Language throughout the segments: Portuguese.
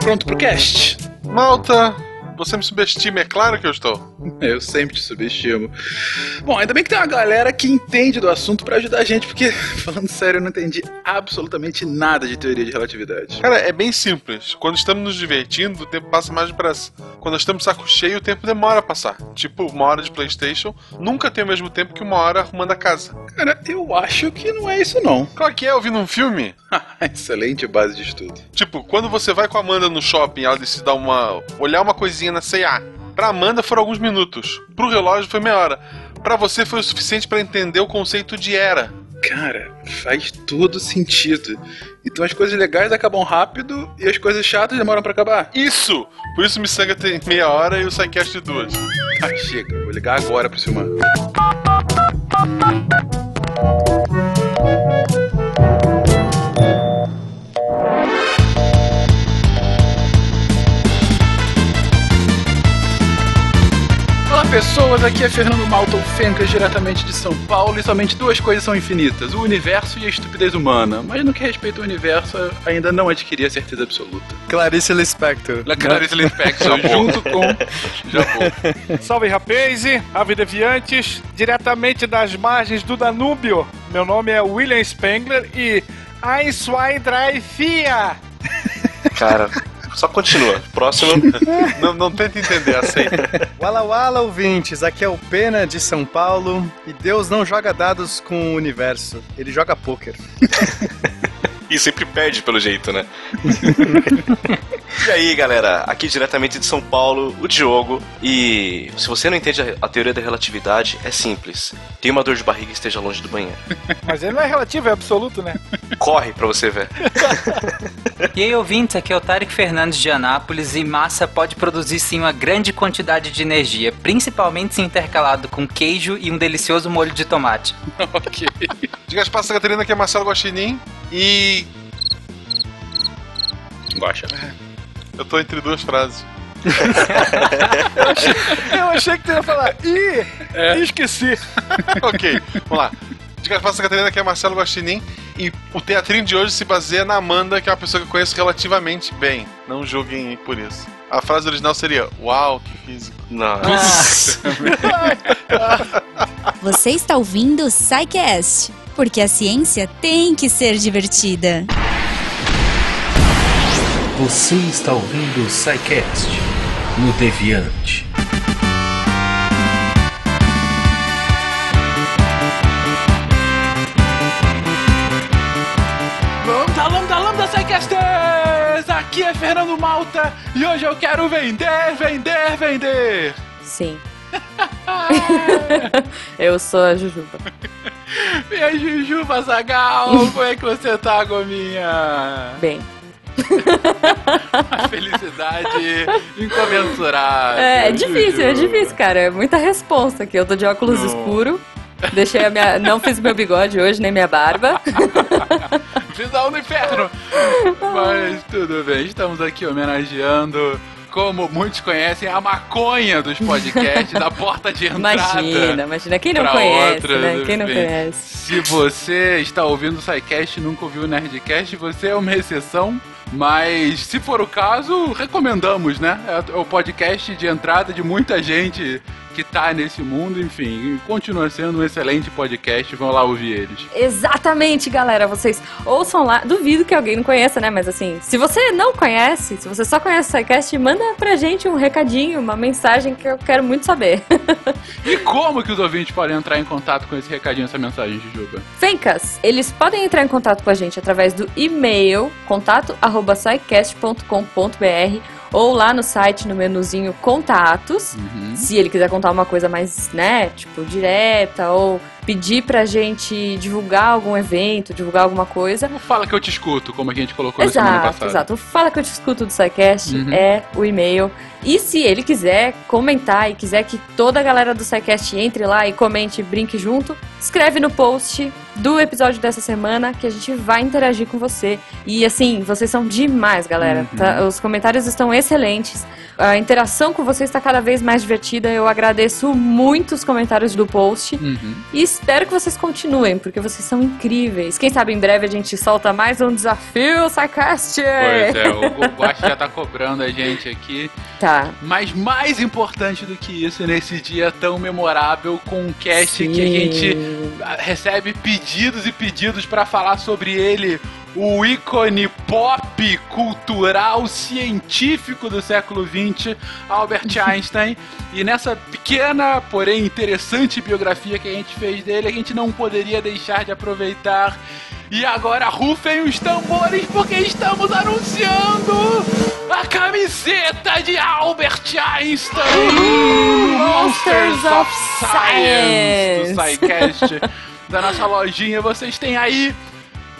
Pronto pro cast? Malta, você me subestima, é claro que eu estou. Eu sempre te subestimo. Bom, ainda bem que tem uma galera que entende do assunto pra ajudar a gente, porque, falando sério, eu não entendi absolutamente nada de teoria de relatividade. Cara, é bem simples. Quando estamos nos divertindo, o tempo passa mais depressa. Quando estamos saco cheio, o tempo demora a passar. Tipo, uma hora de Playstation nunca tem o mesmo tempo que uma hora arrumando a casa. Cara, eu acho que não é isso não. Claro que é, ouvindo um filme. Excelente base de estudo. Tipo, quando você vai com a Amanda no shopping, ela decide dar uma. olhar uma coisinha na C&A. Pra Amanda foram alguns minutos. Pro relógio foi meia hora. Pra você foi o suficiente pra entender o conceito de era. Cara, faz todo sentido. Então as coisas legais acabam rápido e as coisas chatas demoram pra acabar. Isso! Por isso Missanga tem meia hora e o Psycast de duas. Tá, chega. Vou ligar agora pro Silmar. Pessoas, aqui é Fernando Malton Fencas, diretamente de São Paulo, e somente duas coisas são infinitas, o universo e a estupidez humana. Mas no que respeita ao universo, eu ainda não adquiri a certeza absoluta. Clarice Lispector. La Clarice Lispector, junto com Japão. Salve rapaz, ave deviantes, diretamente das margens do Danúbio. Meu nome é William Spengler e Ein, zwei, drei, vier. Cara, só continua. Próximo. não, não tenta entender, aceita. Wala Wala, ouvintes, aqui é o Pena de São Paulo e Deus não joga dados com o universo, ele joga pôquer. E sempre perde pelo jeito, né? e aí, galera, aqui diretamente de São Paulo, o Diogo. E se você não entende a, teoria da relatividade, é simples. Tem uma dor de barriga e esteja longe do banheiro. Mas ele não é relativo, é absoluto, né? Corre pra você ver. E aí, ouvintes, aqui é o Tarek Fernandes de Anápolis e massa pode produzir sim uma grande quantidade de energia, principalmente se intercalado com queijo e um delicioso molho de tomate. ok. Diga as passas, Catarina, que é Marcelo Guaxinim. E Guaxa. eu tô entre duas frases. Eu achei que tu ia falar, ih, esqueci. ok, vamos lá. Diga as passas, Catarina, que é Marcelo Guaxinim. E o teatrinho de hoje se baseia na Amanda, que é uma pessoa que eu conheço relativamente bem. Não julguem por isso. A frase original seria: Uau, que físico. Nossa. Você está ouvindo o SciCast, porque a ciência tem que ser divertida. Você está ouvindo o SciCast no Deviante. Lambda, lambda, lambda, Psycasters! Aqui é Fernando Malta e hoje eu quero vender, vender, vender! Sim. Eu sou a Jujuba. Minha Jujuba Zagal, como é que você tá, Gominha? Bem. Felicidade incomensurável. É, é difícil, é difícil, cara. É muita resposta aqui. Eu tô de óculos Não. escuro. Deixei a minha. Não fiz meu bigode hoje, nem minha barba. Visão do inferno! Mas tudo bem, estamos aqui homenageando, como muitos conhecem, a maconha dos podcasts, a porta de entrada. Imagina, imagina. Quem não conhece, outras, né? Quem não conhece. Se você está ouvindo o SciCast e nunca ouviu o Nerdcast, você é uma exceção. Mas, se for o caso, recomendamos, né? É o podcast de entrada de muita gente que tá nesse mundo, enfim. Continua sendo um excelente podcast, vão lá ouvir eles. Exatamente, galera. Vocês ouçam lá. Duvido que alguém não conheça, né? Mas assim, se você não conhece, se você só conhece o SciCast, manda pra gente um recadinho, uma mensagem que eu quero muito saber. E como que os ouvintes podem entrar em contato com esse recadinho, essa mensagem, Jujuba? Fencas, eles podem entrar em contato com a gente através do e-mail contato@sicast.com.br ou lá no site no menuzinho contatos, se ele quiser contar uma coisa mais, né, tipo direta ou pedir pra gente divulgar algum evento, divulgar alguma coisa. Fala que eu te escuto, como a gente colocou na semana Exato, passada. exato. O Fala que eu te escuto do SciCast Uhum. é o e-mail. E se ele quiser comentar e quiser que toda a galera do SciCast entre lá e comente e brinque junto, escreve no post do episódio dessa semana que a gente vai interagir com você. E assim, vocês são demais, galera. Uhum. tá? Os comentários estão excelentes. A interação com vocês está cada vez mais divertida. Eu agradeço muito os comentários do post. Uhum. E espero que vocês continuem, porque vocês são incríveis. Quem sabe em breve a gente solta mais um desafio, SciCast! Pois é, o Guache já tá cobrando a gente aqui. Tá. Mas mais importante do que isso, nesse dia tão memorável, com um cast Sim. que a gente recebe pedidos e pedidos pra falar sobre ele, o ícone pop, cultural, científico do século XX, Albert Einstein. E nessa pequena, porém interessante biografia que a gente fez dele, a gente não poderia deixar de aproveitar. E agora rufem os tambores porque estamos anunciando a camiseta de Albert Einstein! Monsters of Science! Do SciCast, da nossa lojinha. Vocês têm aí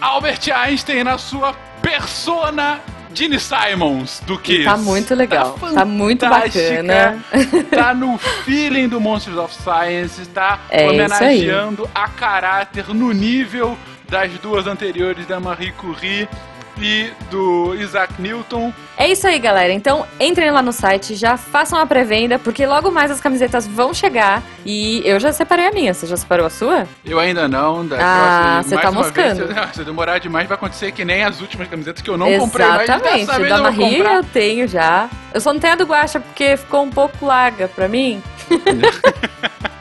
Albert Einstein na sua persona Gene Simons do Kiss. Tá muito legal. Tá, muito fantástica, bacana. Tá no feeling do Monsters of Science, tá É homenageando a caráter no nível das duas anteriores da Marie Curie e do Isaac Newton. É isso aí, galera. Então entrem lá no site, já façam a pré-venda, porque logo mais as camisetas vão chegar. E eu já separei a minha. Você já separou a sua? Eu ainda não. Da Ah, você tá moscando. Vez, se, se demorar demais, vai acontecer que nem as últimas camisetas que eu não comprei. Mas Exatamente. vez Da eu Marie eu tenho já. Eu só não tenho a do Guacha porque ficou um pouco larga pra mim.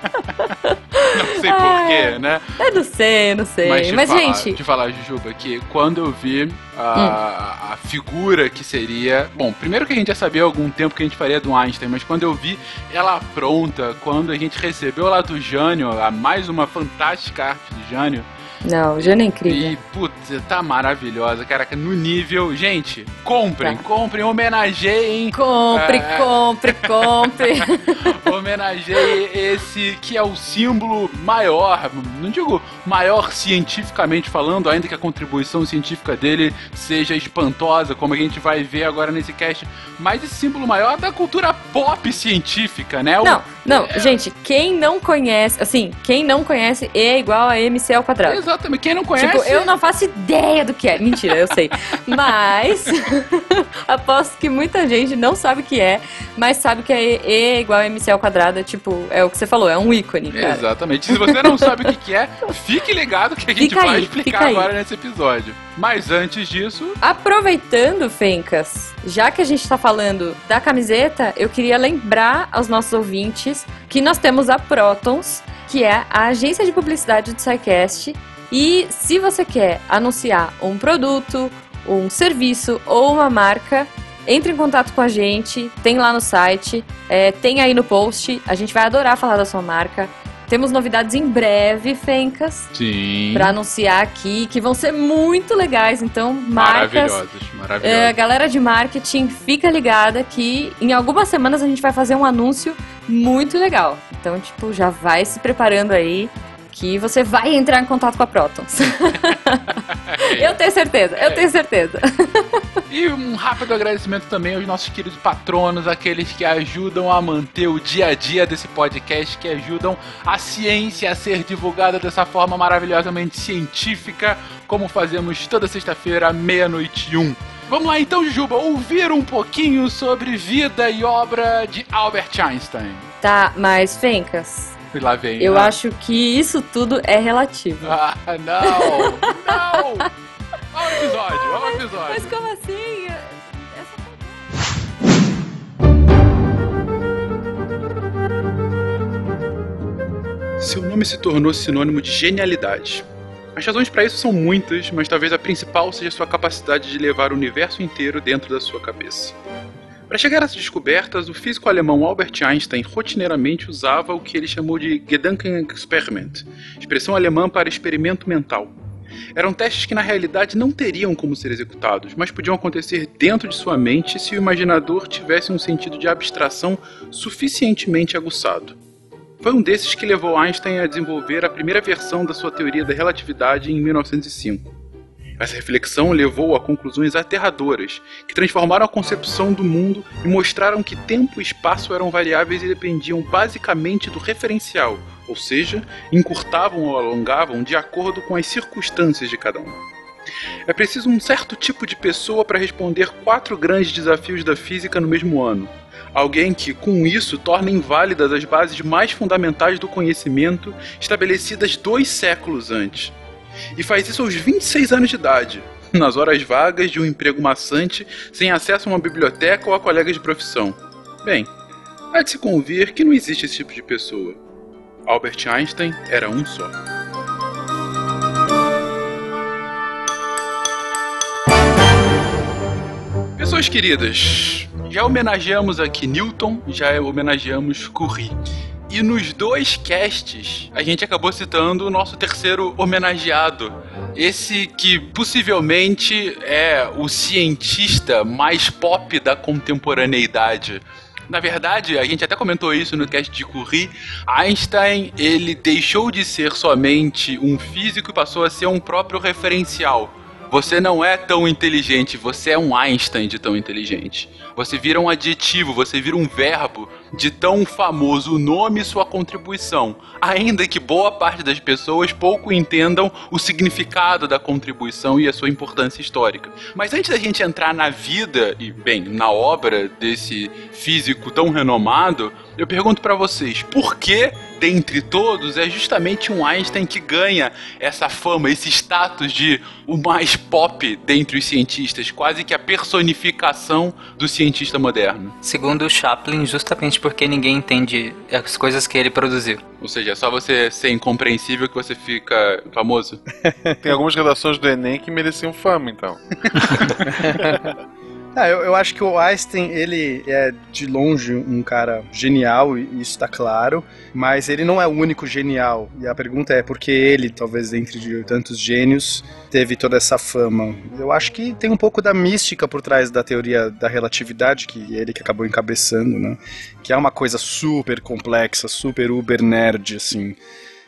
Não sei porquê, né? Eu não sei, não sei. Mas, Mas, falar, gente, te falar, Jujuba, que quando eu vi a, a figura que seria. Bom, primeiro que a gente já sabia há algum tempo que a gente faria do Einstein, mas quando eu vi ela pronta, quando a gente recebeu lá do Jânio, a mais uma fantástica arte do Jânio, não, Jânio é incrível. e, putz, tá maravilhosa, cara, no nível. Gente, comprem, Tá. comprem, homenageiem. Compre, É. compre, compre. homenageie esse que é o símbolo maior, não digo maior cientificamente falando, ainda que a contribuição científica dele seja espantosa, como a gente vai ver agora nesse cast, mas esse símbolo maior da cultura pop científica, né? O- Não, não, gente, quem não conhece, assim, quem não conhece é igual a MC ao quadrado. Exatamente, quem não conhece. Tipo, eu não faço ideia do que é. Mentira, eu sei. Mas aposto que muita gente não sabe o que é, mas sabe que é E igual a MC ao quadrado. Tipo, é o que você falou, é um ícone, cara. Exatamente. Se você não sabe o que, que é, fique ligado que a gente Fica vai aí, explicar fica aí. agora nesse episódio. Mas antes disso, Aproveitando, Fencas, já que a gente tá falando da camiseta, eu queria lembrar aos nossos ouvintes que nós temos a Protons, que é a agência de publicidade do SciCast. E se você quer anunciar um produto, um serviço ou uma marca, entre em contato com a gente, tem lá no site, é, tem aí no post. A gente vai adorar falar da sua marca. Temos novidades em breve, Fencas, sim. pra anunciar aqui, que vão ser muito legais. Então, marcas Maravilhosos, maravilhosos. é, galera de marketing, fica ligada que em algumas semanas a gente vai fazer um anúncio muito legal. Então, tipo, já vai se preparando aí que você vai entrar em contato com a Protons. eu tenho certeza, eu tenho certeza. E um rápido agradecimento também aos nossos queridos patronos, aqueles que ajudam a manter o dia a dia desse podcast, que ajudam a ciência a ser divulgada dessa forma maravilhosamente científica, como fazemos toda sexta-feira, meia-noite e um. Vamos lá então, Juba, ouvir um pouquinho sobre vida e obra de Albert Einstein. Tá, mas Fencas, E lá vem. eu né? acho que isso tudo é relativo. Ah, não! não! Olha o episódio, olha o episódio. Mas como assim? Essa Seu nome se tornou sinônimo de genialidade. As razões para isso são muitas, mas talvez a principal seja sua capacidade de levar o universo inteiro dentro da sua cabeça. Para chegar a essas descobertas, o físico alemão Albert Einstein rotineiramente usava o que ele chamou de Gedankenexperiment, expressão alemã para experimento mental. Eram testes que na realidade não teriam como ser executados, mas podiam acontecer dentro de sua mente se o imaginador tivesse um sentido de abstração suficientemente aguçado. Foi um desses que levou Einstein a desenvolver a primeira versão da sua teoria da relatividade em 1905. Essa reflexão levou a conclusões aterradoras, que transformaram a concepção do mundo e mostraram que tempo e espaço eram variáveis e dependiam basicamente do referencial, ou seja, encurtavam ou alongavam de acordo com as circunstâncias de cada um. É preciso um certo tipo de pessoa para responder quatro grandes desafios da física no mesmo ano: Alguém que, com isso, torna inválidas as bases mais fundamentais do conhecimento estabelecidas dois séculos antes. E faz isso aos 26 anos de idade, nas horas vagas de um emprego maçante, sem acesso a uma biblioteca ou a colegas de profissão. Bem, há de se convir que não existe esse tipo de pessoa. Albert Einstein era um só. Pessoas queridas, já homenageamos aqui Newton, já homenageamos Curie. E nos dois casts, a gente acabou citando o nosso terceiro homenageado. Esse que possivelmente é o cientista mais pop da contemporaneidade. Na verdade, a gente até comentou isso no cast de Curie. Einstein, ele deixou de ser somente um físico e passou a ser um próprio referencial. Você não é tão inteligente, você é um Einstein de tão inteligente. Você vira um adjetivo, você vira um verbo de tão famoso nome e sua contribuição. Ainda que boa parte das pessoas pouco entendam o significado da contribuição e a sua importância histórica. Mas antes da gente entrar na vida e, bem, na obra desse físico tão renomado, eu pergunto para vocês, por que, dentre todos, é justamente um Einstein que ganha essa fama, esse status de o mais pop dentre os cientistas, quase que a personificação do cientista moderno? Segundo o Chaplin, justamente porque ninguém entende as coisas que ele produziu. Ou seja, é só você ser incompreensível que você fica famoso? Tem algumas redações do Enem que mereciam fama, então. Ah, eu, eu, acho que o Einstein, ele é de longe um cara genial, e isso está claro, mas ele não é o único genial. E a pergunta é por que ele, talvez entre tantos gênios, teve toda essa fama. Eu acho que tem um pouco da mística por trás da teoria da relatividade, que ele que acabou encabeçando, né? Que é uma coisa super complexa, super uber nerd, assim.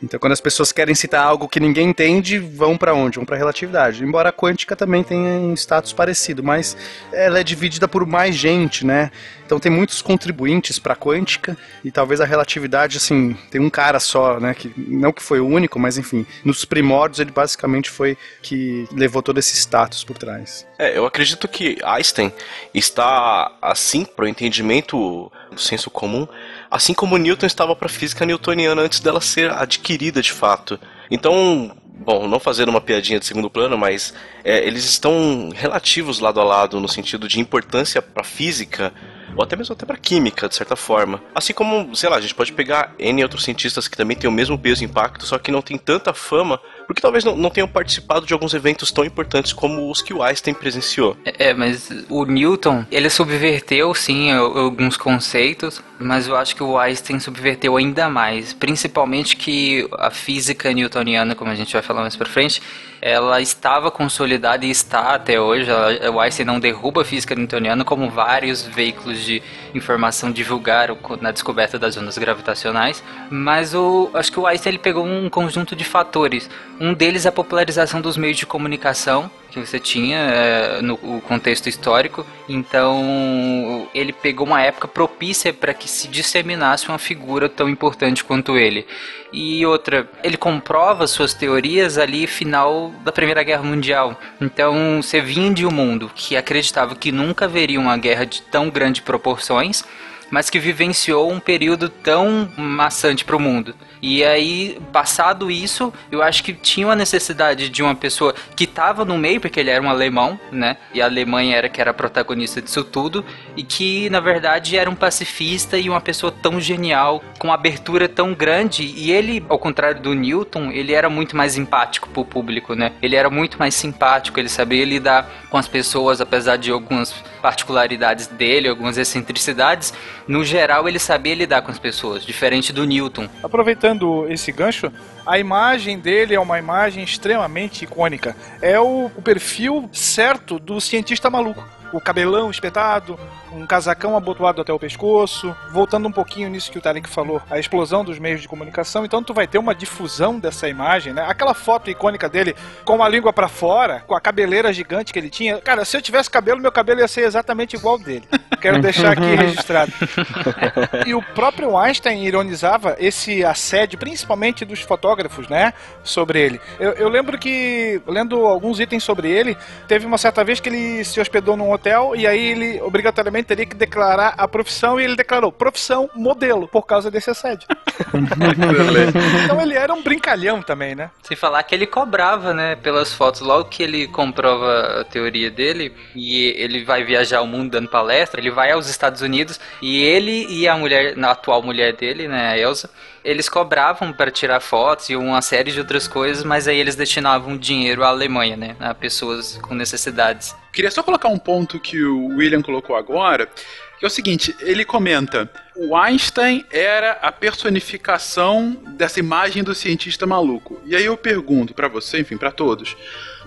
Então, quando as pessoas querem citar algo que ninguém entende, vão para onde? Vão para relatividade. Embora a quântica também tenha um status parecido, mas ela é dividida por mais gente, né? Então tem muitos contribuintes para a quântica e talvez a relatividade, assim, tem um cara só, né? Que não que foi o único, mas enfim, nos primórdios ele basicamente foi que levou todo esse status por trás. É, eu acredito que Einstein está assim para o entendimento do senso comum assim como Newton estava para a física newtoniana antes dela ser adquirida de fato. Então, bom, não fazendo uma piadinha de segundo plano, mas é, eles estão relativos lado a lado no sentido de importância para a física ou até mesmo até para química, de certa forma. Assim como, sei lá, a gente pode pegar N outros cientistas que também têm o mesmo peso e impacto, só que não tem tanta fama, porque talvez não, não tenham participado de alguns eventos tão importantes como os que o Einstein presenciou. É, mas o Newton, ele subverteu, sim, alguns conceitos, mas eu acho que o Einstein subverteu ainda mais, principalmente que a física newtoniana, como a gente vai falar mais pra frente, ela estava consolidada e está até hoje. O Einstein não derruba a física newtoniana, como vários veículos de informação divulgaram na descoberta das ondas gravitacionais. Mas o, acho que o Einstein ele pegou um conjunto de fatores. Um deles é a popularização dos meios de comunicação que você tinha é, no contexto histórico. Então, ele pegou uma época propícia para que se disseminasse uma figura tão importante quanto ele. E outra, ele comprova suas teorias ali final da Primeira Guerra Mundial. Então, você vinha de um mundo que acreditava que nunca haveria uma guerra de tão grandes proporções mas que vivenciou um período tão maçante para o mundo. E aí, passado isso, eu acho que tinha uma necessidade de uma pessoa que estava no meio, porque ele era um alemão, né? E a Alemanha era que era protagonista disso tudo, e que na verdade era um pacifista e uma pessoa tão genial, com abertura tão grande. E ele, ao contrário do Newton, ele era muito mais empático pro público, né? Ele era muito mais simpático, ele sabia lidar com as pessoas, apesar de algumas particularidades dele, algumas excentricidades. No geral, ele sabia lidar com as pessoas, diferente do Newton. Aproveitando esse gancho, a imagem dele é uma imagem extremamente icônica. É o, o perfil certo do cientista maluco o cabelão espetado, um casacão abotoado até o pescoço. Voltando um pouquinho nisso que o Tarek falou, a explosão dos meios de comunicação, então tu vai ter uma difusão dessa imagem, né? Aquela foto icônica dele com a língua para fora, com a cabeleira gigante que ele tinha. Cara, se eu tivesse cabelo, meu cabelo ia ser exatamente igual dele. Quero deixar aqui registrado. E o próprio Einstein ironizava esse assédio, principalmente dos fotógrafos, né? Sobre ele. Eu, eu lembro que, lendo alguns itens sobre ele, teve uma certa vez que ele se hospedou num hotel e aí ele obrigatoriamente teria que declarar a profissão e ele declarou profissão modelo por causa desse assédio. então ele era um brincalhão também, né? Se falar que ele cobrava, né, pelas fotos, logo que ele comprova a teoria dele e ele vai viajar o mundo dando palestra, ele vai aos Estados Unidos e ele e a mulher, a atual mulher dele, né, a Elsa, eles cobravam para tirar fotos e uma série de outras coisas, mas aí eles destinavam dinheiro à Alemanha, né, a pessoas com necessidades. Queria só colocar um ponto que o William colocou agora, que é o seguinte, ele comenta, o Einstein era a personificação dessa imagem do cientista maluco. E aí eu pergunto para você, enfim, para todos,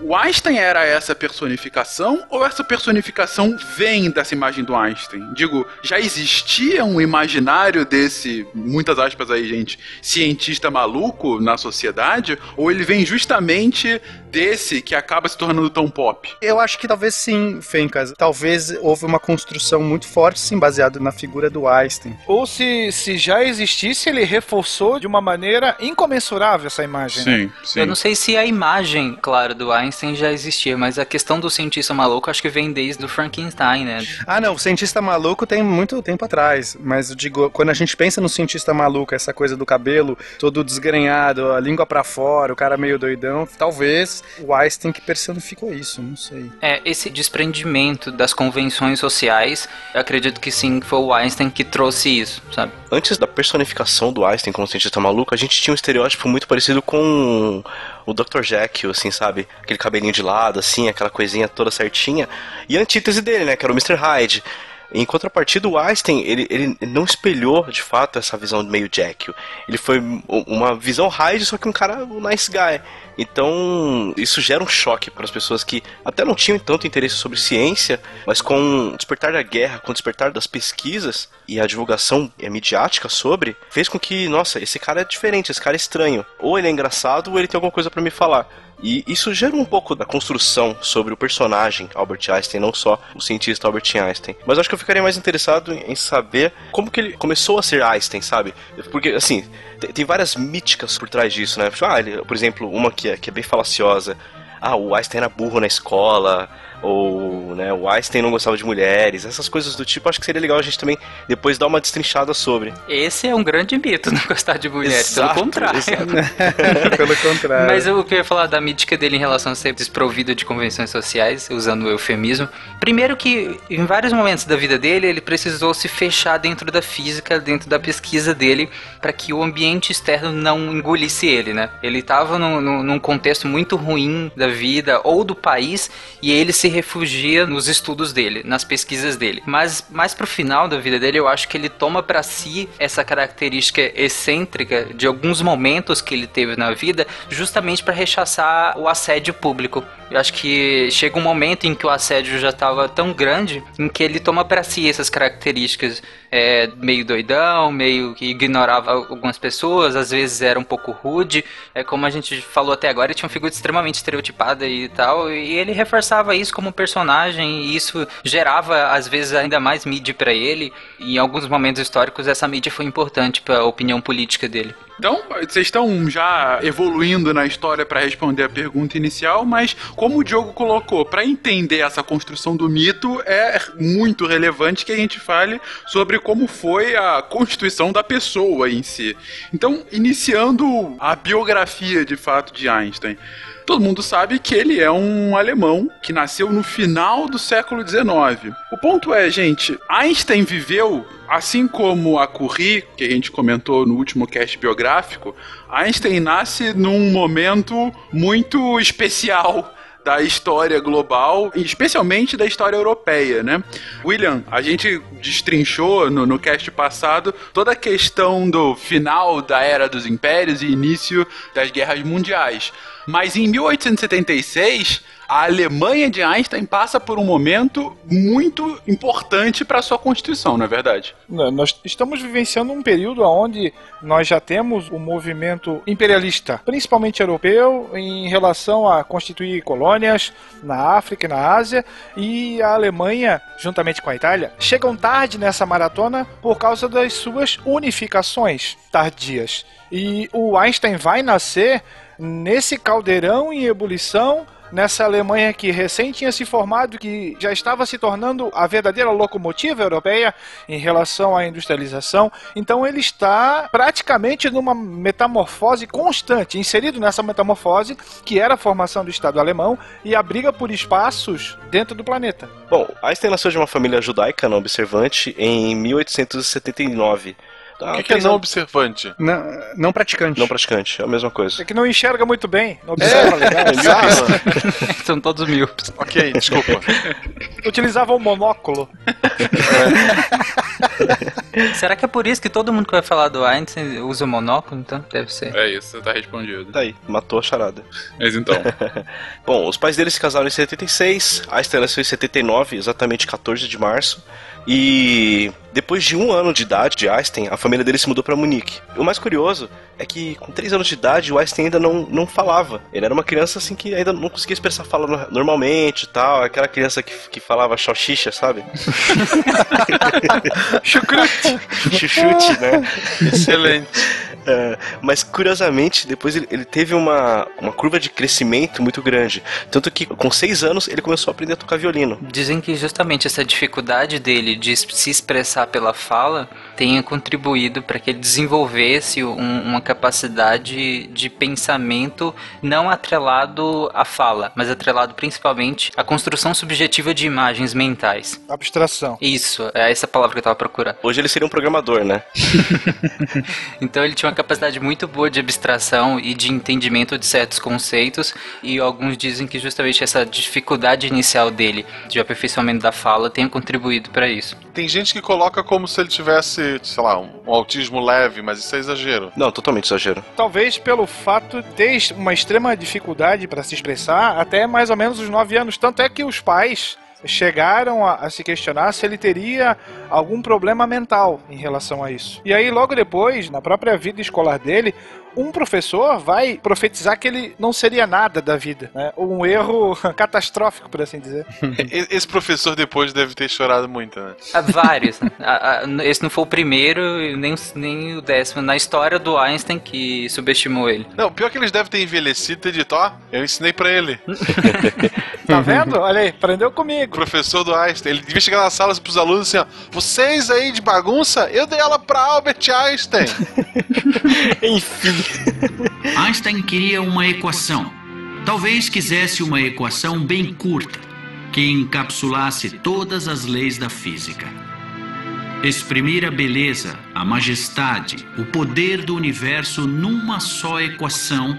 o Einstein era essa personificação ou essa personificação vem dessa imagem do Einstein? Digo, já existia um imaginário desse, muitas aspas aí, gente, cientista maluco na sociedade? Ou ele vem justamente desse que acaba se tornando tão pop? Eu acho que talvez sim, Fencas. Talvez houve uma construção muito forte, sim, baseada na figura do Einstein. Ou se, se já existisse, ele reforçou de uma maneira incomensurável essa imagem. né? Sim, sim. Eu não sei se a imagem, claro, do Einstein já existia, mas a questão do cientista maluco acho que vem desde o Frankenstein, né? Ah, não, o cientista maluco tem muito tempo atrás, mas eu digo, quando a gente pensa no cientista maluco, essa coisa do cabelo todo desgrenhado, a língua pra fora, o cara meio doidão, talvez o Einstein que personificou isso, não sei. É, esse desprendimento das convenções sociais, eu acredito que sim, foi o Einstein que trouxe isso, sabe? Antes da personificação do Einstein como cientista maluco, a gente tinha um estereótipo muito parecido com o Dr. Jekyll, assim, sabe? Aquele cabelinho de lado, assim, aquela coisinha toda certinha. E a antítese dele, né? Que era o Mr. Hyde. Em contrapartida, o Einstein, ele, ele não espelhou, de fato, essa visão meio Jekyll. Ele foi uma visão Hyde, só que um cara um nice guy. Então, isso gera um choque para as pessoas que até não tinham tanto interesse sobre ciência, mas com o despertar da guerra, com o despertar das pesquisas e a divulgação midiática sobre, fez com que, nossa, esse cara é diferente, esse cara é estranho. Ou ele é engraçado, ou ele tem alguma coisa para me falar. E isso gera um pouco da construção sobre o personagem Albert Einstein, não só o cientista Albert Einstein. Mas acho que eu ficaria mais interessado em saber como que ele começou a ser Einstein, sabe? Porque, assim, tem, várias míticas por trás disso, né? Ah, ele- por exemplo, uma que é, que é bem falaciosa. Ah, o Einstein era burro na escola. Ou, né, o Einstein não gostava de mulheres. Essas coisas do tipo, acho que seria legal a gente também depois dar uma destrinchada sobre. Esse é um grande mito, não gostar de mulheres, Exato, pelo contrário. Pelo contrário. Mas eu queria falar da mítica dele em relação a ser desprovido de convenções sociais, usando o eufemismo. Primeiro que em vários momentos da vida dele, ele precisou se fechar dentro da física, dentro da pesquisa dele, para que o ambiente externo não engolisse ele, né? Ele estava num, num- num contexto muito ruim da vida ou do país e ele se refugia nos estudos dele, nas pesquisas dele. Mas mais pro final da vida dele, eu acho que ele toma para si essa característica excêntrica de alguns momentos que ele teve na vida, justamente para rechaçar o assédio público. Eu acho que chega um momento em que o assédio já estava tão grande, em que ele toma para si essas características é, meio doidão, meio que ignorava algumas pessoas, às vezes era um pouco rude. É como a gente falou até agora, ele tinha uma figura extremamente estereotipada e tal, e ele reforçava isso como personagem, e isso gerava às vezes ainda mais mídia para ele. E em alguns momentos históricos essa mídia foi importante para a opinião política dele. Então, vocês estão já evoluindo na história para responder a pergunta inicial, mas como o Diogo colocou, para entender essa construção do mito, é muito relevante que a gente fale sobre como foi a constituição da pessoa em si. Então, iniciando a biografia de fato de Einstein. Todo mundo sabe que ele é um alemão que nasceu no final do século XIX. O ponto é, gente, Einstein viveu, assim como a Curie, que a gente comentou no último cast biográfico, Einstein nasce num momento muito especial da história global, especialmente da história europeia, né? William, a gente destrinchou no, no cast passado toda a questão do final da Era dos Impérios e início das guerras mundiais. Mas em 1876, a Alemanha de Einstein passa por um momento muito importante para sua constituição, não é verdade? Não, Nós estamos vivenciando um período onde nós já temos o movimento imperialista, principalmente europeu, em relação a constituir colônias na África e na Ásia, e a Alemanha, juntamente com a Itália, chegam tarde nessa maratona por causa das suas unificações tardias. E o Einstein vai nascer nesse caldeirão em ebulição nessa Alemanha que recém tinha se formado, que já estava se tornando a verdadeira locomotiva europeia em relação à industrialização. Então ele está praticamente numa metamorfose constante, inserido nessa metamorfose que era a formação do Estado alemão e a briga por espaços dentro do planeta. Bom, Einstein nasceu de uma família judaica não observante em 1879. O que, que é não observante? Não, não praticante. Não praticante, é a mesma coisa. É que não enxerga muito bem, não observa legal. São todos míopes. ok, desculpa. Utilizava um monóculo. Será que é por isso que todo mundo que vai falar do Einstein usa monóculo? Então, deve ser. É isso, tá respondido. Daí, matou a charada. Mas então, Bom, os pais dele se casaram em 76, Einstein nasceu em 79, exatamente 14 de março. E depois de um ano de idade de Einstein, a família dele se mudou para Munique. O mais curioso é que com três anos de idade o Einstein ainda não, não falava. Ele era uma criança assim que ainda não conseguia expressar fala no- normalmente e tal. Aquela criança que, que falava xoxixa, sabe? Chucrute. Chuchute, né? Excelente. É, mas curiosamente, depois ele, ele teve uma, uma curva de crescimento muito grande. Tanto que com seis anos ele começou a aprender a tocar violino. Dizem que justamente essa dificuldade dele de se expressar pela fala tenha contribuído para que ele desenvolvesse um- uma capacidade de pensamento não atrelado à fala, mas atrelado principalmente à construção subjetiva de imagens mentais. Abstração. Isso, é essa palavra que eu tava procurando. Hoje ele seria um programador, né? Então ele tinha uma capacidade muito boa de abstração e de entendimento de certos conceitos, e alguns dizem que justamente essa dificuldade inicial dele de aperfeiçoamento da fala tenha contribuído para isso. Tem gente que coloca como se ele tivesse, sei lá, um, um autismo leve, mas isso é exagero. Não, totalmente exagero. Talvez pelo fato de ter uma extrema dificuldade para se expressar até mais ou menos os 9 anos. Tanto é que os pais chegaram a, a se questionar se ele teria algum problema mental em relação a isso. E aí, logo depois, na própria vida escolar dele, um professor vai profetizar que ele não seria nada da vida, né? Um erro catastrófico, por assim dizer. Esse professor depois deve ter chorado muito, né? Há vários. né? Esse não foi o primeiro e nem, nem o décimo na história do Einstein que subestimou ele. Não, pior que eles devem ter envelhecido e ter dito, ó, eu ensinei pra ele. Tá vendo? Olha aí, aprendeu O comigo. professor do Einstein, ele devia chegar na sala pros alunos assim, ó, vocês aí de bagunça, eu dei aula pra Albert Einstein. Einstein queria uma equação. Talvez quisesse uma equação bem curta, que encapsulasse todas as leis da física. Exprimir a beleza, a majestade, o poder do universo numa só equação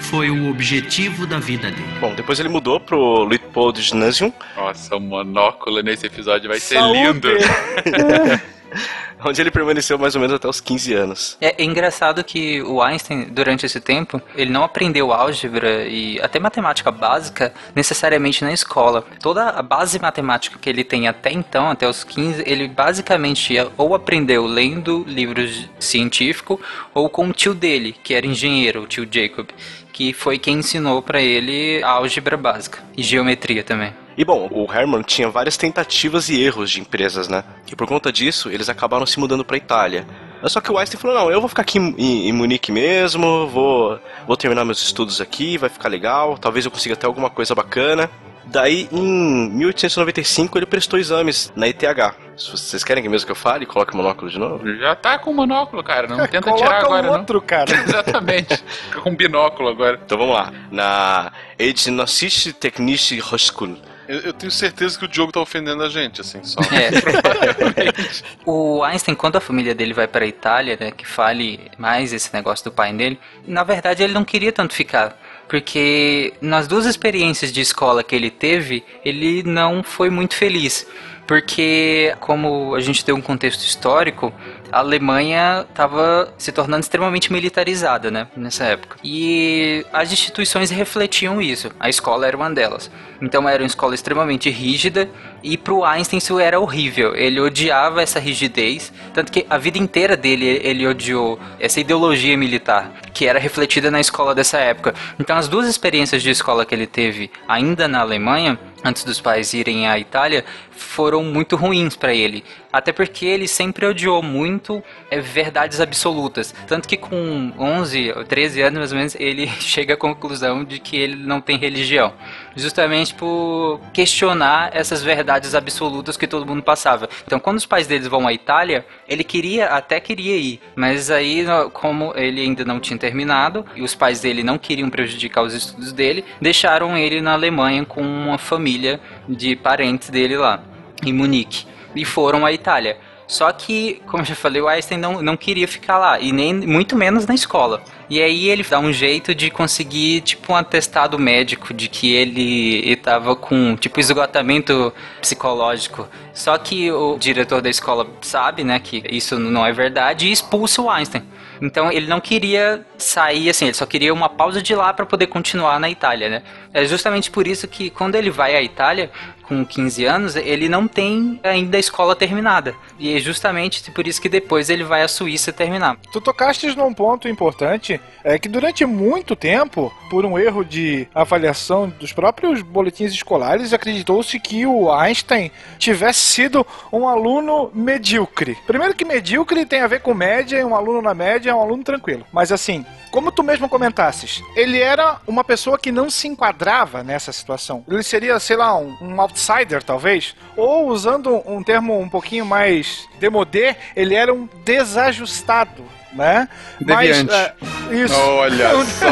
foi o objetivo da vida dele. Bom, depois ele mudou pro Luitpold Gymnasium, nossa, o monóculo nesse episódio vai ser Saúde! lindo. onde ele permaneceu mais ou menos até os 15 anos. É, é engraçado que o Einstein, durante esse tempo, ele não aprendeu álgebra e até matemática básica necessariamente na escola. Toda a base matemática que ele tem até então, até os 15, ele basicamente ou aprendeu lendo livros científicos ou com o tio dele, que era engenheiro, o tio Jacob, que foi quem ensinou para ele a álgebra básica e geometria também. E bom, o Hermann tinha várias tentativas e erros de empresas, né? E por conta disso, eles acabaram se mudando pra Itália. Só que o Einstein falou: não, eu vou ficar aqui em, em Munique mesmo, vou, vou terminar meus estudos aqui, vai ficar legal, talvez eu consiga até alguma coisa bacana. Daí, em 1895, ele prestou exames na ETH. Se vocês querem que mesmo que eu fale, coloque o monóculo de novo. Já tá com monóculo, cara. Não tenta Coloca tirar agora, um não. outro, cara. Exatamente. Fica com binóculo agora. Então vamos lá. Na Ethnocische Technische Hochschule. Eu, eu tenho certeza que o Diogo tá ofendendo a gente, assim, só. É. o Einstein, quando a família dele vai para a Itália, né, que fale mais esse negócio do pai dele, na verdade ele não queria tanto ficar. Porque nas duas experiências de escola que ele teve, ele não foi muito feliz. porque, como a gente tem um contexto histórico, a Alemanha estava se tornando extremamente militarizada, né, nessa época. E as instituições refletiam isso. A escola era uma delas. Então era uma escola extremamente rígida e pro Einstein isso era horrível. Ele odiava essa rigidez, tanto que a vida inteira dele ele odiou essa ideologia militar que era refletida na escola dessa época. Então as duas experiências de escola que ele teve ainda na Alemanha antes dos pais irem à Itália, foram muito ruins para ele. Até porque ele sempre odiou muito é, verdades absolutas. Tanto que com 11 ou 13 anos, mais ou menos, ele chega à conclusão de que ele não tem religião. Justamente por questionar essas verdades absolutas que todo mundo passava. Então, quando os pais deles vão à Itália, ele queria, até queria ir. Mas aí, como ele ainda não tinha terminado, e os pais dele não queriam prejudicar os estudos dele, deixaram ele na Alemanha com uma família de parentes dele lá em Munique e foram à Itália. Só que, como eu já falei, o Einstein não, não queria ficar lá, e nem muito menos na escola. E aí ele dá um jeito de conseguir, tipo, um atestado médico de que ele estava com, tipo, esgotamento psicológico. Só que o diretor da escola sabe, né, que isso não é verdade e expulsa o Einstein. Então ele não queria sair assim, ele só queria uma pausa de lá para poder continuar na Itália, né? É justamente por isso que quando ele vai à Itália, com 15 anos, ele não tem ainda a escola terminada. E é justamente por isso que depois ele vai à Suíça terminar. Tu tocaste num ponto importante, é que durante muito tempo, por um erro de avaliação dos próprios boletins escolares, acreditou-se que o Einstein tivesse sido um aluno medíocre. Primeiro que medíocre tem a ver com média, um aluno na média é um aluno tranquilo. Mas assim, como tu mesmo comentasses, ele era uma pessoa que não se enquadrava nessa situação. Ele seria, sei lá, um, um outsider, talvez. Ou, usando um termo um pouquinho mais demodé, ele era um desajustado né? Deviante. Mas, é, isso. Olha só.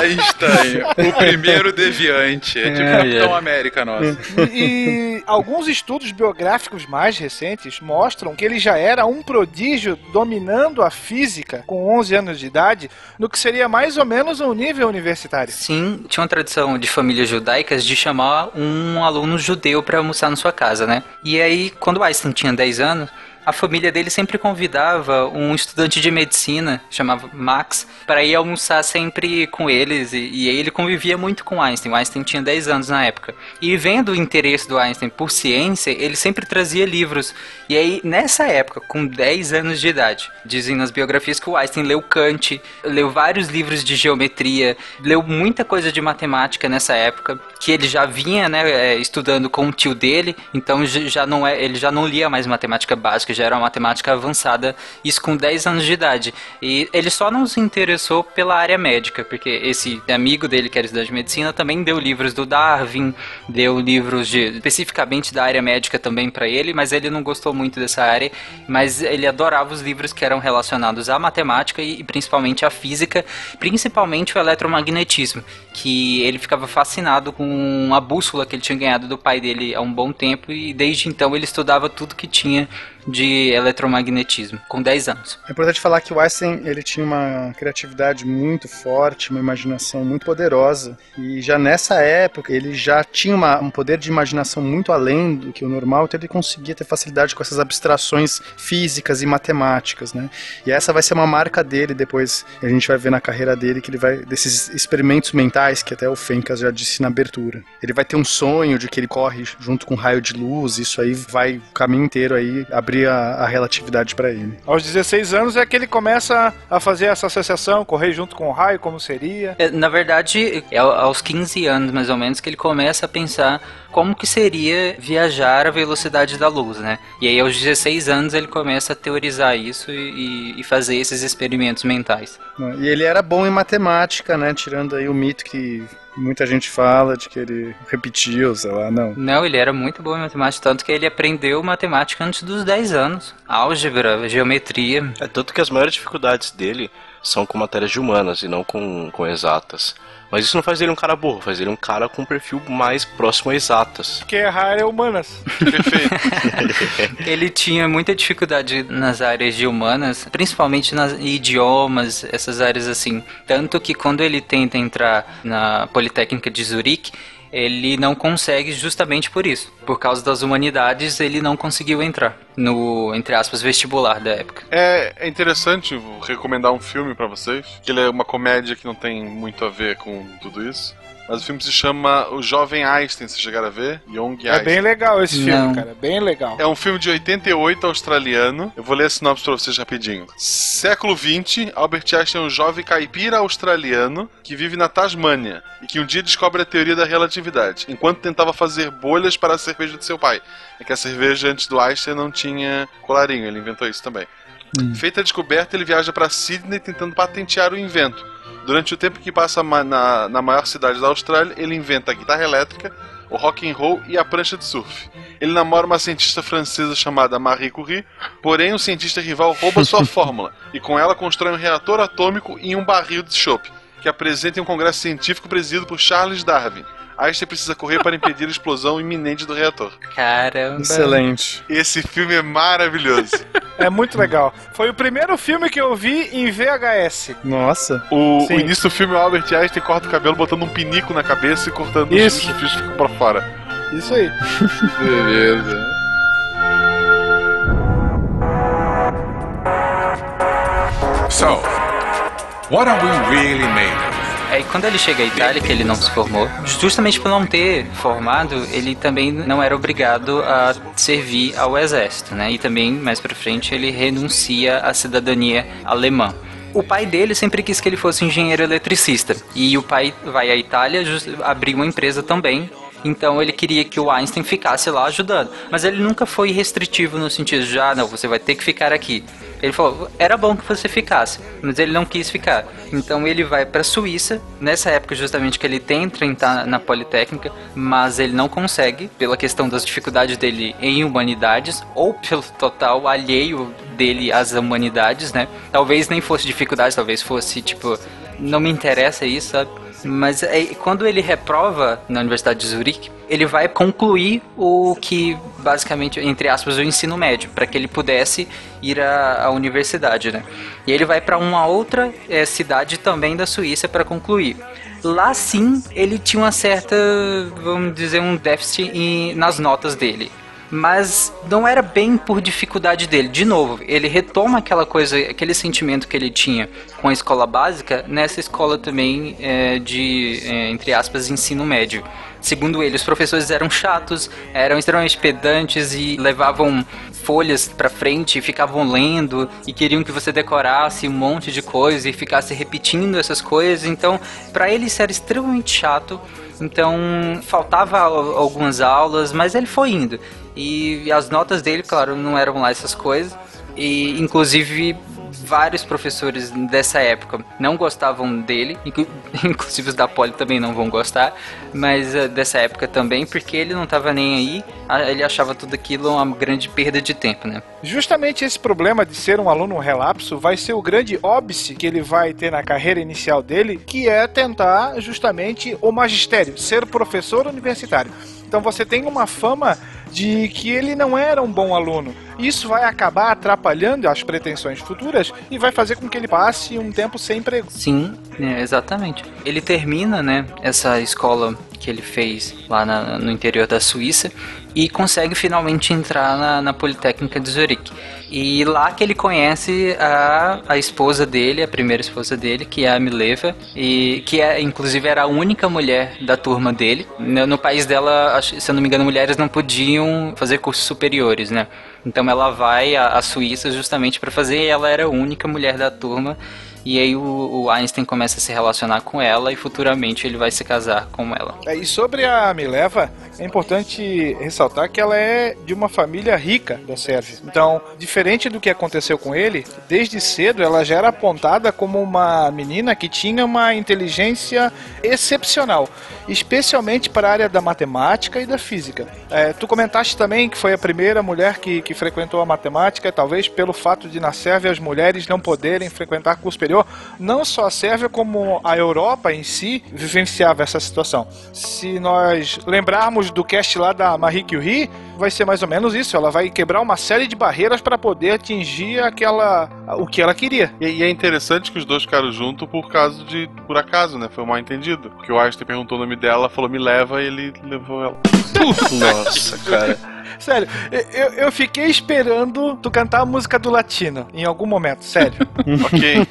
Einstein, o primeiro deviante. É tipo é, Capitão é. América nosso. E, e, alguns estudos biográficos mais recentes mostram que ele já era um prodígio dominando a física com 11 anos de idade, no que seria mais ou menos um nível universitário. Sim, tinha uma tradição de famílias judaicas de chamar um aluno judeu para almoçar na sua casa, né? E aí, quando Einstein tinha 10 anos, a família dele sempre convidava um estudante de medicina, chamava Max, para ir almoçar sempre com eles. E, e ele convivia muito com Einstein. O Einstein tinha 10 anos na época. E vendo o interesse do Einstein por ciência, ele sempre trazia livros. E aí, nessa época, com 10 anos de idade, dizem nas biografias que o Einstein leu Kant, leu vários livros de geometria, leu muita coisa de matemática nessa época, que ele já vinha né, é, estudando com o tio dele, então já não é, ele já não lia mais matemática básica que já era uma matemática avançada, isso com 10 anos de idade. E ele só não se interessou pela área médica, porque esse amigo dele, que era estudante de medicina, também deu livros do Darwin, deu livros de, especificamente da área médica também para ele, mas ele não gostou muito dessa área, mas ele adorava os livros que eram relacionados à matemática e, e principalmente à física, principalmente o eletromagnetismo, que ele ficava fascinado com a bússola que ele tinha ganhado do pai dele há um bom tempo e desde então ele estudava tudo que tinha de eletromagnetismo, com 10 anos. É importante falar que o Einstein ele tinha uma criatividade muito forte, uma imaginação muito poderosa, e já nessa época ele já tinha uma, um poder de imaginação muito além do que o normal, então ele conseguia ter facilidade com essas abstrações físicas e matemáticas, né? E essa vai ser uma marca dele depois, a gente vai ver na carreira dele que ele vai desses experimentos mentais que até o Fencas já disse na abertura. Ele vai ter um sonho de que ele corre junto com um raio de luz, isso aí vai o caminho inteiro aí abrir abrir a, a relatividade para ele. Aos 16 anos é que ele começa a fazer essa associação, correr junto com o raio, como seria. É, na verdade, é aos 15 anos mais ou menos que ele começa a pensar como que seria viajar a velocidade da luz, né? E aí aos 16 anos ele começa a teorizar isso e, e, fazer esses experimentos mentais. E ele era bom em matemática, né? Tirando aí o mito que Muita gente fala de que ele repetiu, sei lá, não. Não, ele era muito bom em matemática, tanto que ele aprendeu matemática antes dos 10 anos. Álgebra, geometria. É tanto que as maiores dificuldades dele são com matérias de humanas e não com, com exatas. Mas isso não faz ele um cara burro, faz ele um cara com um perfil mais próximo a exatas. Porque errar é humanas. Perfeito. ele tinha muita dificuldade nas áreas de humanas, principalmente nas idiomas, essas áreas assim. Tanto que quando ele tenta entrar na Politécnica de Zurique, ele não consegue justamente por isso. Por causa das humanidades, ele não conseguiu entrar no, entre aspas, vestibular da época. É, é interessante recomendar um filme pra vocês, que ele é uma comédia que não tem muito a ver com tudo isso. Mas o filme se chama O Jovem Einstein, vocês chegaram a ver? Young É Einstein. bem legal esse filme, Não. cara. Bem legal. É um filme de 88 australiano. Eu vou ler a sinopse pra vocês rapidinho. Século 20, Albert Einstein é um jovem caipira australiano que vive na Tasmânia e que um dia descobre a teoria da relatividade, enquanto tentava fazer bolhas para a cerveja de seu pai. É que a cerveja antes do Einstein não tinha colarinho, ele inventou isso também. Feita a descoberta, ele viaja para Sydney tentando patentear o invento. Durante o tempo que passa na, na maior cidade da Austrália, ele inventa a guitarra elétrica, o rock and roll e a prancha de surf. Ele namora uma cientista francesa chamada Marie Curie, porém o cientista rival rouba sua fórmula e com ela constrói um reator atômico em um barril de chope, que apresenta em um congresso científico presidido por Charles Darwin. Einstein precisa correr para impedir a explosão iminente do reator. Caramba. Excelente. Esse filme é maravilhoso. É muito legal. Foi o primeiro filme que eu vi em VHS. Nossa. O, o início do filme, o Albert Einstein corta o cabelo botando um pinico na cabeça e cortando Isso. os fios que ficam pra fora. Isso aí. Beleza. So, what are we really made of? Aí quando ele chega à Itália, que ele não se formou, justamente por não ter formado, ele também não era obrigado a servir ao exército, né? E também, mais pra frente, ele renuncia à cidadania alemã. O pai dele sempre quis que ele fosse engenheiro eletricista. E o pai vai à Itália abrir uma empresa também. Então ele queria que o Einstein ficasse lá ajudando. Mas ele nunca foi restritivo no sentido de, ah, não, você vai ter que ficar aqui. Ele falou, era bom que você ficasse, mas ele não quis ficar. Então ele vai para a Suíça, nessa época justamente que ele tenta entrar na Politécnica, mas ele não consegue, pela questão das dificuldades dele em humanidades, ou pelo total alheio dele às humanidades, né? Talvez nem fosse dificuldade, talvez fosse tipo, não me interessa isso, sabe? Mas é, quando ele reprova na Universidade de Zurique, ele vai concluir o que, basicamente, entre aspas, o ensino médio, para que ele pudesse ir à, à universidade, né? E ele vai para uma outra eh, cidade também da Suíça para concluir. Lá sim, ele tinha uma certa, vamos dizer, um déficit em- nas notas dele mas não era bem por dificuldade dele. De novo, ele retoma aquela coisa, aquele sentimento que ele tinha com a escola básica nessa escola também é, de, é, entre aspas, ensino médio. Segundo ele, os professores eram chatos, eram extremamente pedantes e levavam folhas pra frente e ficavam lendo e queriam que você decorasse um monte de coisa e ficasse repetindo essas coisas. Então, pra ele isso era extremamente chato. Então, faltava al- algumas aulas, mas ele foi indo. E as notas dele, claro, não eram lá essas coisas. E, inclusive, vários professores dessa época não gostavam dele, inclu- inclusive os da Poli também não vão gostar, mas eh, dessa época também, porque ele não estava nem aí, ele achava tudo aquilo uma grande perda de tempo, né? Justamente esse problema de ser um aluno relapso vai ser o grande óbice que ele vai ter na carreira inicial dele, que é tentar justamente o magistério, ser professor universitário. Então você tem uma fama de que ele não era um bom aluno. Isso vai acabar atrapalhando as pretensões futuras e vai fazer com que ele passe um tempo sem emprego. Sim, é, exatamente. Ele termina, né, essa escola que ele fez lá na- no interior da Suíça e consegue finalmente entrar na, na Politécnica de Zurique. E lá que ele conhece a, a esposa dele, a primeira esposa dele, que é a Mileva, e que é, inclusive era a única mulher da turma dele. No, no país dela, se eu não me engano, mulheres não podiam fazer cursos superiores, né? Então ela vai à, à Suíça justamente para fazer, e ela era a única mulher da turma. E aí o, o Einstein começa a se relacionar com ela e futuramente ele vai se casar com ela. É, E sobre a Mileva, é importante ressaltar que ela é de uma família rica da Sérvia. Então, diferente do que aconteceu com ele, desde cedo ela já era apontada como uma menina que tinha uma inteligência excepcional, especialmente para a área da matemática e da física. É, tu comentaste também que foi a primeira mulher que, que frequentou a matemática, talvez pelo fato de na Sérvia as mulheres não poderem frequentar curso superior. Não só a Sérvia, como a Europa em si vivenciava essa situação. Se nós lembrarmos do cast lá da Marie Curie, vai ser mais ou menos isso. Ela vai quebrar uma série de barreiras para poder atingir aquela o que ela queria. E, e é interessante que os dois ficaram juntos por causa de por acaso, né? Foi um mal entendido. Porque o Einstein perguntou o nome dela, falou me leva e ele levou ela. Nossa, cara. Sério, eu, eu fiquei esperando tu cantar a música do latino em algum momento, sério. ok.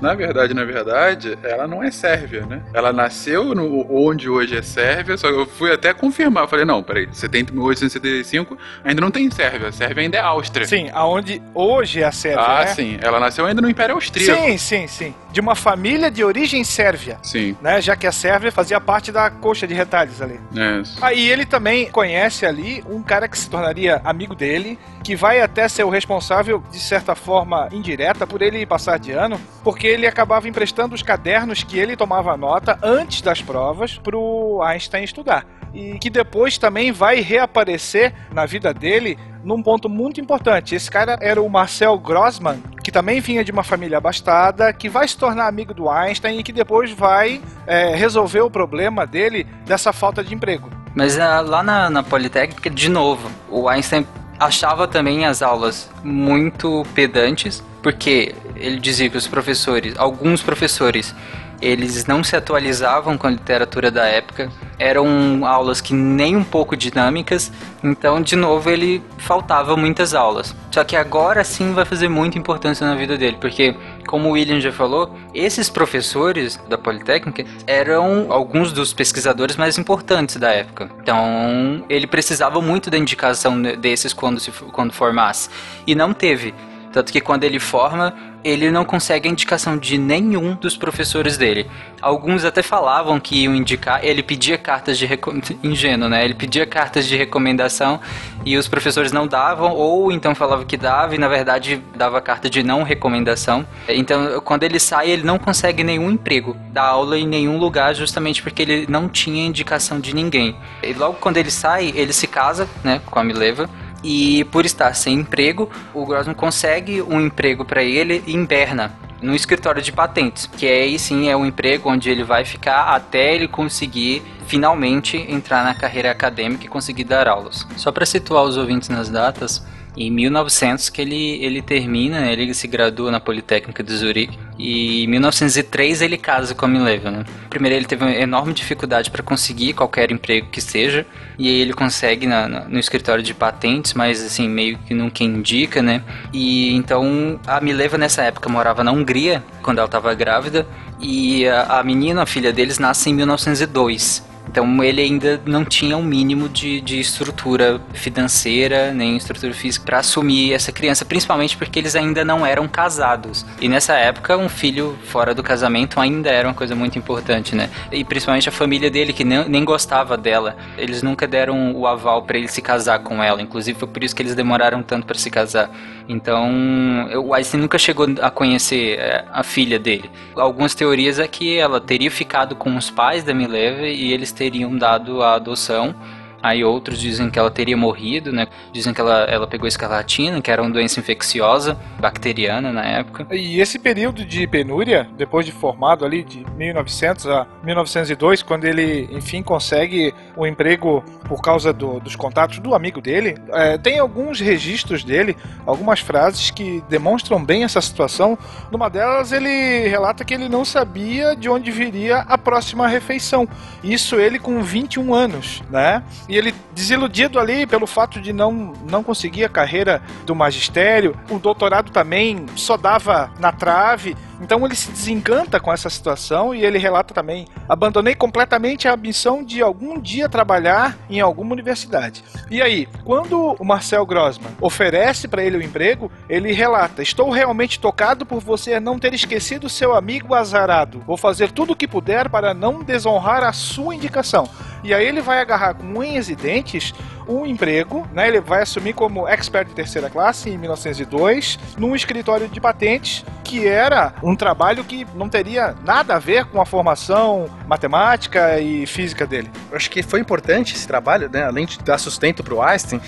Na verdade, na verdade, ela não é Sérvia, né? Ela nasceu no, onde hoje é Sérvia, só que eu fui até confirmar. Eu falei, não, peraí, 70, 1875 ainda não tem Sérvia. Sérvia ainda é Áustria. Sim, aonde hoje é a Sérvia, Ah, né? sim. Ela nasceu ainda no Império Austríaco. Sim, sim, sim. De uma família de origem sérvia, Sim. né? Já que a Sérvia fazia parte da coxa de retalhos ali. É isso. Aí ele também conhece ali um cara que se tornaria amigo dele, que vai até ser o responsável, de certa forma indireta, por ele passar de ano, porque ele acabava emprestando os cadernos que ele tomava nota antes das provas pro Einstein estudar. E que depois também vai reaparecer na vida dele num ponto muito importante. Esse cara era o Marcel Grossman, que também vinha de uma família abastada, que vai se tornar amigo do Einstein e que depois vai é, resolver o problema dele dessa falta de emprego. Mas ah, lá na, na Politécnica, de novo, o Einstein achava também as aulas muito pedantes, porque ele dizia que os professores, alguns professores, eles não se atualizavam com a literatura da época, eram aulas que nem um pouco dinâmicas, então, de novo, ele faltava muitas aulas. Só que agora sim vai fazer muita importância na vida dele, porque, como o William já falou, esses professores da Politécnica eram alguns dos pesquisadores mais importantes da época. Então, ele precisava muito da indicação desses quando, se, quando formasse, e não teve. Tanto que quando ele forma, ele não consegue a indicação de nenhum dos professores dele. Alguns até falavam que iam indicar, ele pedia cartas de reco... ingênuo, né? Ele pedia cartas de recomendação e os professores não davam, ou então falava que dava e na verdade dava carta de não recomendação. Então, quando ele sai, ele não consegue nenhum emprego, dar aula em nenhum lugar, justamente porque ele não tinha indicação de ninguém. E logo quando ele sai, ele se casa, né, com a Mileva. E por estar sem emprego, o Grossman consegue um emprego para ele em Berna, no escritório de patentes, que aí sim é o emprego onde ele vai ficar até ele conseguir finalmente entrar na carreira acadêmica e conseguir dar aulas. Só para situar os ouvintes nas datas, em 1900 que ele, ele termina, ele se gradua na Politécnica de Zurique e em 1903 ele casa com a Mileva. Né? Primeiro ele teve uma enorme dificuldade para conseguir qualquer emprego que seja e aí ele consegue na, na, no escritório de patentes, mas assim meio que nunca indica, né? E então a Mileva nessa época morava na Hungria quando ela estava grávida e a, a menina, a filha deles, nasce em 1902. Então ele ainda não tinha um mínimo de, de estrutura financeira, nem estrutura física para assumir essa criança, principalmente porque eles ainda não eram casados. E nessa época, um filho fora do casamento ainda era uma coisa muito importante, né? E principalmente a família dele, que nem, nem gostava dela. Eles nunca deram o aval para ele se casar com ela. Inclusive foi por isso que eles demoraram tanto para se casar. Então, o Einstein nunca chegou a conhecer é, a filha dele. Algumas teorias é que ela teria ficado com os pais da Mileva e eles teriam dado a adoção. Aí outros dizem que ela teria morrido, né? Dizem que ela, ela pegou escarlatina, que era uma doença infecciosa, bacteriana na época. E esse período de penúria, depois de formado ali de 1900 a 1902, quando ele enfim consegue um emprego por causa do, dos contatos do amigo dele, é, tem alguns registros dele, algumas frases que demonstram bem essa situação. Numa delas ele relata que ele não sabia de onde viria a próxima refeição. Isso ele com 21 anos, né? E ele desiludido ali pelo fato de não, não conseguir a carreira do magistério, o doutorado também só dava na trave. Então ele se desencanta com essa situação e ele relata também: abandonei completamente a ambição de algum dia trabalhar em alguma universidade. E aí, quando o Marcel Grossman oferece para ele o emprego, ele relata: Estou realmente tocado por você não ter esquecido seu amigo azarado. Vou fazer tudo o que puder para não desonrar a sua indicação. E aí ele vai agarrar com unhas e dentes um emprego, né? Ele vai assumir como expert de terceira classe em 1902, num escritório de patentes que era um trabalho que não teria nada a ver com a formação matemática e física dele. Eu acho que foi importante esse trabalho, né? Além de dar sustento pro Einstein.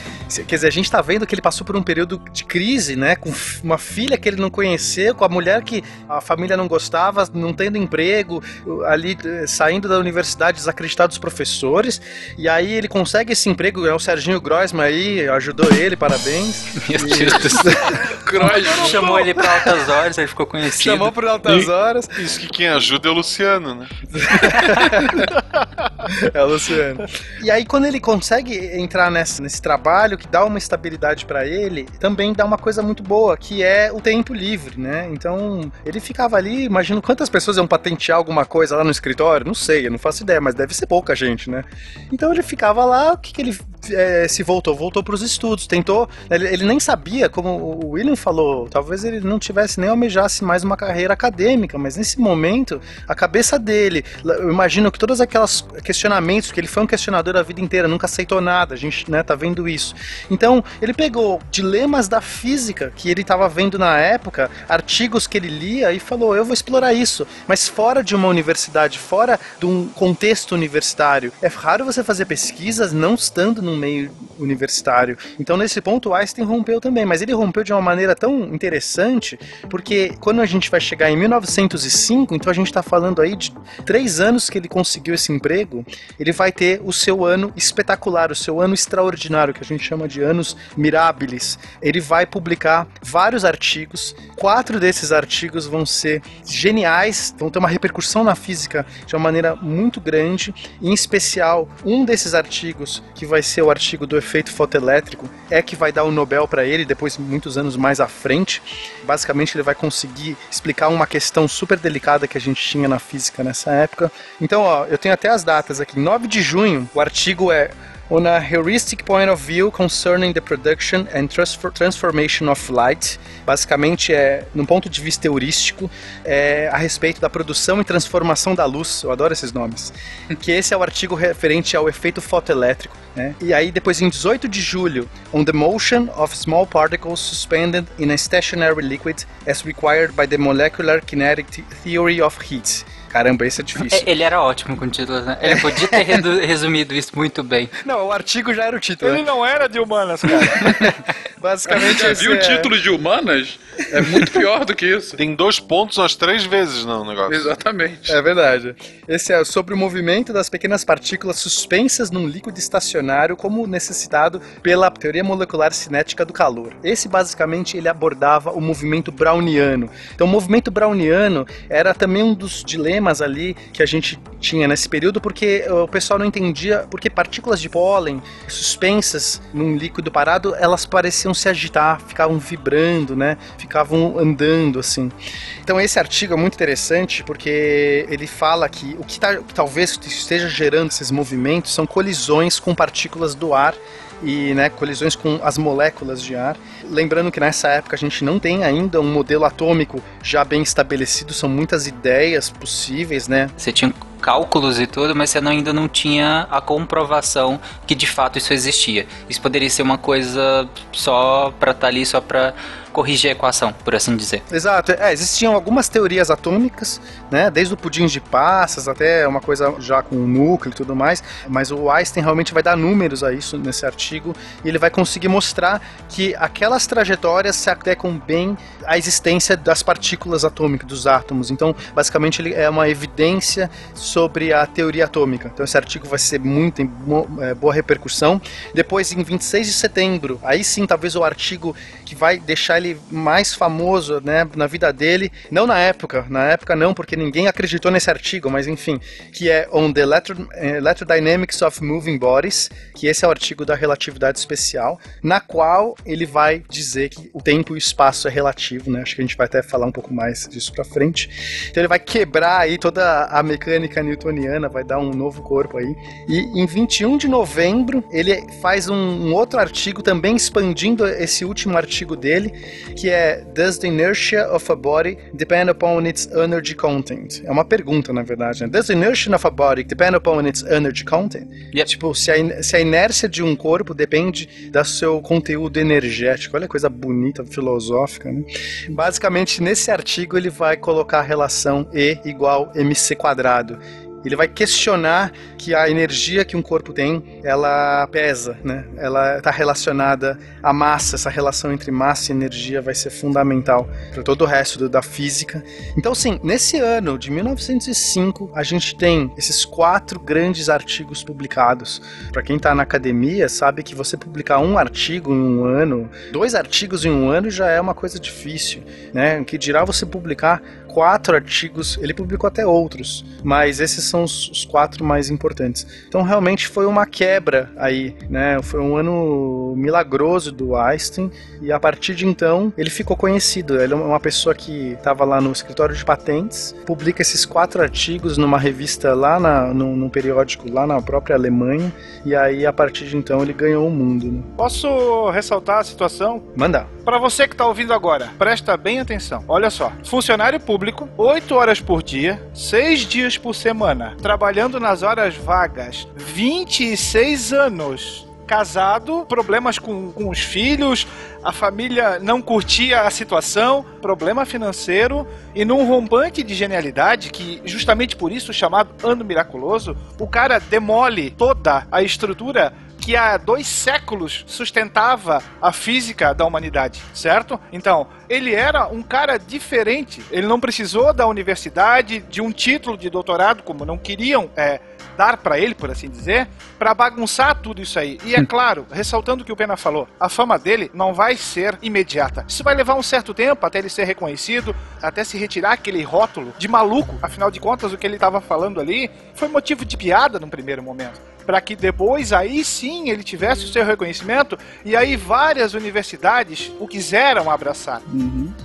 Quer dizer, a gente tá vendo que ele passou por um período de crise, né? Com uma filha que ele não conhecia, com a mulher que a família não gostava, não tendo emprego, ali eh, saindo da universidade desacreditado dos professores. E aí ele consegue esse emprego, é o Serginho Grossman aí, ajudou ele, parabéns. Meu Deus do céu. Grossman. Chamou ele pra altas horas, ele ficou conhecido. Chamou por altas E- horas. Isso que quem ajuda é o Luciano, né? É o Luciano. E aí, quando ele consegue entrar nesse, nesse trabalho que dá uma estabilidade pra ele, também dá uma coisa muito boa, que é o tempo livre, né? Então, ele ficava ali, imagino quantas pessoas iam patentear alguma coisa lá no escritório, não sei, eu não faço ideia, mas deve ser pouca gente, né? Então ele ficava lá, o que, que ele eh, se voltou? Voltou pros estudos, tentou. Ele, ele nem sabia, como o William falou, talvez ele não tivesse nem almejasse mais uma carreira acadêmica, mas nesse momento, a cabeça dele, eu imagino que todos aqueles questionamentos, que ele foi um questionador a vida inteira, nunca aceitou nada, a gente né, tá vendo isso. Então, ele pegou dilemas da física que ele estava vendo na época, artigos que ele lia e falou: eu vou explorar isso, mas fora de uma universidade, fora de um contexto universitário. É raro você fazer pesquisas não estando no meio universitário. Então, nesse ponto, o Einstein rompeu também, mas ele rompeu de uma maneira tão interessante, porque quando a gente vai chegar em 1905, então a gente está falando aí de três anos que ele conseguiu esse emprego, ele vai ter o seu ano espetacular, o seu ano extraordinário, que a gente chama de anos mirabilis. Ele vai publicar vários artigos, quatro desses artigos vão ser geniais, vão ter uma repercussão na física de uma maneira muito grande, em especial um desses artigos, que vai ser o artigo do efeito fotoelétrico, é que vai dar o Nobel para ele depois muitos anos mais à frente. Basicamente ele vai conseguir explicar uma questão super delicada que a gente tinha na física nessa época. Então, ó, eu tenho até as datas aqui. 9 de junho, o artigo é On a heuristic point of view concerning the production and transfer- transformation of light. Basicamente é, num ponto de vista heurístico, é, a respeito da produção e transformação da luz. Eu adoro esses nomes. que esse é o artigo referente ao efeito fotoelétrico. Né? E aí, depois, em 18 de julho, On the motion of small particles suspended in a stationary liquid as required by the molecular kinetic theory of heat. Caramba, esse é difícil. É, Ele era ótimo com títulos, né? Ele podia ter resumido isso muito bem. Não, o artigo já era o título. Ele né? não era de humanas, cara. Basicamente, esse viu o é- título de humanas? É muito pior do que isso. Tem dois pontos umas três vezes no negócio. Exatamente. É verdade. Esse é sobre o movimento das pequenas partículas suspensas num líquido estacionário como necessitado pela teoria molecular cinética do calor. Esse basicamente ele abordava o movimento browniano. Então o movimento browniano era também um dos dilemas ali que a gente tinha nesse período porque o pessoal não entendia porque partículas de pólen suspensas num líquido parado, elas pareciam se agitar, ficavam vibrando, né? Ficavam andando assim. Então esse artigo é muito interessante porque ele fala que o que, tá- o que talvez esteja gerando esses movimentos são colisões com partículas do ar e né, colisões com as moléculas de ar. Lembrando que nessa época a gente não tem ainda um modelo atômico já bem estabelecido, são muitas ideias possíveis, né? Você tinha cálculos e tudo, mas você ainda não tinha a comprovação que de fato isso existia. Isso poderia ser uma coisa só pra estar ali, só pra corrigir a equação, por assim dizer. Exato, é, existiam algumas teorias atômicas, né, desde o pudim de passas até uma coisa já com o núcleo e tudo mais, mas o Einstein realmente vai dar números a isso nesse artigo e ele vai conseguir mostrar que aquelas trajetórias se adequam bem à existência das partículas atômicas, dos átomos. Então, basicamente, ele é uma evidência sobre a teoria atômica. Então, esse artigo vai ser muito em é, boa repercussão. Depois, em 26 de setembro, aí sim, talvez o artigo que vai deixar ele mais famoso né, na vida dele, não na época, na época não, porque ninguém acreditou nesse artigo, mas enfim, que é On the Electro, eh, Electrodynamics of Moving Bodies, que esse é o artigo da relatividade especial, na qual ele vai dizer que o tempo e o espaço é relativo, né? Acho que a gente vai até falar um pouco mais disso pra frente. Então ele vai quebrar aí toda a mecânica newtoniana, vai dar um novo corpo aí. E em 21 de novembro, ele faz um, um outro artigo também expandindo esse último artigo dele, que é Does the inertia of a body depend upon its energy content? É uma pergunta, na verdade. Né? Does the inertia of a body depend upon its energy content? Yep. Tipo, se a, se a inércia de um corpo depende do seu conteúdo energético. Olha que coisa bonita, filosófica, né? Basicamente, nesse artigo, ele vai colocar a relação E igual mc quadrado. Ele vai questionar que a energia que um corpo tem, ela pesa, né? Ela está relacionada à massa. Essa relação entre massa e energia vai ser fundamental para todo o resto da física. Então, sim, nesse ano de 1905, a gente tem esses quatro grandes artigos publicados. Para quem está na academia, sabe que você publicar um artigo em um ano, dois artigos em um ano já é uma coisa difícil, né? Que dirá você publicar quatro artigos, ele publicou até outros, mas esses são os, os quatro mais importantes. Então realmente foi uma quebra aí, né? Foi um ano milagroso do Einstein e a partir de então ele ficou conhecido. Ele é uma pessoa que estava lá no escritório de patentes, publica esses quatro artigos numa revista lá na, num, num periódico lá na própria Alemanha e aí a partir de então ele ganhou o mundo. Né? Posso ressaltar a situação? Manda. Para você que tá ouvindo agora, presta bem atenção. Olha só, funcionário público, 8 horas por dia, 6 dias por semana, trabalhando nas horas vagas, 26 anos. Casado, problemas com, com os filhos, a família não curtia a situação, problema financeiro, e num rompante de genialidade, que justamente por isso chamado Ano Miraculoso, o cara demole toda a estrutura que há dois séculos sustentava a física da humanidade, certo? Então, ele era um cara diferente. Ele não precisou da universidade, de um título de doutorado, como não queriam é, dar para ele, por assim dizer, para bagunçar tudo isso aí. E é claro, ressaltando o que o Pena falou, a fama dele não vai ser imediata. Isso vai levar um certo tempo até ele ser reconhecido, até se retirar aquele rótulo de maluco. Afinal de contas, o que ele estava falando ali foi motivo de piada num primeiro momento para que depois aí sim ele tivesse o seu reconhecimento e aí várias universidades o quiseram abraçar.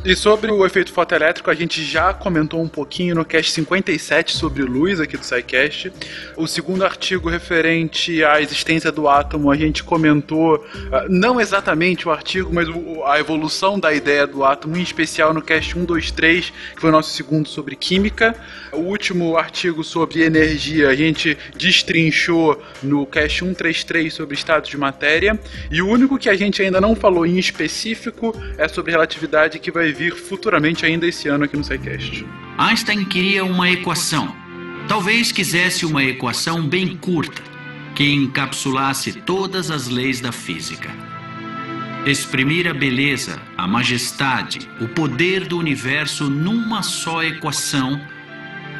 E sobre o efeito fotoelétrico, a gente já comentou um pouquinho no cast 57 sobre luz aqui do SciCast. O segundo artigo referente à existência do átomo, a gente comentou, ah, não exatamente o artigo, mas a evolução da ideia do átomo, em especial no cast 123, que foi o nosso segundo sobre química. O último artigo sobre energia, a gente destrinchou no cast 133 sobre estado de matéria. E o único que a gente ainda não falou em específico é sobre relatividade, que vai vir futuramente ainda esse ano aqui no SciCast. Einstein queria uma equação. Talvez quisesse uma equação bem curta, que encapsulasse todas as leis da física. Exprimir a beleza, a majestade, o poder do universo numa só equação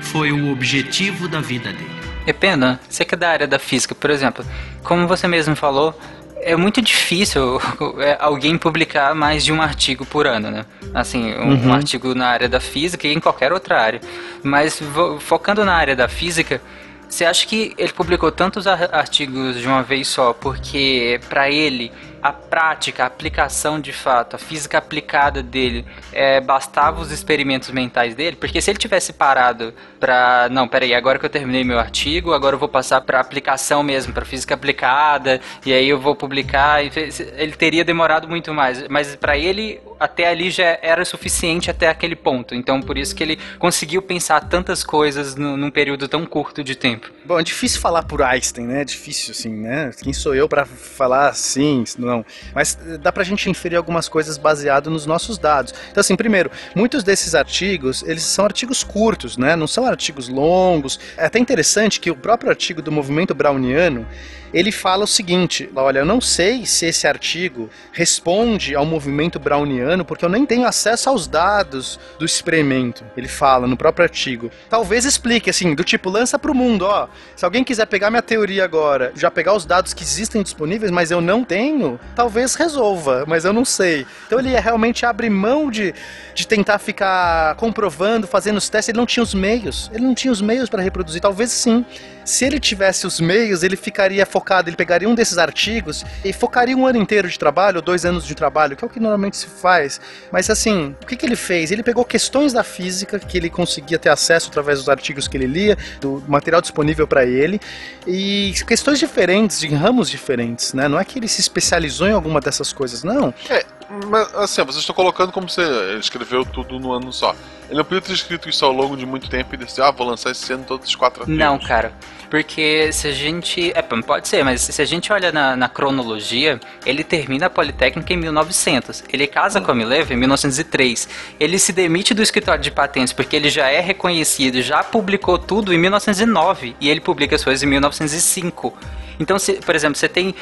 foi o objetivo da vida dele. É pena, você que é da área da física, por exemplo, como você mesmo falou, é muito difícil é, alguém publicar mais de um artigo por ano, né? Assim, um, um Uhum. artigo na área da física e em qualquer outra área. Mas focando na área da física, você acha que ele publicou tantos ar- artigos de uma vez só porque para ele a prática, a aplicação de fato, a física aplicada dele, é, bastava os experimentos mentais dele? Porque se ele tivesse parado pra. Não, peraí, agora que eu terminei meu artigo, agora eu vou passar pra aplicação mesmo, pra física aplicada, e aí eu vou publicar. Ele teria demorado muito mais. Mas pra ele, até ali já era suficiente até aquele ponto. Então por isso que ele conseguiu pensar tantas coisas num, num período tão curto de tempo. Bom, é difícil falar por Einstein, né? É difícil, assim, né? Quem sou eu pra falar assim, não. Mas eh, dá pra gente inferir algumas coisas baseado nos nossos dados. Então, assim, primeiro, muitos desses artigos, eles são artigos curtos, né? Não são artigos longos. É até interessante que o próprio artigo do movimento browniano, ele fala o seguinte: olha, eu não sei se esse artigo responde ao movimento browniano, porque eu nem tenho acesso aos dados do experimento. Ele fala no próprio artigo. Talvez explique, assim, do tipo, lança pro mundo, ó. Se alguém quiser pegar minha teoria agora, já pegar os dados que existem disponíveis, mas eu não tenho, talvez resolva, mas eu não sei. Então ele realmente abre mão de, de tentar ficar comprovando, fazendo os testes. Ele não tinha os meios. Ele não tinha os meios para reproduzir. Talvez sim. Se ele tivesse os meios, ele ficaria focado, ele pegaria um desses artigos e focaria um ano inteiro de trabalho, ou dois anos de trabalho, que é o que normalmente se faz. Mas assim, o que, que ele fez? Ele pegou questões da física que ele conseguia ter acesso através dos artigos que ele lia, do material disponível para ele, e questões diferentes, de ramos diferentes, né? Não é que ele se especializou em alguma dessas coisas, não. É, Mas, assim, vocês estão colocando como você escreveu tudo no ano só. Ele não podia ter escrito isso ao longo de muito tempo e decidir, ah, vou lançar esse ano todos os quatro artigos. Não, cara. Porque se a gente. É, pode ser, mas se a gente olha na, na cronologia, ele termina a Politécnica em 1900. Ele casa com a Mileva em 1903. Ele se demite do escritório de patentes porque ele já é reconhecido, já publicou tudo em 1909 e ele publica as coisas em 1905. Então, se, por exemplo, você tem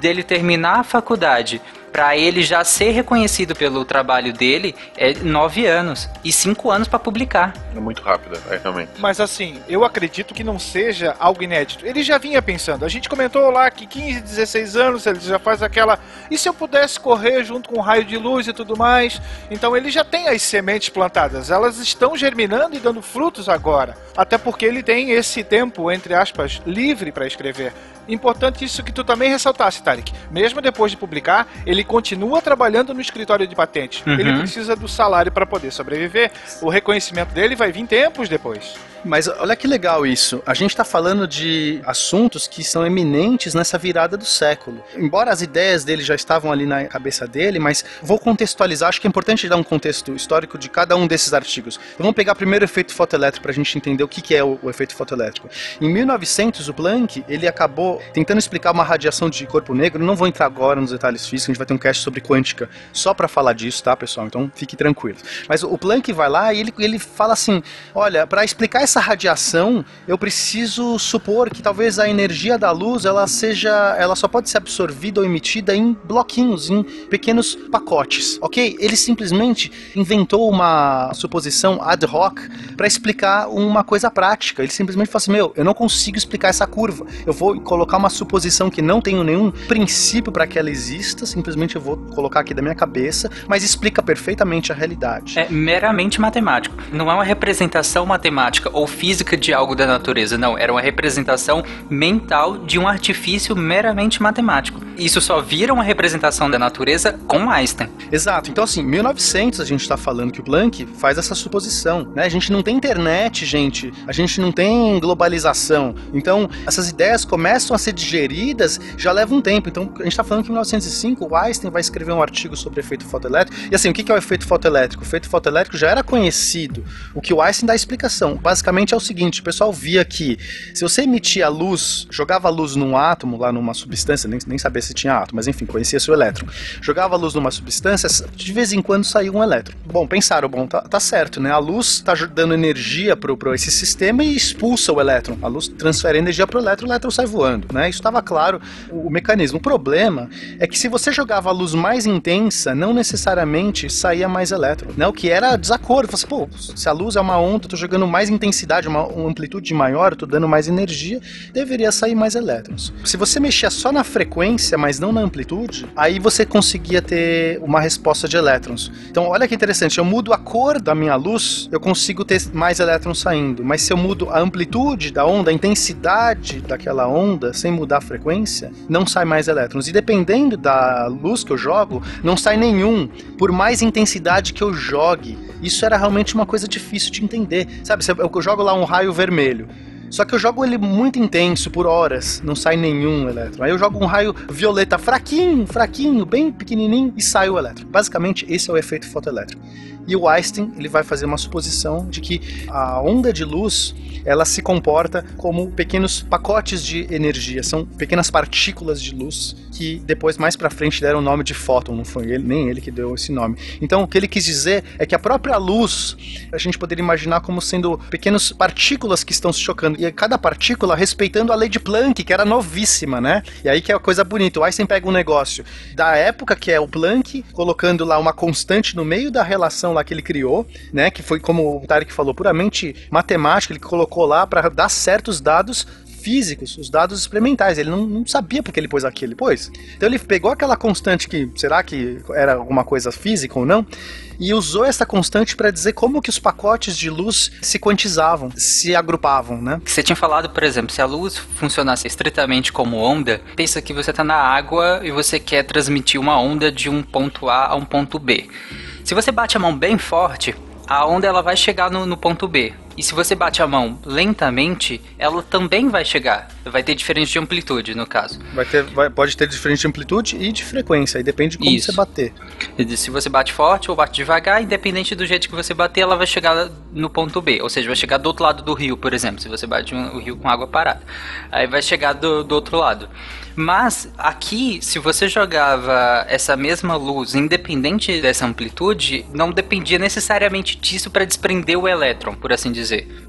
dele terminar a faculdade para ele já ser reconhecido pelo trabalho dele é nove anos e cinco anos para publicar. É muito rápido, é realmente. Mas assim, eu acredito que não seja algo inédito. Ele já vinha pensando. A gente comentou lá que 15, 16 anos ele já faz aquela. E se eu pudesse correr junto com um raio de luz e tudo mais? Então ele já tem as sementes plantadas. Elas estão germinando e dando frutos agora. Até porque ele tem esse tempo, entre aspas, livre para escrever. Importante isso que tu também ressaltasse, Tarek. Mesmo depois de publicar, ele continua trabalhando no escritório de patentes. Uhum. Ele precisa do salário para poder sobreviver. O reconhecimento dele vai vir tempos depois. Mas olha que legal isso. A gente está falando de assuntos que são eminentes nessa virada do século. Embora as ideias dele já estavam ali na cabeça dele, mas vou contextualizar. Acho que é importante dar um contexto histórico de cada um desses artigos. Então, vamos pegar primeiro o efeito fotoelétrico para a gente entender o que, é o, o efeito fotoelétrico. Em 1900, o Planck ele acabou tentando explicar uma radiação de corpo negro. Não vou entrar agora nos detalhes físicos. A gente vai ter um cast sobre quântica só para falar disso, tá, pessoal? Então fique tranquilo. Mas o Planck vai lá e ele, ele fala assim: olha, para explicar essa radiação, eu preciso supor que talvez a energia da luz ela seja, ela só pode ser absorvida ou emitida em bloquinhos, em pequenos pacotes, ok? Ele simplesmente inventou uma suposição ad hoc para explicar uma coisa prática. Ele simplesmente falou assim: meu, eu não consigo explicar essa curva. Eu vou colocar uma suposição que não tenho nenhum princípio para que ela exista. Simplesmente eu vou colocar aqui da minha cabeça, mas explica perfeitamente a realidade. É meramente matemático. Não é uma representação matemática física de algo da natureza, não. Era uma representação mental de um artifício meramente matemático. Isso só vira uma representação da natureza com Einstein. Exato. Então, assim, 1900 a gente está falando que o Planck faz essa suposição, né? A gente não tem internet, gente. A gente não tem globalização. Então, essas ideias começam a ser digeridas já leva um tempo. Então, a gente está falando que em 1905 o Einstein vai escrever um artigo sobre efeito fotoelétrico. E assim, o que é o efeito fotoelétrico? O efeito fotoelétrico já era conhecido. O que o Einstein dá explicação. Basicamente é o seguinte: o pessoal via que se você emitia luz, jogava luz num átomo, lá numa substância, nem, nem sabia se tinha átomo, mas enfim, conhecia-se o elétron. Jogava luz numa substância, de vez em quando saía um elétron. Bom, pensaram, bom, tá, tá certo, né? A luz está dando energia para esse sistema e expulsa o elétron. A luz transfere energia para o elétron, o elétron sai voando, né? Isso estava claro o, o mecanismo. O problema é que se você jogava a luz mais intensa, não necessariamente saía mais elétron, né? O que era desacordo. Você, pô, se a luz é uma onda, eu tô jogando mais intensidade, uma, uma amplitude maior, eu tô dando mais energia, deveria sair mais elétrons. Se você mexia só na frequência, mas não na amplitude, aí você conseguia ter uma resposta de elétrons. Então, olha que interessante, eu mudo a cor da minha luz, eu consigo ter mais elétrons saindo, mas se eu mudo a amplitude da onda, a intensidade daquela onda, sem mudar a frequência, não sai mais elétrons. E dependendo da luz que eu jogo, não sai nenhum, por mais intensidade que eu jogue. Isso era realmente uma coisa difícil de entender. Sabe, eu jogo lá um raio vermelho. Só que eu jogo ele muito intenso, por horas, não sai nenhum elétron. Aí eu jogo um raio violeta fraquinho, fraquinho, bem pequenininho e sai o elétron. Basicamente, esse é o efeito fotoelétrico. E o Einstein ele vai fazer uma suposição de que a onda de luz ela se comporta como pequenos pacotes de energia, são pequenas partículas de luz que depois mais para frente deram o nome de fóton, não foi ele nem ele que deu esse nome. Então o que ele quis dizer é que a própria luz a gente poderia imaginar como sendo pequenas partículas que estão se chocando e cada partícula respeitando a lei de Planck que era novíssima, né? E aí que é a coisa bonita. O Einstein pega um negócio da época que é o Planck colocando lá uma constante no meio da relação lá que ele criou, né? Que foi como o Tarek falou puramente matemática, ele colocou lá para dar certos dados físicos, os dados experimentais. Ele não, não, sabia porque ele pôs aquilo, ele pôs. Então ele pegou aquela constante que, será que era alguma coisa física ou não, e usou essa constante para dizer como que os pacotes de luz se quantizavam, se agrupavam, né? Você tinha falado, por exemplo, se a luz funcionasse estritamente como onda, pensa que você está na água e você quer transmitir uma onda de um ponto A a um ponto B. Se você bate a mão bem forte, a onda ela vai chegar no, no, ponto B. E se você bate a mão lentamente, ela também vai chegar. Vai ter diferença de amplitude, no caso. Vai ter, vai- pode ter diferença de amplitude e de frequência, aí depende de como Isso. você bater. Se você bate forte ou bate devagar, independente do jeito que você bater, ela vai chegar no ponto B. Ou seja, vai chegar do outro lado do rio, por exemplo, se você bate um- o rio com água parada. Aí vai chegar do, do outro lado. Mas aqui, se você jogava essa mesma luz, independente dessa amplitude, não dependia necessariamente disso para desprender o elétron, por assim dizer.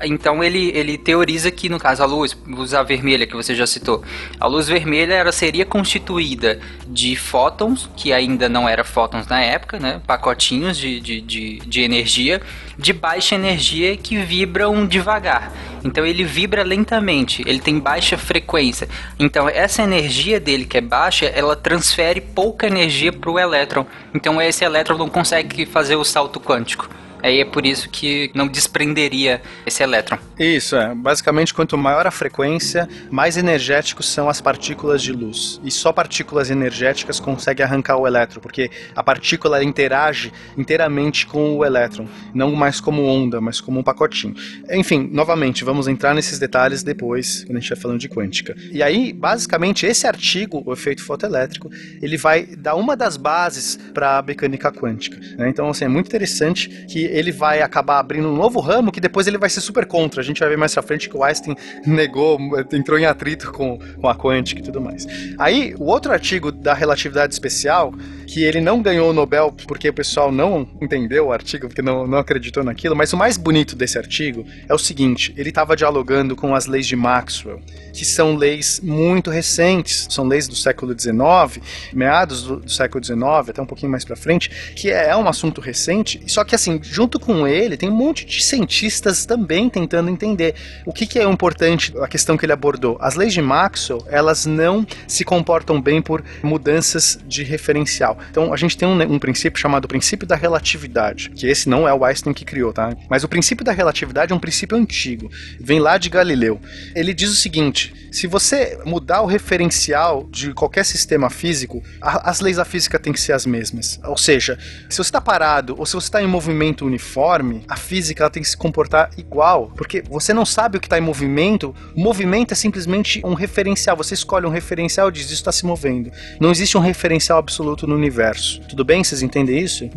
Então ele, ele teoriza que, no caso, a luz, luz a vermelha que você já citou, a luz vermelha ela seria constituída de fótons, que ainda não era fótons na época, né? Pacotinhos de, de, de, de energia, de baixa energia que vibram devagar. Então ele vibra lentamente, ele tem baixa frequência. Então essa energia dele que é baixa, ela transfere pouca energia para o elétron. Então esse elétron não consegue fazer o salto quântico. Aí é por isso que não desprenderia esse elétron. Isso, é. Basicamente, quanto maior a frequência, mais energéticos são as partículas de luz. E só partículas energéticas conseguem arrancar o elétron, porque a partícula interage inteiramente com o elétron, não mais como onda, mas como um pacotinho. Enfim, novamente, vamos entrar nesses detalhes depois, quando a gente estiver falando de quântica. E aí, basicamente, esse artigo, o efeito fotoelétrico, ele vai dar uma das bases para a mecânica quântica. né? Então, assim, é muito interessante que ele vai acabar abrindo um novo ramo que depois ele vai ser super contra. A gente vai ver mais pra frente que o Einstein negou, entrou em atrito com, com a quântica e tudo mais. Aí, o outro artigo da relatividade especial, que ele não ganhou o Nobel porque o pessoal não entendeu o artigo, porque não, não acreditou naquilo, mas o mais bonito desse artigo é o seguinte: ele estava dialogando com as leis de Maxwell, que são leis muito recentes, são leis do século XIX, meados do, do século XIX, até um pouquinho mais pra frente, que é, é um assunto recente, só que assim, junto com ele, tem um monte de cientistas também tentando entender o que, que é importante, a questão que ele abordou. As leis de Maxwell, elas não se comportam bem por mudanças de referencial. Então, a gente tem um, um princípio chamado princípio da relatividade, que esse não é o Einstein que criou, tá? Mas o princípio da relatividade é um princípio antigo, vem lá de Galileu. Ele diz o seguinte: se você mudar o referencial de qualquer sistema físico, a- as leis da física têm que ser as mesmas. Ou seja, se você está parado ou se você está em movimento uniforme, a física ela tem que se comportar igual, porque você não sabe o que está em movimento. O movimento é simplesmente um referencial. Você escolhe um referencial e diz isso está se movendo. Não existe um referencial absoluto no universo. Tudo bem? Vocês entendem isso?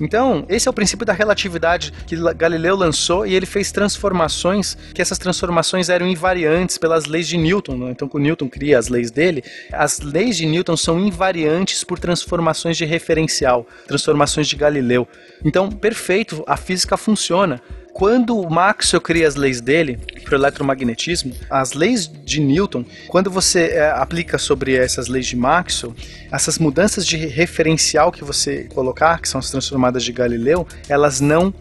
Então, esse é o princípio da relatividade que Galileu lançou e ele fez transformações, que essas transformações eram invariantes pelas leis de Newton. né? Então, quando Newton cria as leis dele, as leis de Newton são invariantes por transformações de referencial, transformações de Galileu. Então, perfeito, a física funciona. Quando o Maxwell cria as leis dele para o eletromagnetismo, as leis de Newton, quando você é, aplica sobre essas leis de Maxwell, essas mudanças de referencial que você colocar, que são as transformadas de Galileu, elas não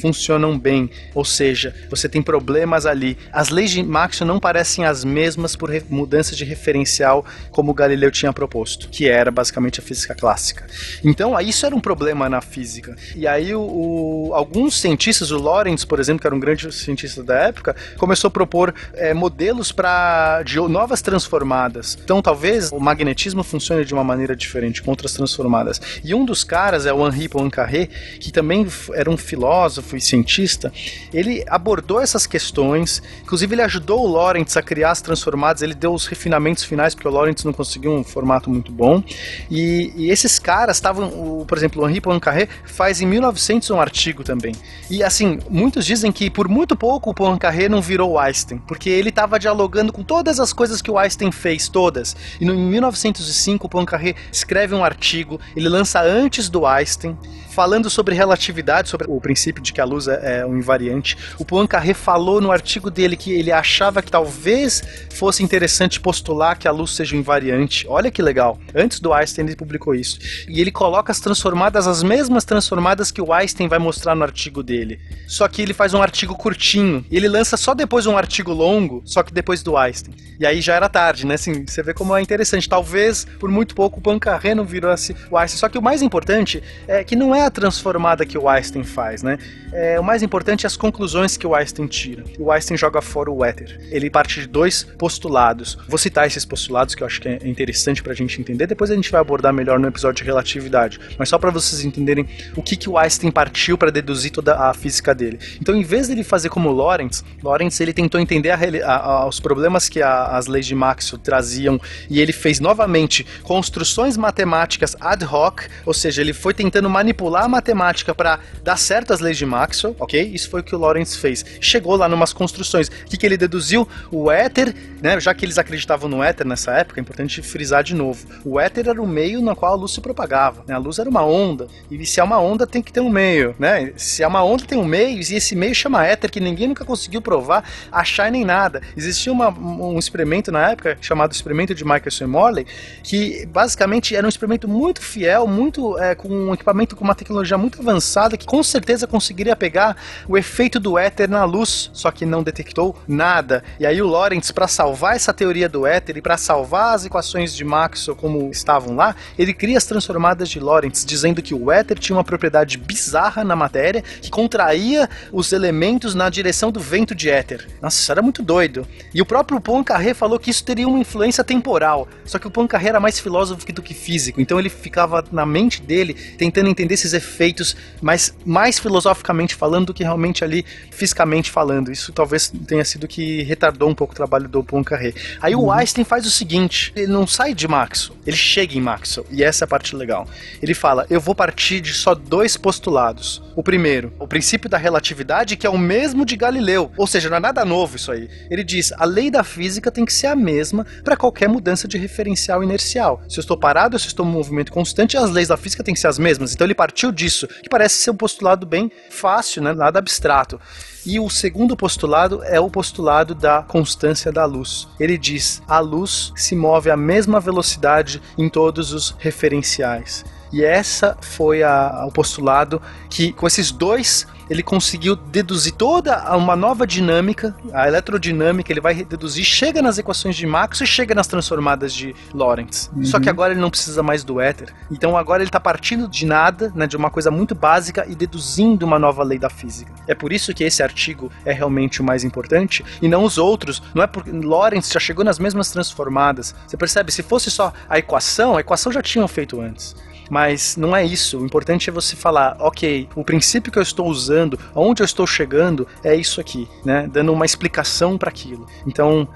funcionam bem, ou seja, você tem problemas ali. As leis de Maxwell não parecem as mesmas por mudança de referencial como Galileu tinha proposto, que era basicamente a física clássica. Então, isso era um problema na física. E aí o, o- alguns cientistas, o Lorentz, por exemplo, que era um grande cientista da época, começou a propor eh, modelos para de novas transformadas. Então, talvez o magnetismo funcione de uma maneira diferente com outras transformadas. E um dos caras é o Henri Poincaré, que também era um filósofo e cientista. Ele abordou essas questões, inclusive ele ajudou o Lorentz a criar as transformadas, ele deu os refinamentos finais porque o Lorentz não conseguiu um formato muito bom. E, e esses caras estavam, por exemplo, o Henri Poincaré faz em 1900 um artigo também. E assim, muitos dizem que por muito pouco o Poincaré não virou Einstein, porque ele estava dialogando com todas as coisas que o Einstein fez, todas. E no, em 1905 o Poincaré escreve um artigo, ele lança antes do Einstein, falando sobre relatividade, sobre o princípio de que a luz é, é um invariante. O Poincaré falou no artigo dele que ele achava que talvez fosse interessante postular que a luz seja um invariante. Olha que legal. Antes do Einstein ele publicou isso. E ele coloca as transformadas, as mesmas transformadas que o Einstein vai mostrar no artigo dele. Só que ele faz um artigo curtinho. E ele lança só depois um artigo longo, só que depois do Einstein. E aí já era tarde, né? Assim, você vê como é interessante. Talvez, por muito pouco, o Poincaré não virou assim, o Einstein. Só que o mais importante é que não é a transformada que o Einstein faz, né? É, o mais importante é as conclusões que o Einstein tira. O Einstein joga fora o éter. Ele parte de dois postulados. Vou citar esses postulados que eu acho que é interessante pra gente entender. Depois a gente vai abordar melhor no episódio de relatividade. Mas só para vocês entenderem o que, que o Einstein partiu para deduzir toda a física dele. Então, em vez dele fazer como Lorentz, Lorentz ele tentou entender a, a, a, os problemas que as leis de Maxwell traziam e ele fez novamente construções matemáticas ad hoc, ou seja, ele foi tentando manipular a matemática para dar certo as leis de Maxwell, ok? Isso foi o que o Lorentz fez. Chegou lá numas construções. O que, que ele deduziu? O éter, né? Já que eles acreditavam no éter nessa época, é importante frisar de novo. O éter era o meio no qual a luz se propagava. Né? A luz era uma onda. E se é uma onda, tem que ter um meio, né? Se é uma onda, tem um meio, e esse meio chama éter, que ninguém nunca conseguiu provar, achar nem nada. Existia uma, um experimento na época, chamado experimento de Michelson e Morley, que basicamente era um experimento muito fiel, muito é, com um equipamento com uma tecnologia muito avançada, que com certeza conseguiria pegar o efeito do éter na luz, só que não detectou nada. E aí o Lorentz, para salvar essa teoria do éter e para salvar as equações de Maxwell como estavam lá, ele cria as transformadas de Lorentz, dizendo que o éter tinha uma propriedade bizarra na matéria que contraía os elementos na direção do vento de éter. Nossa, isso era muito doido. E o próprio Poincaré falou que isso teria uma influência temporal. Só que o Poincaré era mais filósofo do que físico, então ele ficava na mente dele tentando entender esses efeitos, mas mais filosoficamente falando do que realmente ali fisicamente falando. Isso talvez tenha sido que retardou um pouco o trabalho do Poincaré. Aí o Einstein faz o seguinte, ele não sai de Maxwell, ele chega em Maxwell, e essa é a parte legal. Ele fala: "Eu vou partir de só dois postulados. O primeiro, o princípio da relatividade, que é o mesmo de Galileu, ou seja, não é nada novo isso aí. Ele diz: a lei da física tem que ser a mesma para qualquer mudança de referencial inercial. Se eu estou parado, se eu estou em movimento constante, as leis da física têm que ser as mesmas. Então ele partiu disso, que parece ser um postulado bem fácil, né? nada abstrato. E o segundo postulado é o postulado da constância da luz. Ele diz: a luz se move à mesma velocidade em todos os referenciais. E essa foi a, o postulado que, com esses dois ele conseguiu deduzir toda uma nova dinâmica, a eletrodinâmica, ele vai deduzir, chega nas equações de Maxwell e chega nas transformadas de Lorentz. Uhum. Só que agora ele não precisa mais do éter. Então agora ele está partindo de nada, né, de uma coisa muito básica e deduzindo uma nova lei da física. É por isso que esse artigo é realmente o mais importante e não os outros. Não é porque Lorentz já chegou nas mesmas transformadas. Você percebe? Se fosse só a equação, a equação já tinham feito antes. Mas não é isso. O importante é você falar, ok, o princípio que eu estou usando, aonde eu estou chegando, é isso aqui, né? Dando uma explicação para aquilo. Então,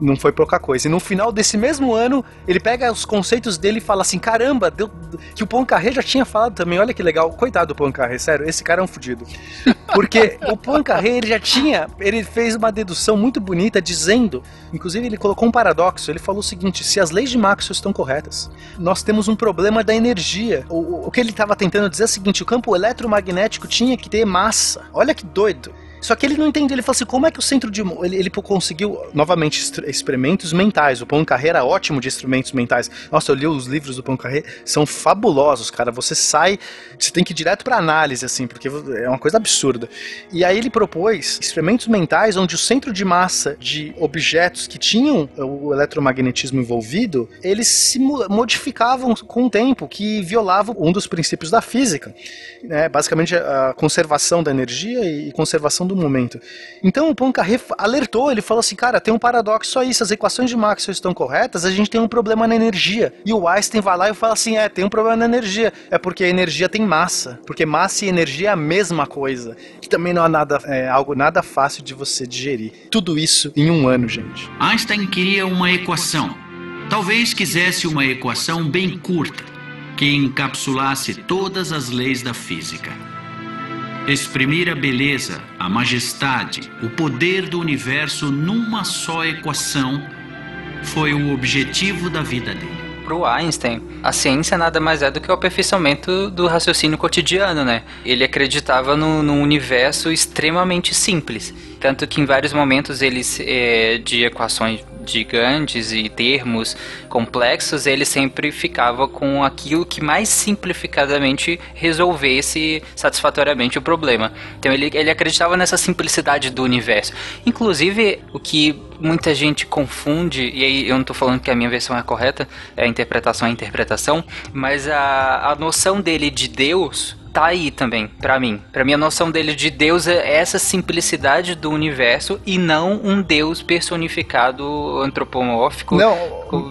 não foi pouca coisa. E no final desse mesmo ano, ele pega os conceitos dele e fala assim: caramba, deu, que o Poincaré já tinha falado também. Olha que legal. Coitado do Poincaré, sério, esse cara é um fudido. Porque o Poincaré, ele já tinha, ele fez uma dedução muito bonita dizendo, inclusive ele colocou um paradoxo. Ele falou o seguinte: se as leis de Maxwell estão corretas, nós temos um problema da energia. O, o que ele estava tentando dizer é o seguinte: o campo eletromagnético tinha que ter massa. Olha que doido. Só que ele não entende, ele fala assim, como é que o centro de... Ele, ele conseguiu, novamente, experimentos mentais. O Poincaré era ótimo de instrumentos mentais. Nossa, eu li os livros do Poincaré, são fabulosos, cara. Você sai, você tem que ir direto pra análise, assim, porque é uma coisa absurda. E aí ele propôs experimentos mentais onde o centro de massa de objetos que tinham o eletromagnetismo envolvido, eles se modificavam com o tempo, que violavam um dos princípios da física. Né? Basicamente, a conservação da energia e conservação do momento. Então o Poincaré alertou, ele falou assim, cara, tem um paradoxo aí, se as equações de Maxwell estão corretas, a gente tem um problema na energia. E o Einstein vai lá e fala assim, é, tem um problema na energia. É porque a energia tem massa, porque massa e energia é a mesma coisa. Que também não é nada, é algo nada fácil de você digerir. Tudo isso em um ano, gente. Einstein queria uma equação. Talvez quisesse uma equação bem curta, que encapsulasse todas as leis da física. Exprimir a beleza, a majestade, o poder do universo numa só equação foi o objetivo da vida dele. Para o Einstein, a ciência nada mais é do que o aperfeiçoamento do raciocínio cotidiano, né? Ele acreditava no, num universo extremamente simples. Tanto que em vários momentos eles, é, de equações gigantes e termos complexos, ele sempre ficava com aquilo que mais simplificadamente resolvesse satisfatoriamente o problema. Então ele, ele acreditava nessa simplicidade do universo. Inclusive, o que muita gente confunde, e aí eu não estou falando que a minha versão é correta, é a interpretação é a interpretação, mas a, a noção dele de Deus tá aí também, pra mim. Pra mim, a noção dele de Deus é essa simplicidade do universo e não um Deus personificado antropomórfico. Não,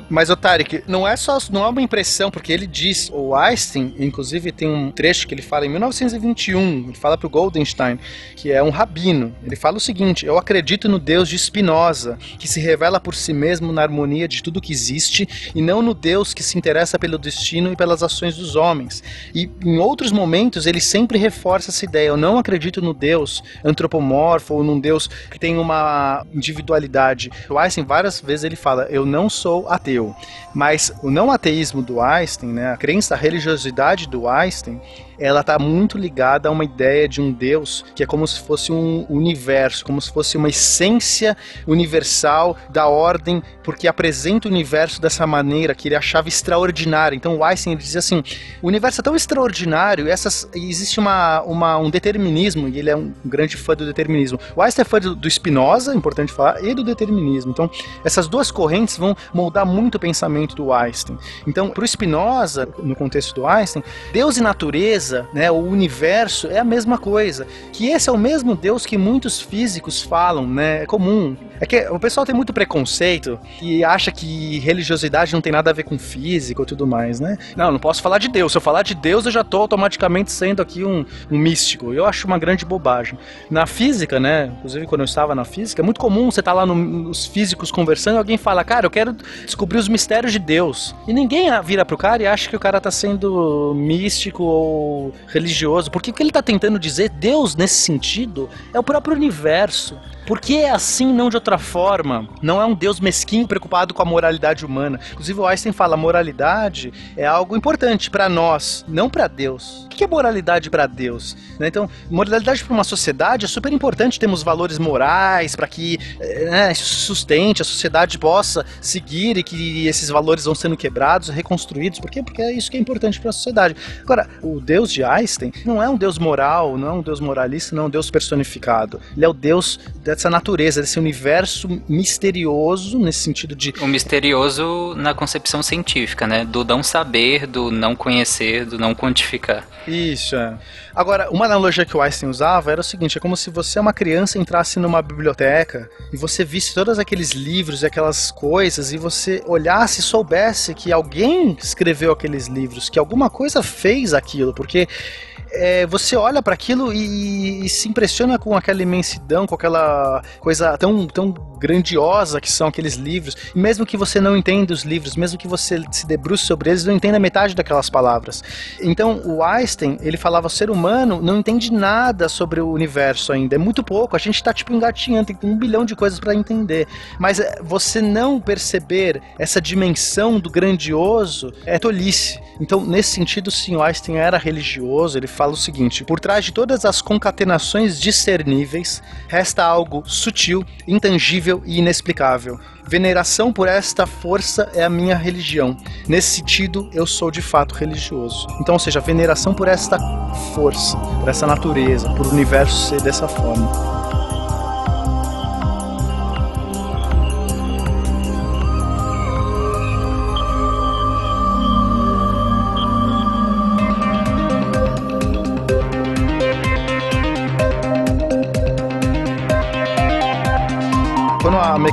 mas o Tarek, não é só não é uma impressão, porque ele diz, o Einstein, inclusive tem um trecho que ele fala em 1921, ele fala pro Goldenstein, que é um rabino. Ele fala o seguinte: "Eu acredito no Deus de Spinoza, que se revela por si mesmo na harmonia de tudo que existe e não no Deus que se interessa pelo destino e pelas ações dos homens". E em outros momentos ele sempre reforça essa ideia: "Eu não acredito no Deus antropomorfo ou num Deus que tem uma individualidade". O Einstein várias vezes ele fala: "Eu não sou ateu". Mas o não ateísmo do Einstein, né, a crença, a religiosidade do Einstein, ela está muito ligada a uma ideia de um Deus que é como se fosse um universo, como se fosse uma essência universal da ordem, porque apresenta o universo dessa maneira que ele achava extraordinário. Então o Einstein ele dizia assim: o universo é tão extraordinário, essas, existe uma, uma, um determinismo, e ele é um grande fã do determinismo. O Einstein é fã do, do Spinoza, importante falar, e do determinismo. Então essas duas correntes vão moldar muito o pensamento do Einstein. Então, para o Spinoza, no contexto do Einstein, Deus e natureza né, o universo é a mesma coisa. Que esse é o mesmo Deus que muitos físicos falam, né? É comum. É que o pessoal tem muito preconceito e acha que religiosidade não tem nada a ver com física ou tudo mais, né? Não, não posso falar de Deus. Se eu falar de Deus, eu já estou automaticamente sendo aqui um, um místico. Eu acho uma grande bobagem. Na física, né? Inclusive quando eu estava na física, é muito comum você estar tá lá no, os físicos conversando e alguém fala, cara, eu quero descobrir os mistérios de Deus. E ninguém vira pro cara e acha que o cara está sendo místico ou religioso, porque o que ele está tentando dizer, Deus nesse sentido, é o próprio universo. Porque é assim, não de outra forma. Não é um Deus mesquinho preocupado com a moralidade humana. Inclusive, o Einstein fala: moralidade é algo importante para nós, não para Deus. O que é moralidade para Deus? Né? Então, moralidade para uma sociedade é super importante. Temos valores morais para que né, sustente, a sociedade possa seguir e que esses valores vão sendo quebrados, reconstruídos. Por quê? Porque é isso que é importante para a sociedade. Agora, o Deus de Einstein não é um Deus moral, não é um Deus moralista, não é um Deus personificado. Ele é o Deus dessa natureza, desse universo misterioso, nesse sentido de. O misterioso na concepção científica, né? Do não saber, do não conhecer, do não quantificar. Isso, é. Agora, uma analogia que o Einstein usava era o seguinte: é como se você, uma criança, entrasse numa biblioteca e você visse todos aqueles livros e aquelas coisas e você olhasse e soubesse que alguém escreveu aqueles livros, que alguma coisa fez aquilo, porque é, você olha para aquilo e, e, se impressiona com aquela imensidão, com aquela coisa tão, tão grandiosa que são aqueles livros. E mesmo que você não entenda os livros, mesmo que você se debruce sobre eles, não entenda metade daquelas palavras. Então, o Einstein, ele falava: o ser humano não entende nada sobre o universo ainda, é muito pouco. A gente está tipo engatinhando, tem um bilhão de coisas para entender. Mas é, você não perceber essa dimensão do grandioso é tolice. Então, nesse sentido, sim, o Einstein era religioso, ele fala o seguinte: por trás de todas as concatenações discerníveis, resta algo sutil, intangível e inexplicável. Veneração por esta força é a minha religião. Nesse sentido, eu sou de fato religioso. Então, ou seja, veneração por esta força, por essa natureza, por o universo ser dessa forma.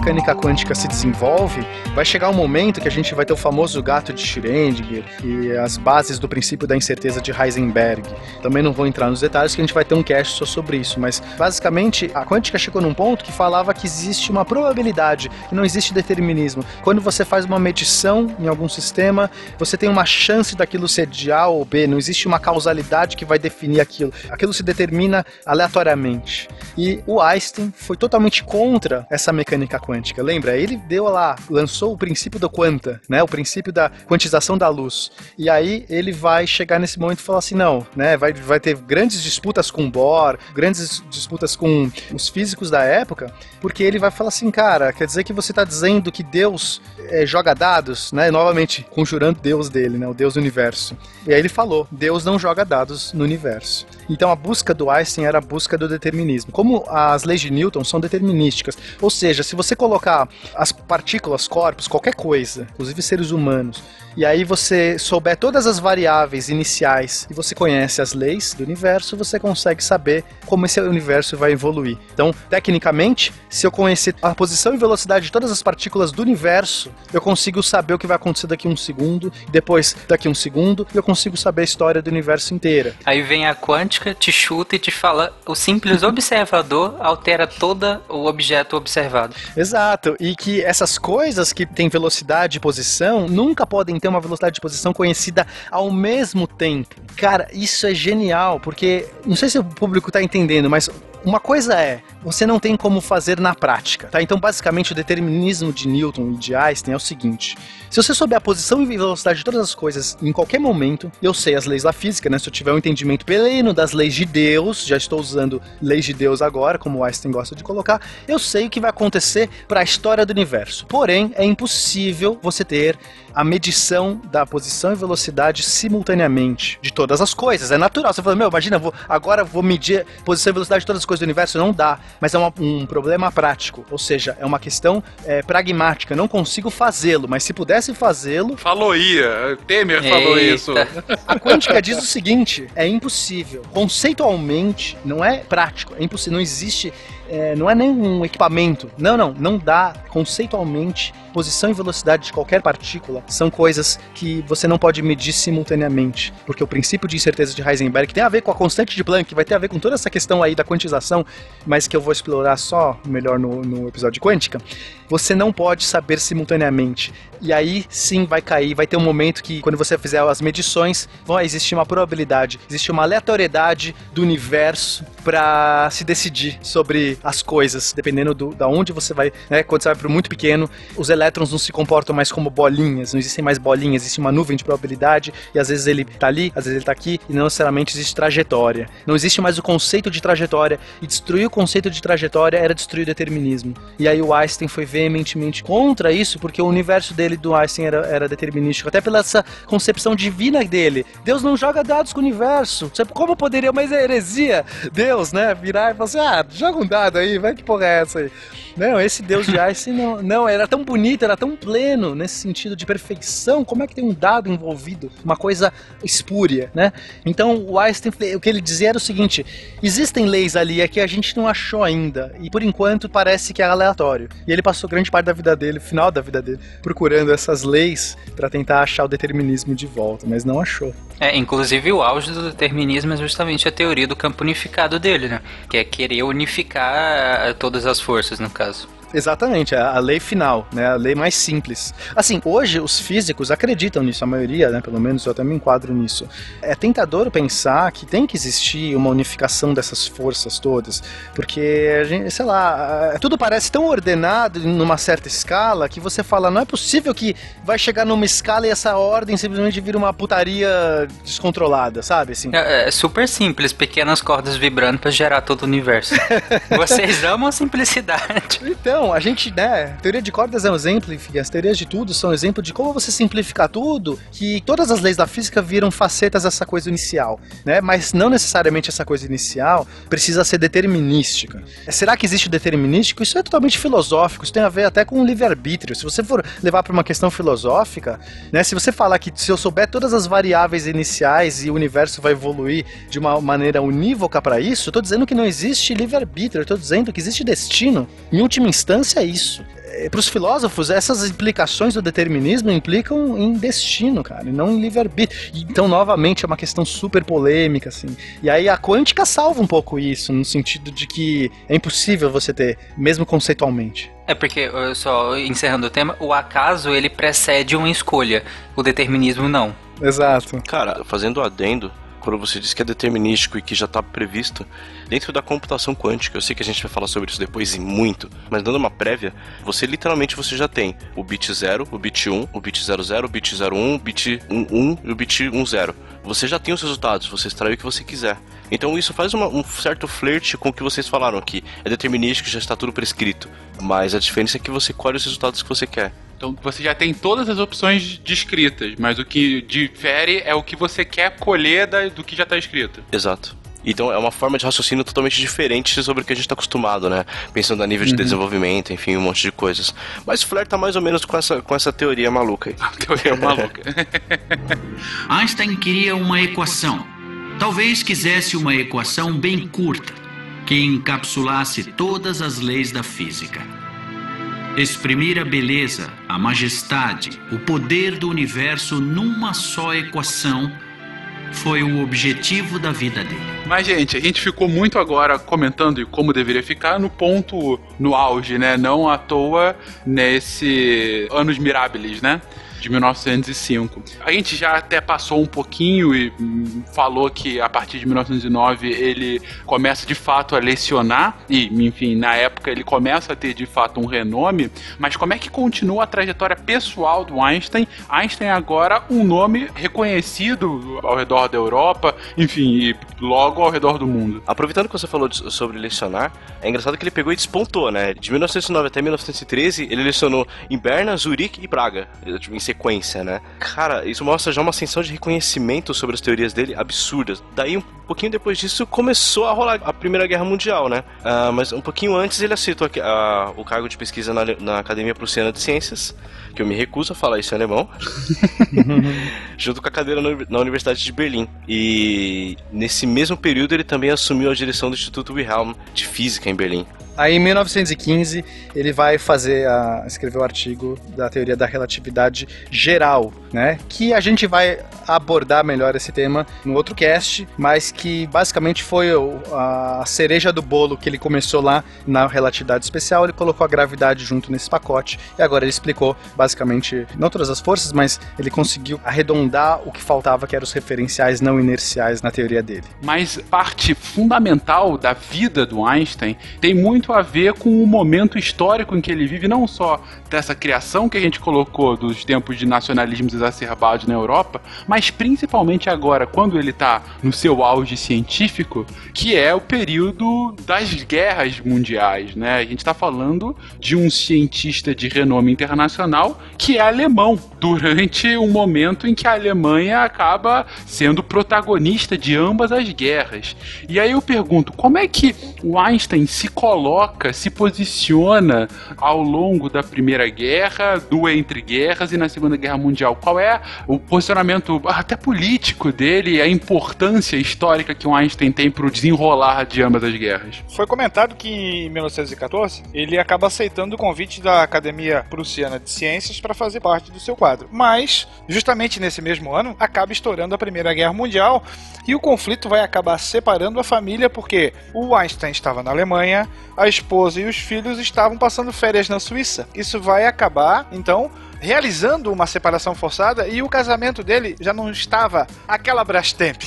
Mecânica quântica se desenvolve, vai chegar um momento que a gente vai ter o famoso gato de Schrödinger e as bases do princípio da incerteza de Heisenberg. Também não vou entrar nos detalhes que a gente vai ter um cast só sobre isso, mas basicamente a quântica chegou num ponto que falava que existe uma probabilidade, que não existe determinismo. Quando você faz uma medição em algum sistema, você tem uma chance daquilo ser de A ou B, não existe uma causalidade que vai definir aquilo. Aquilo se determina aleatoriamente. E o Einstein foi totalmente contra essa mecânica mecânica quântica. Lembra? Ele deu lá, lançou o princípio do quanta, né? O princípio da quantização da luz. E aí ele vai chegar nesse momento e falar assim, não, né? Vai, vai ter grandes disputas com Bohr, grandes disputas com os físicos da época, porque ele vai falar assim, cara, quer dizer que você está dizendo que Deus é, joga dados, né? Novamente, conjurando Deus dele, né? O Deus do universo. E aí ele falou: Deus não joga dados no universo. Então a busca do Einstein era a busca do determinismo. Como as leis de Newton são determinísticas, ou seja, se você colocar as partículas, corpos, qualquer coisa, inclusive seres humanos, e aí você souber todas as variáveis iniciais e você conhece as leis do universo, você consegue saber como esse universo vai evoluir. Então, tecnicamente, se eu conhecer a posição e velocidade de todas as partículas do universo, eu consigo saber o que vai acontecer daqui a um segundo, depois daqui a um segundo, e eu consigo saber a história do universo inteira. Aí vem a quântica, te chuta e te fala: o simples observador altera todo o objeto observado. Exato, e que essas coisas que têm velocidade e posição nunca podem ter uma velocidade de posição conhecida ao mesmo tempo. Cara, isso é genial, porque não sei se o público tá entendendo, mas uma coisa é, você não tem como fazer na prática, tá? Então, basicamente, o determinismo de Newton e de Einstein é o seguinte: se você souber a posição e velocidade de todas as coisas em qualquer momento, eu sei as leis da física, né? Se eu tiver um entendimento pleno das leis de Deus, já estou usando leis de Deus agora, como Einstein gosta de colocar, eu sei o que vai acontecer para a história do universo. Porém, é impossível você ter a medição da posição e velocidade simultaneamente de todas as coisas. É natural. Você fala, meu, imagina, vou, agora vou medir posição e velocidade de todas as coisas do universo. Não dá. Mas é uma, um problema prático. Ou seja, é uma questão é, pragmática. Não consigo fazê-lo, mas se pudesse fazê-lo. Falou ia. Temer falou Eita. isso. A quântica diz o seguinte: é impossível. Conceitualmente, não é prático. É impossível. Não existe. É, não é nem um equipamento. Não, não. Não dá. Conceitualmente, posição e velocidade de qualquer partícula são coisas que você não pode medir simultaneamente. Porque o princípio de incerteza de Heisenberg que tem a ver com a constante de Planck, vai ter a ver com toda essa questão aí da quantização, mas que eu vou explorar só melhor no, no episódio de quântica. Você não pode saber simultaneamente. E aí sim vai cair, vai ter um momento que, quando você fizer as medições, vai existir uma probabilidade, existe uma aleatoriedade do universo para se decidir sobre as coisas, dependendo do, da onde você vai, né? Quando você vai para muito pequeno, os elétrons não se comportam mais como bolinhas, não existem mais bolinhas, existe uma nuvem de probabilidade e às vezes ele tá ali, às vezes ele tá aqui e não necessariamente existe trajetória. Não existe mais o conceito de trajetória e destruir o conceito de trajetória era destruir o determinismo. E aí o Einstein foi veementemente contra isso porque o universo dele do Einstein era, era determinístico, até pela essa concepção divina dele. Deus não joga dados com o universo. Como poderia, é heresia, Deus, né, virar e falar assim, ah, joga um dado aí, vai que porra é essa aí. Não, esse Deus de Einstein não, não, era tão bonito, era tão pleno nesse sentido de perfeição. Como é que tem um dado envolvido? Uma coisa espúria, né? Então o Einstein, o que ele dizia era o seguinte: existem leis ali é que a gente não achou ainda, e por enquanto parece que é aleatório. E ele passou grande parte da vida dele, final da vida dele, procurando essas leis para tentar achar o determinismo de volta, mas não achou. É, inclusive o auge do determinismo é justamente a teoria do campo unificado dele, né? Que é querer unificar eh, todas as forças, no caso. caso. Exatamente, a, a lei final, né? A lei mais simples. Assim, hoje os físicos acreditam nisso, a maioria, né? Pelo menos eu até me enquadro nisso. É tentador pensar que tem que existir uma unificação dessas forças todas, porque a gente, sei lá, é, tudo parece tão ordenado numa certa escala que você fala, não é possível que vai chegar numa escala e essa ordem simplesmente vira uma putaria descontrolada, sabe? Assim. É, é super simples, pequenas cordas vibrando pra gerar todo o universo. Vocês amam a simplicidade. Então, a gente, né, teoria de cordas é um exemplo, enfim, as teorias de tudo são um exemplo de como você simplificar tudo, que todas as leis da física viram facetas dessa coisa inicial, né? Mas não necessariamente essa coisa inicial precisa ser determinística. Será que existe o determinístico? Isso é totalmente filosófico, isso tem a ver até com o livre-arbítrio. Se você for levar para uma questão filosófica, né, se você falar que se eu souber todas as variáveis iniciais e o universo vai evoluir de uma maneira unívoca para isso, eu tô dizendo que não existe livre-arbítrio, eu tô dizendo que existe destino. Em última instância, é isso. Para os filósofos, essas implicações do determinismo implicam em destino, cara, e não em livre-arbítrio. Então, novamente, é uma questão super polêmica, assim. E aí a quântica salva um pouco isso, no sentido de que é impossível você ter, mesmo conceitualmente. É porque, só encerrando o tema, o acaso ele precede uma escolha, o determinismo não. Exato. Cara, fazendo adendo, quando você diz que é determinístico e que já está previsto, dentro da computação quântica, eu sei que a gente vai falar sobre isso depois e muito, mas dando uma prévia, você literalmente você já tem o bit 0, o bit 1, o bit 00, o bit 01, o bit 11 e o bit 10. Você já tem os resultados, você extrai o que você quiser. Então isso faz uma, um certo flerte com o que vocês falaram aqui. É determinístico, já está tudo prescrito. Mas a diferença é que você colhe os resultados que você quer. Então você já tem todas as opções descritas, mas o que difere é o que você quer colher da- do que já está escrito. Exato. Então é uma forma de raciocínio totalmente diferente sobre o que a gente está acostumado, né? Pensando a nível de Uhum. desenvolvimento, enfim, um monte de coisas. Mas flerta mais ou menos com essa, com essa teoria maluca aí. Teoria maluca. Einstein queria uma equação. Talvez quisesse uma equação bem curta, que encapsulasse todas as leis da física. Exprimir a beleza, a majestade, o poder do universo numa só equação foi o objetivo da vida dele. Mas, gente, a gente ficou muito agora comentando e como deveria ficar no ponto, no auge, né? Não à toa nesse Anos Mirabilis, né? De 1905. A gente já até passou um pouquinho e hum, falou que a partir de 1909 ele começa de fato a lecionar, e enfim, na época ele começa a ter de fato um renome, mas como é que continua a trajetória pessoal do Einstein? Einstein agora um nome reconhecido ao redor da Europa, enfim, e logo ao redor do mundo. Aproveitando que você falou de- sobre lecionar, é engraçado que ele pegou e despontou, né? De 1909 até 1913, ele lecionou em Berna, Zurique e Praga, tipo, em sequência, né? Cara, isso mostra já uma ascensão de reconhecimento sobre as teorias dele absurdas. Daí, um pouquinho depois disso, começou a rolar a Primeira Guerra Mundial, né? Ah, mas um pouquinho antes ele aceitou aqui, ah, o cargo de pesquisa na, na Academia Prussiana de Ciências, que eu me recuso a falar isso em alemão, junto com a cadeira na uni- na Universidade de Berlim. E nesse mesmo período ele também assumiu a direção do Instituto Wilhelm de Física em Berlim. Aí em 1915 ele vai fazer a, escrever o artigo da teoria da relatividade geral, né? Que a gente vai abordar melhor esse tema no outro cast, mas que basicamente foi a cereja do bolo que ele começou lá na relatividade especial, ele colocou a gravidade junto nesse pacote e agora ele explicou basicamente não todas as forças, mas ele conseguiu arredondar o que faltava, que eram os referenciais não inerciais na teoria dele. Mas parte fundamental da vida do Einstein tem muito a ver com o momento histórico em que ele vive, não só dessa criação que a gente colocou dos tempos de nacionalismos exacerbados na Europa, mas principalmente agora, quando ele está no seu auge científico, que é o período das guerras mundiais, né? A gente está falando de um cientista de renome internacional que é alemão, durante um momento em que a Alemanha acaba sendo protagonista de ambas as guerras. E aí eu pergunto, como é que o Einstein se coloca, se posiciona ao longo da Primeira Guerra, do Entre Guerras e na Segunda Guerra Mundial? Qual é o posicionamento até político dele, a importância histórica que o Einstein tem para o desenrolar de ambas as guerras? Foi comentado que em 1914 ele acaba aceitando o convite da Academia Prussiana de Ciências para fazer parte do seu quadro. Mas, justamente nesse mesmo ano, acaba estourando a Primeira Guerra Mundial e o conflito vai acabar separando a família porque o Einstein estava na Alemanha, a esposa e os filhos estavam passando férias na Suíça. Isso vai acabar, então, realizando uma separação forçada e o casamento dele já não estava aquela Brastemp.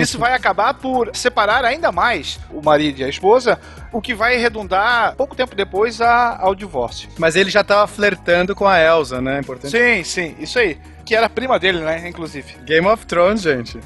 Isso vai acabar por separar ainda mais o marido e a esposa, o que vai redundar pouco tempo depois a- ao divórcio. Mas ele já tava flertando com a Elsa, né? Importante. Sim, sim, isso aí. Que era prima dele, né? Inclusive. Game of Thrones, gente.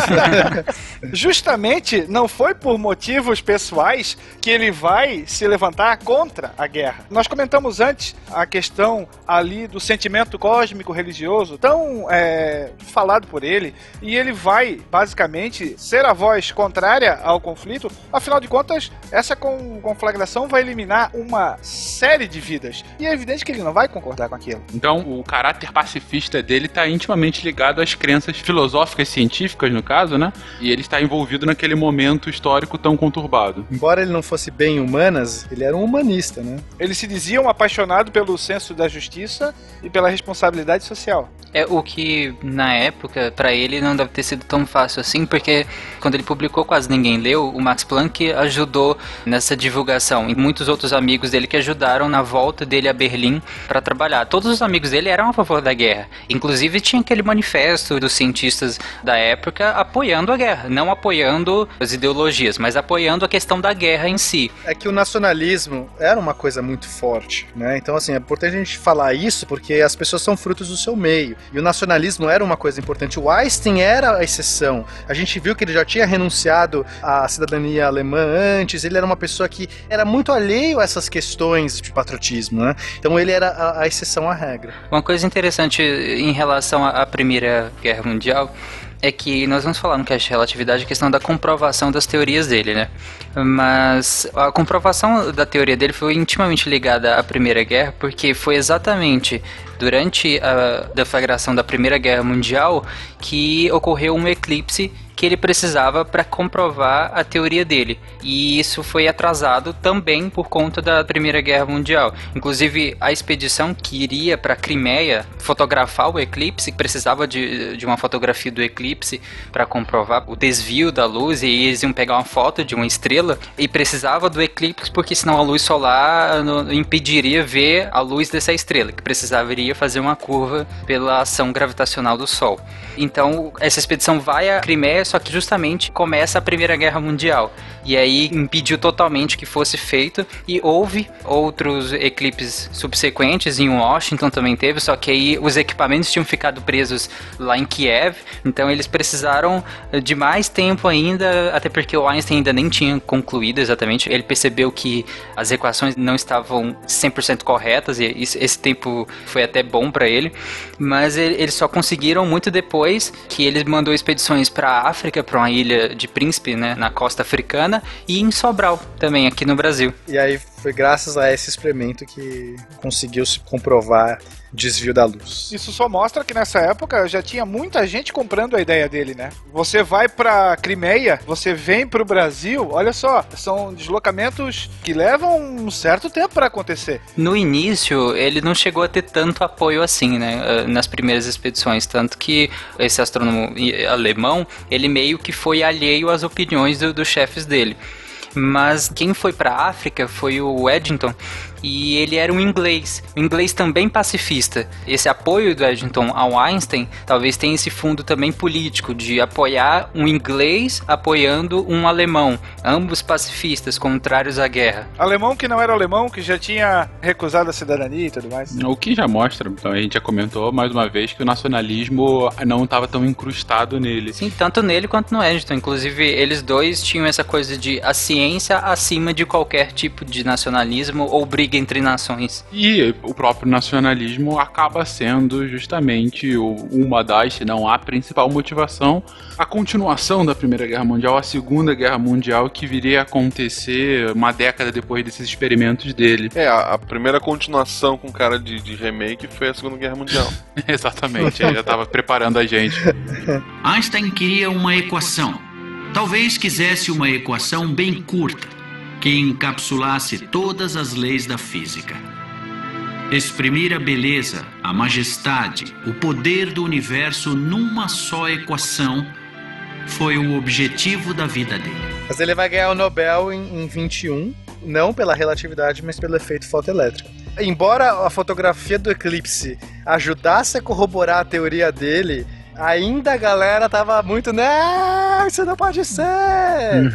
Justamente não foi por motivos pessoais que ele vai se levantar contra a guerra. Nós comentamos antes a questão ali do sentimento cósmico religioso, tão é, falado por ele, e ele vai basicamente ser a voz contrária ao conflito. Afinal de contas, essa con- conflagração vai eliminar uma série de vidas. E é evidente que ele não vai concordar com aquilo. Então, o caráter pacifista dele está intimamente ligado às crenças filosóficas científicas, no caso, né? E ele está envolvido naquele momento histórico tão conturbado. Embora ele não fosse bem humanas, ele era um humanista, né? Ele se dizia um apaixonado pelo senso da justiça e pela responsabilidade social. É o que na época pra ele não deve ter sido tão fácil assim, porque quando ele publicou Quase Ninguém Leu, o Max Planck ajudou nessa divulgação e muitos outros amigos dele que ajudaram na volta dele a Berlim para trabalhar. Todos os amigos dele eram a favor da guerra. Inclusive tinha aquele manifesto dos cientistas da época apoiando a guerra, não apoiando as ideologias, mas apoiando a questão da guerra em si. É que o nacionalismo era uma coisa muito forte, né? Então, assim, é importante a gente falar isso porque as pessoas são frutos do seu meio. E o nacionalismo era uma coisa importante. O Einstein era a exceção. A gente viu que ele já tinha renunciado à cidadania alemã antes, ele era uma pessoa que era muito alheio a essas questões de patriotismo, né? Então ele era a, a exceção à regra. Uma coisa interessante em relação à Primeira Guerra Mundial é que nós vamos falar no cast de relatividade a questão da comprovação das teorias dele, né? Mas a comprovação da teoria dele foi intimamente ligada à Primeira Guerra, porque foi exatamente durante a deflagração da Primeira Guerra Mundial que ocorreu um eclipse que ele precisava para comprovar a teoria dele. E isso foi atrasado também por conta da Primeira Guerra Mundial. Inclusive, a expedição que iria para a Crimeia fotografar o eclipse, precisava de, de uma fotografia do eclipse para comprovar o desvio da luz, e eles iam pegar uma foto de uma estrela e precisava do eclipse porque senão a luz solar impediria ver a luz dessa estrela, que precisaria fazer uma curva pela ação gravitacional do Sol. Então, essa expedição vai à Crimeia só que justamente começa a Primeira Guerra Mundial. E aí impediu totalmente que fosse feito. E houve outros eclipses subsequentes, em Washington também teve, só que aí os equipamentos tinham ficado presos lá em Kiev, então eles precisaram de mais tempo ainda, até porque o Einstein ainda nem tinha concluído exatamente. Ele percebeu que as equações não estavam 100% corretas, e esse tempo foi até bom para ele, mas eles só conseguiram muito depois que ele mandou expedições para a África para uma ilha de Príncipe, né, na costa africana, e em Sobral, também aqui no Brasil. E aí foi graças a esse experimento que conseguiu se comprovar desvio da luz. Isso só mostra que nessa época já tinha muita gente comprando a ideia dele, né? Você vai pra Crimeia, você vem pro Brasil, olha só, são deslocamentos que levam um certo tempo para acontecer. No início, ele não chegou a ter tanto apoio assim, né? Eh, nas primeiras expedições, tanto que esse astrônomo alemão, ele meio que foi alheio às opiniões do, dos chefes dele. Mas quem foi para África foi o Eddington, e ele era um inglês, um inglês também pacifista. Esse apoio do Eddington ao Einstein talvez tenha esse fundo também político de apoiar um inglês apoiando um alemão, ambos pacifistas, contrários à guerra. Alemão que não era alemão, que já tinha recusado a cidadania e tudo mais. O que já mostra, então, a gente já comentou mais uma vez que o nacionalismo não estava tão incrustado nele. Sim, tanto nele quanto no Eddington. Inclusive, eles dois tinham essa coisa de a ciência acima de qualquer tipo de nacionalismo ou briga briga entre nações. E o próprio nacionalismo acaba sendo justamente uma das, se não a principal motivação, a continuação da Primeira Guerra Mundial, a Segunda Guerra Mundial, que viria a acontecer uma década depois desses experimentos dele. É, a, a primeira continuação com cara de, de remake foi a Segunda Guerra Mundial. Exatamente, ele já estava preparando a gente. Einstein queria uma equação. Talvez quisesse uma equação bem curta que encapsulasse todas as leis da física. Exprimir a beleza, a majestade, o poder do universo numa só equação foi o objetivo da vida dele. Mas ele vai ganhar o Nobel em, em 21, não pela relatividade, mas pelo efeito fotoelétrico. Embora a fotografia do eclipse ajudasse a corroborar a teoria dele, ainda a galera tava muito, não, isso não pode ser.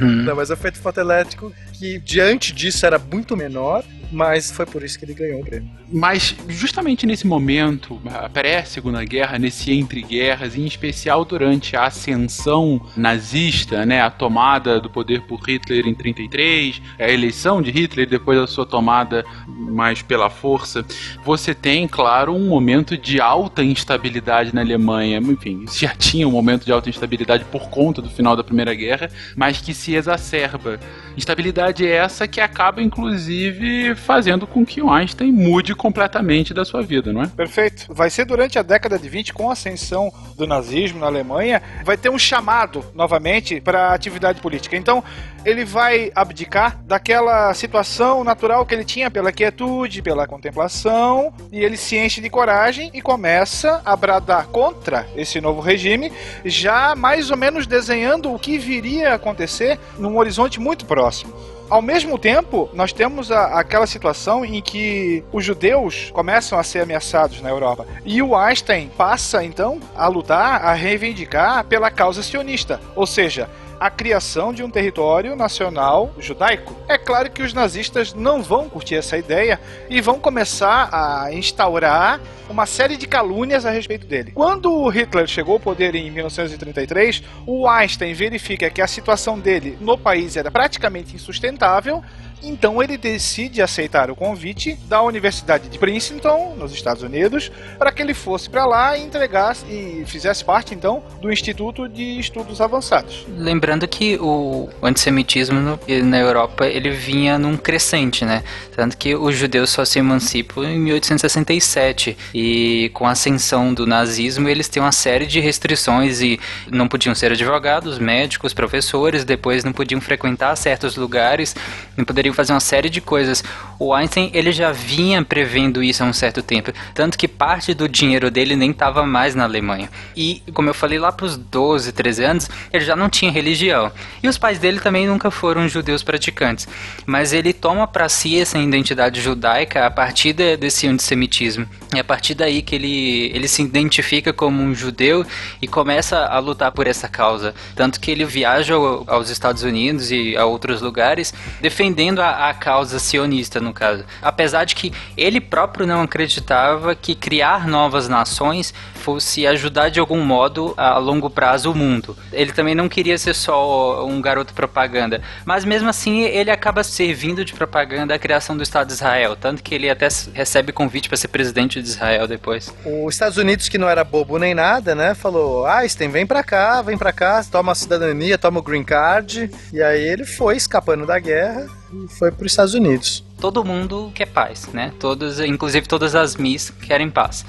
Uhum. Não, mas o efeito fotoelétrico, que diante disso era muito menor, mas foi por isso que ele ganhou o prêmio. Mas justamente nesse momento, pré-segunda guerra, nesse entre guerras, em especial durante a ascensão nazista, né, a tomada do poder por Hitler em 33, a eleição de Hitler depois da sua tomada mais pela força, você tem, claro, um momento de alta instabilidade na Alemanha. Enfim, já tinha um momento de alta instabilidade por conta do final da Primeira Guerra, mas que se exacerba. Instabilidade essa que acaba, inclusive, fazendo com que o Einstein mude completamente da sua vida, não é? Perfeito. Vai ser durante a década de 20, com a ascensão do nazismo na Alemanha, vai ter um chamado novamente para a atividade política. Então, ele vai abdicar daquela situação natural que ele tinha pela quietude, pela contemplação, e ele se enche de coragem e começa a bradar contra esse novo regime, já mais ou menos desenhando o que viria a acontecer num horizonte muito próximo. Ao mesmo tempo, nós temos a, aquela situação em que os judeus começam a ser ameaçados na Europa. E o Einstein passa, então, a lutar, a reivindicar pela causa sionista. Ou seja, a criação de um território nacional judaico. É claro que os nazistas não vão curtir essa ideia e vão começar a instaurar uma série de calúnias a respeito dele. Quando Hitler chegou ao poder em 1933, o Einstein verifica que a situação dele no país era praticamente insustentável sustentável então ele decide aceitar o convite da Universidade de Princeton, nos Estados Unidos, para que ele fosse para lá e entregasse e fizesse parte então do Instituto de Estudos Avançados. Lembrando que o antissemitismo na Europa ele vinha num crescente, né? Tanto que os judeus só se emancipam em 1867 e com a ascensão do nazismo eles têm uma série de restrições e não podiam ser advogados, médicos, professores, depois não podiam frequentar certos lugares, não poderiam poderiam fazer uma série de coisas. O Einstein ele já vinha prevendo isso há um certo tempo, tanto que parte do dinheiro dele nem estava mais na Alemanha. E como eu falei lá para os 12, 13 anos, ele já não tinha religião. E os pais dele também nunca foram judeus praticantes. Mas ele toma para si essa identidade judaica a partir de, desse antissemitismo. É a partir daí que ele, ele se identifica como um judeu e começa a lutar por essa causa. Tanto que ele viaja aos Estados Unidos e a outros lugares defendendo defendendo a, a, causa sionista, no caso. Apesar de que ele próprio não acreditava que criar novas nações fosse ajudar de algum modo a longo prazo o mundo. Ele também não queria ser só um garoto propaganda, mas mesmo assim ele acaba servindo de propaganda a criação do Estado de Israel, tanto que ele até recebe convite para ser presidente de Israel depois. Os Estados Unidos, que não era bobo nem nada, né, falou: Einstein, vem pra cá, vem pra cá, toma a cidadania, toma o green card. E aí ele foi escapando da guerra e foi para os Estados Unidos. Todo mundo quer paz, né? Todos, inclusive todas as Miss querem paz.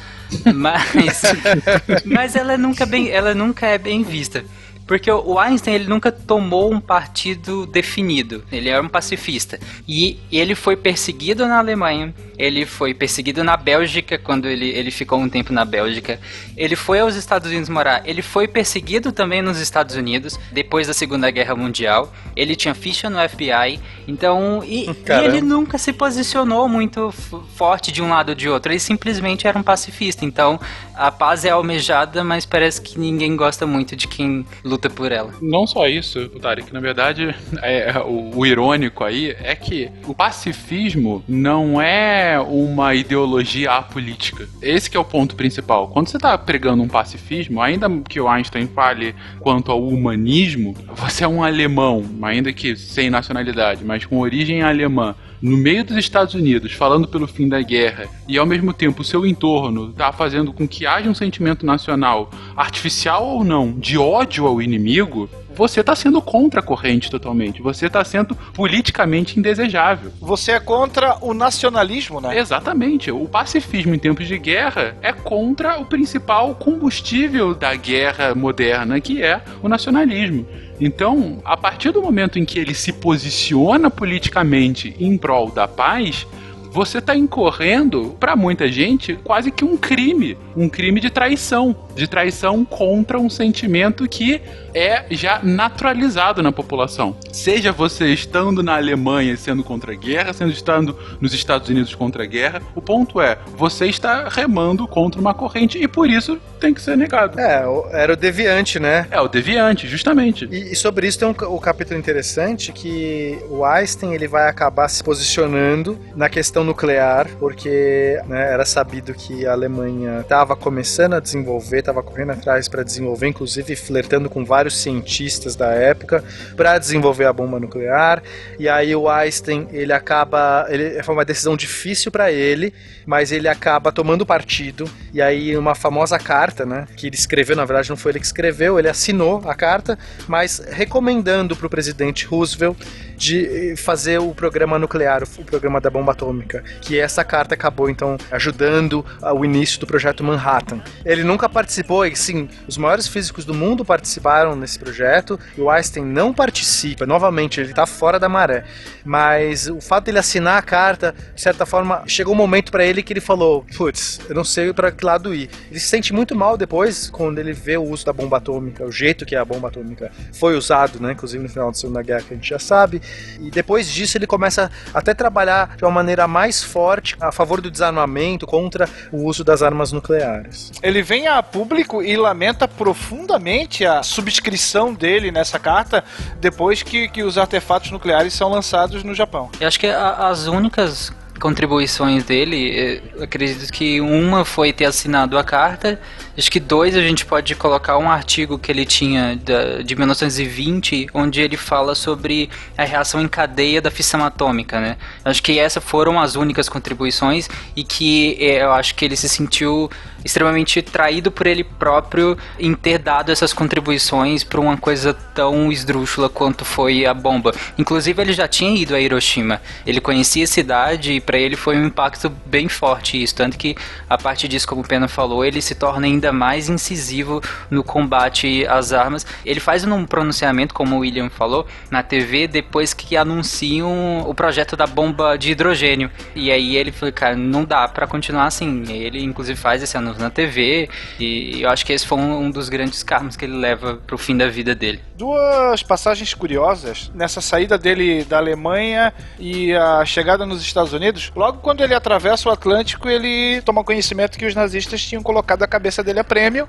Mas, mas ela nunca bem, ela nunca é bem vista. Porque o Einstein ele nunca tomou um partido definido. Ele era um pacifista. E ele foi perseguido na Alemanha, ele foi perseguido na Bélgica quando ele, ele ficou um tempo na Bélgica. Ele foi aos Estados Unidos morar. Ele foi perseguido também nos Estados Unidos depois da Segunda Guerra Mundial. Ele tinha ficha no FBI. Então, e, e ele nunca se posicionou muito forte de um lado ou de outro. Ele simplesmente era um pacifista. Então, a paz é almejada, mas parece que ninguém gosta muito de quem luta por ela. Não só isso, Tarek, na verdade, é, o, o irônico aí é que o pacifismo não é uma ideologia apolítica. Esse é o ponto principal. Quando você está pregando um pacifismo, ainda que o Einstein fale quanto ao humanismo, você é um alemão, ainda que sem nacionalidade, mas com origem alemã no meio dos Estados Unidos, falando pelo fim da guerra, e ao mesmo tempo o seu entorno está fazendo com que haja um sentimento nacional, artificial ou não, de ódio ao inimigo, você está sendo contra a corrente totalmente. Você está sendo politicamente indesejável. Você é contra o nacionalismo, né? Exatamente. O pacifismo em tempos de guerra é contra o principal combustível da guerra moderna, que é o nacionalismo. Então, a partir do momento em que ele se posiciona politicamente em prol da paz, você está incorrendo, para muita gente, quase que um crime. Um crime de traição. De traição contra um sentimento que é já naturalizado na população. Seja você estando na Alemanha sendo contra a guerra, sendo estando nos Estados Unidos contra a guerra, o ponto é, você está remando contra uma corrente e por isso tem que ser negado. É, era o deviante, né? É, o deviante, justamente. E, e sobre isso tem um, um capítulo interessante que o Einstein ele vai acabar se posicionando na questão nuclear, porque né, era sabido que a Alemanha estava começando a desenvolver, estava correndo atrás para desenvolver, inclusive flertando com vários cientistas da época para desenvolver a bomba nuclear. E aí o Einstein ele acaba, ele foi uma decisão difícil para ele, mas ele acaba tomando partido. E aí uma famosa carta, né, que ele escreveu, na verdade não foi ele que escreveu, ele assinou a carta, mas recomendando para o presidente Roosevelt de fazer o programa nuclear, o programa da bomba atômica, que essa carta acabou então ajudando o início do projeto Manhattan. Ele nunca participou, e sim, os maiores físicos do mundo participaram nesse projeto, e o Einstein não participa, novamente, ele está fora da maré. Mas o fato dele assinar a carta, de certa forma, chegou um momento para ele que ele falou: putz, eu não sei para que lado ir. Ele se sente muito mal depois, quando ele vê o uso da bomba atômica, o jeito que a bomba atômica foi usado, né, inclusive no final da Segunda Guerra, que a gente já sabe. E depois disso ele começa até trabalhar de uma maneira mais forte a favor do desarmamento, contra o uso das armas nucleares. Ele vem a público e lamenta profundamente a subscrição dele nessa carta depois que, que os artefatos nucleares são lançados no Japão. Eu acho que a- as únicas contribuições dele, eh, acredito que uma foi ter assinado a carta, acho que dois a gente pode colocar um artigo que ele tinha da- de 1920, onde ele fala sobre a reação em cadeia da fissão atômica, né? Acho que essas foram as únicas contribuições e que eh, eu acho que ele se sentiu extremamente traído por ele próprio em ter dado essas contribuições para uma coisa tão esdrúxula quanto foi a bomba. Inclusive ele já tinha ido a Hiroshima. Ele conhecia a cidade para ele foi um impacto bem forte isso, tanto que a partir disso, como o Pena falou, ele se torna ainda mais incisivo no combate às armas. Ele faz um pronunciamento, como o William falou, na TV depois que anunciam o projeto da bomba de hidrogênio. E aí ele falou, cara, não dá para continuar assim. Ele inclusive faz esse anúncio na TV e eu acho que esse foi um, dos grandes karmas que ele leva pro fim da vida dele. Duas passagens curiosas nessa saída dele da Alemanha e a chegada nos Estados Unidos. Logo quando ele atravessa o Atlântico, ele toma conhecimento que os nazistas tinham colocado a cabeça dele a prêmio.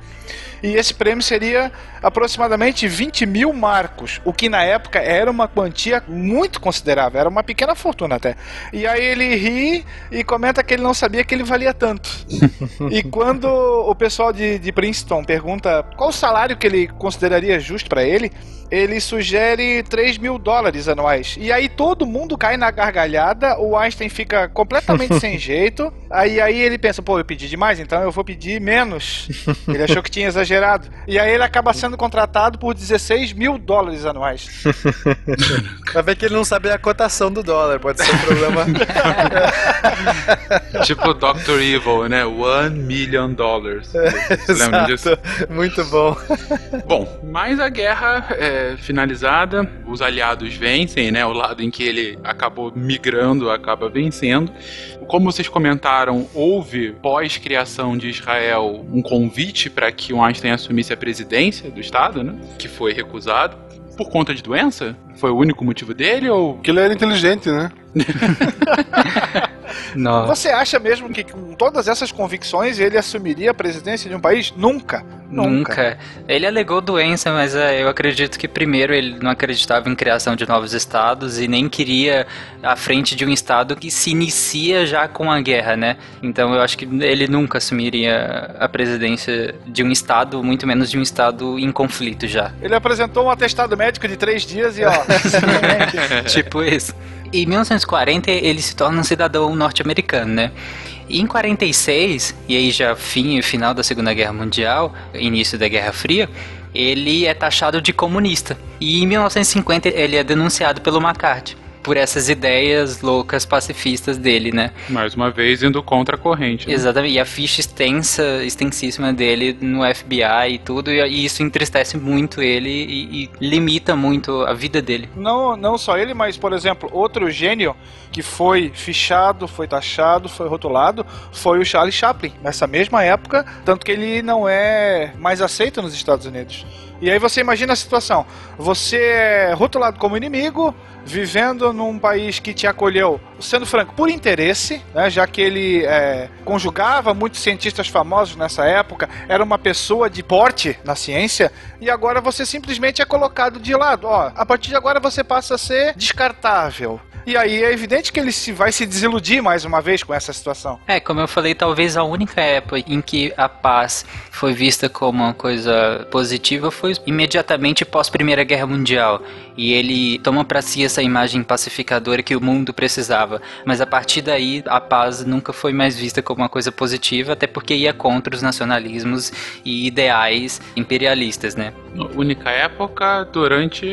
E esse prêmio seria aproximadamente 20 mil marcos, o que na época era uma quantia muito considerável, era uma pequena fortuna até. E aí ele ri e comenta que ele não sabia que ele valia tanto. E quando o pessoal de, de Princeton pergunta qual o salário que ele consideraria justo para ele, ele sugere 3 mil dólares anuais. E aí todo mundo cai na gargalhada, o Einstein fica completamente sem jeito. Aí, aí ele pensa, pô, eu pedi demais, então eu vou pedir menos. Ele achou que tinha exagerado. E aí ele acaba sendo contratado por 16 mil dólares anuais. Vai ver que ele não sabe a cotação do dólar, pode ser um problema. tipo Dr. Evil, né? One million dollars. Lembra disso? Muito bom. Bom, mas a guerra é finalizada, os aliados vencem, né? O lado em que ele acabou migrando acaba vencendo. Como vocês comentaram, houve pós-criação de Israel um convite para que o Einstein assumisse a presidência do Estado, né? Que foi recusado. Por conta de doença? Foi o único motivo dele ou. Porque ele era inteligente, né? Você acha mesmo que com todas essas convicções ele assumiria a presidência de um país? Nunca. Nunca. Ele alegou doença, mas é, eu acredito que primeiro ele não acreditava em criação de novos estados e nem queria à frente de um estado que se inicia já com a guerra, né? Então eu acho que ele nunca assumiria a presidência de um estado, muito menos de um estado em conflito já. Ele apresentou um atestado médico de três dias e ó. tipo isso. Em 1940 ele se torna um cidadão norte-americano, né? E em 46, e aí já fim e final da Segunda Guerra Mundial, início da Guerra Fria, ele é taxado de comunista. E em 1950 ele é denunciado pelo McCarthy por essas ideias loucas pacifistas dele, né? Mais uma vez indo contra a corrente. né? Exatamente. E a ficha extensa, extensíssima dele no FBI e tudo, e isso entristece muito ele e, e limita muito a vida dele. Não, não só ele, mas, por exemplo, outro gênio que foi fichado, foi taxado, foi rotulado, foi o Charlie Chaplin, nessa mesma época, tanto que ele não é mais aceito nos Estados Unidos. E aí você imagina a situação: você é rotulado como inimigo, vivendo num país que te acolheu, sendo franco, por interesse, né, já que ele é, conjugava muitos cientistas famosos nessa época, era uma pessoa de porte na ciência, e agora você simplesmente é colocado de lado. Ó, a partir de agora você passa a ser descartável. E aí é evidente que ele se vai se desiludir mais uma vez com essa situação. É, como eu falei, talvez a única época em que a paz foi vista como uma coisa positiva foi imediatamente pós Primeira Guerra Mundial. E ele toma para si essa imagem pacificadora que o mundo precisava. Mas a partir daí, a paz nunca foi mais vista como uma coisa positiva, até porque ia contra os nacionalismos e ideais imperialistas, né? Única época durante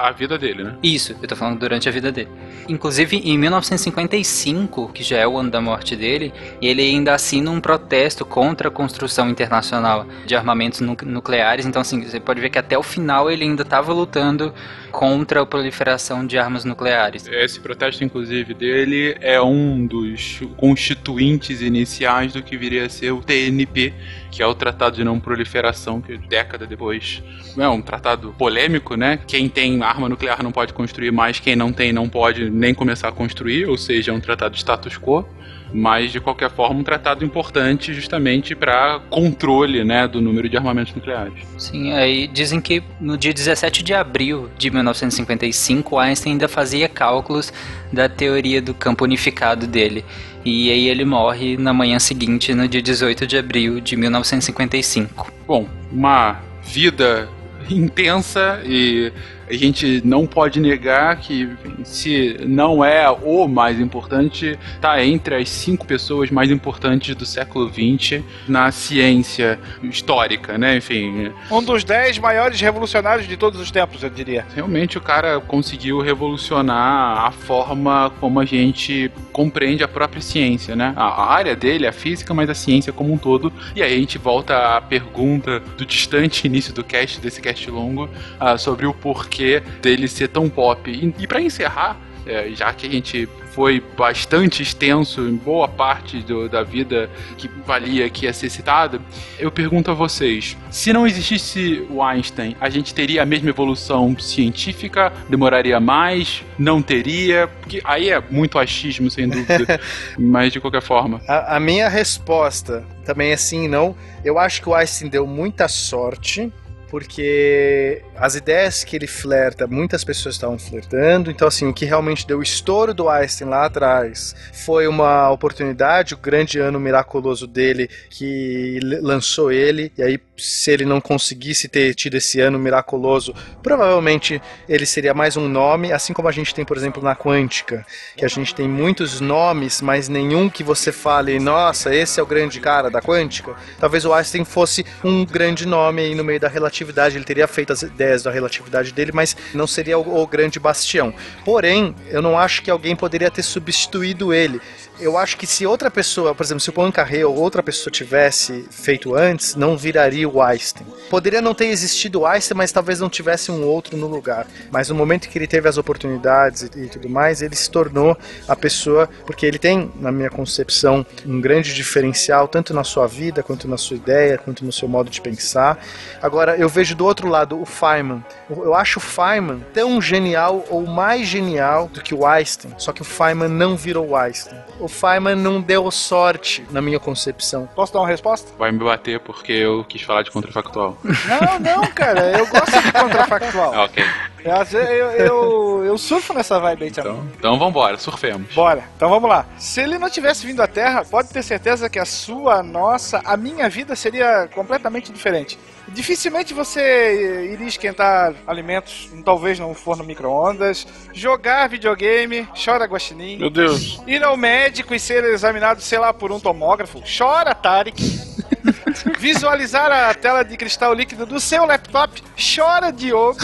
a vida dele, né? Isso, eu tô falando durante a vida dele. Inclusive, em 1955, que já é o ano da morte dele, ele ainda assina um protesto contra a construção internacional de armamentos nu- nucleares. Então, assim, você pode ver que até o final ele ainda estava lutando contra a proliferação de armas nucleares. Esse protesto, inclusive, dele é um dos constituintes iniciais do que viria a ser o TNP, que é o Tratado de Não Proliferação, que década depois é um tratado polêmico, né? Quem tem arma nuclear não pode construir mais, quem não tem não pode nem começar a construir, ou seja, é um tratado status quo mas de qualquer forma um tratado importante justamente para controle né, do número de armamentos nucleares. Sim, aí dizem que no dia 17 de abril de 1955 Einstein ainda fazia cálculos da teoria do campo unificado dele. E aí ele morre na manhã seguinte, no dia 18 de abril de 1955. Bom, uma vida intensa e a gente não pode negar que se não é o mais importante, está entre as cinco pessoas mais importantes do século XX na ciência histórica, né? Enfim. Um dos dez maiores revolucionários de todos os tempos, eu diria. Realmente o cara conseguiu revolucionar a forma como a gente compreende a própria ciência, né? A área dele é a física, mas a ciência como um todo. E aí a gente volta à pergunta do distante início do cast, desse cast longo, uh, sobre o porquê porquê dele ser tão pop. E, e para encerrar, é, já que a gente foi bastante extenso em boa parte do, da vida que valia que ia ser citada, eu pergunto a vocês: se não existisse o Einstein, a gente teria a mesma evolução científica? Demoraria mais? Não teria? Porque aí é muito achismo, sem dúvida. mas de qualquer forma. A, a minha resposta também é sim e não. Eu acho que o Einstein deu muita sorte porque as ideias que ele flerta, muitas pessoas estavam flertando, então assim, o que realmente deu o estouro do Einstein lá atrás foi uma oportunidade, o grande ano miraculoso dele que lançou ele, e aí se ele não conseguisse ter tido esse ano miraculoso, provavelmente ele seria mais um nome, assim como a gente tem, por exemplo, na quântica, que a gente tem muitos nomes, mas nenhum que você fale, nossa, esse é o grande cara da quântica. Talvez o Einstein fosse um grande nome aí no meio da relatividade relatividade, ele teria feito as ideias da relatividade dele, mas não seria o, o grande bastião. Porém, eu não acho que alguém poderia ter substituído ele eu acho que se outra pessoa, por exemplo, se o Poincaré ou outra pessoa tivesse feito antes, não viraria o Einstein. Poderia não ter existido o Einstein, mas talvez não tivesse um outro no lugar. Mas no momento que ele teve as oportunidades e, e tudo mais, ele se tornou a pessoa, porque ele tem, na minha concepção, um grande diferencial, tanto na sua vida, quanto na sua ideia, quanto no seu modo de pensar. Agora, eu vejo do outro lado o Feynman. Eu acho o Feynman tão genial ou mais genial do que o Einstein, só que o Feynman não virou o Einstein o Feynman não deu sorte, na minha concepção. Posso dar uma resposta? Vai me bater porque eu quis falar de contrafactual. Não, não, cara, eu gosto de contrafactual. ok. Eu, eu, eu, surfo nessa vibe aí também. Então, então vambora, surfemos. Bora. Então vamos lá. Se ele não tivesse vindo à Terra, pode ter certeza que a sua, a nossa, a minha vida seria completamente diferente. Dificilmente você iria esquentar alimentos, talvez num forno micro-ondas, jogar videogame, chora guaxinim. Meu Deus. Ir ao médico e ser examinado, sei lá, por um tomógrafo, chora Tarek. Visualizar a tela de cristal líquido do seu laptop, chora Diogo.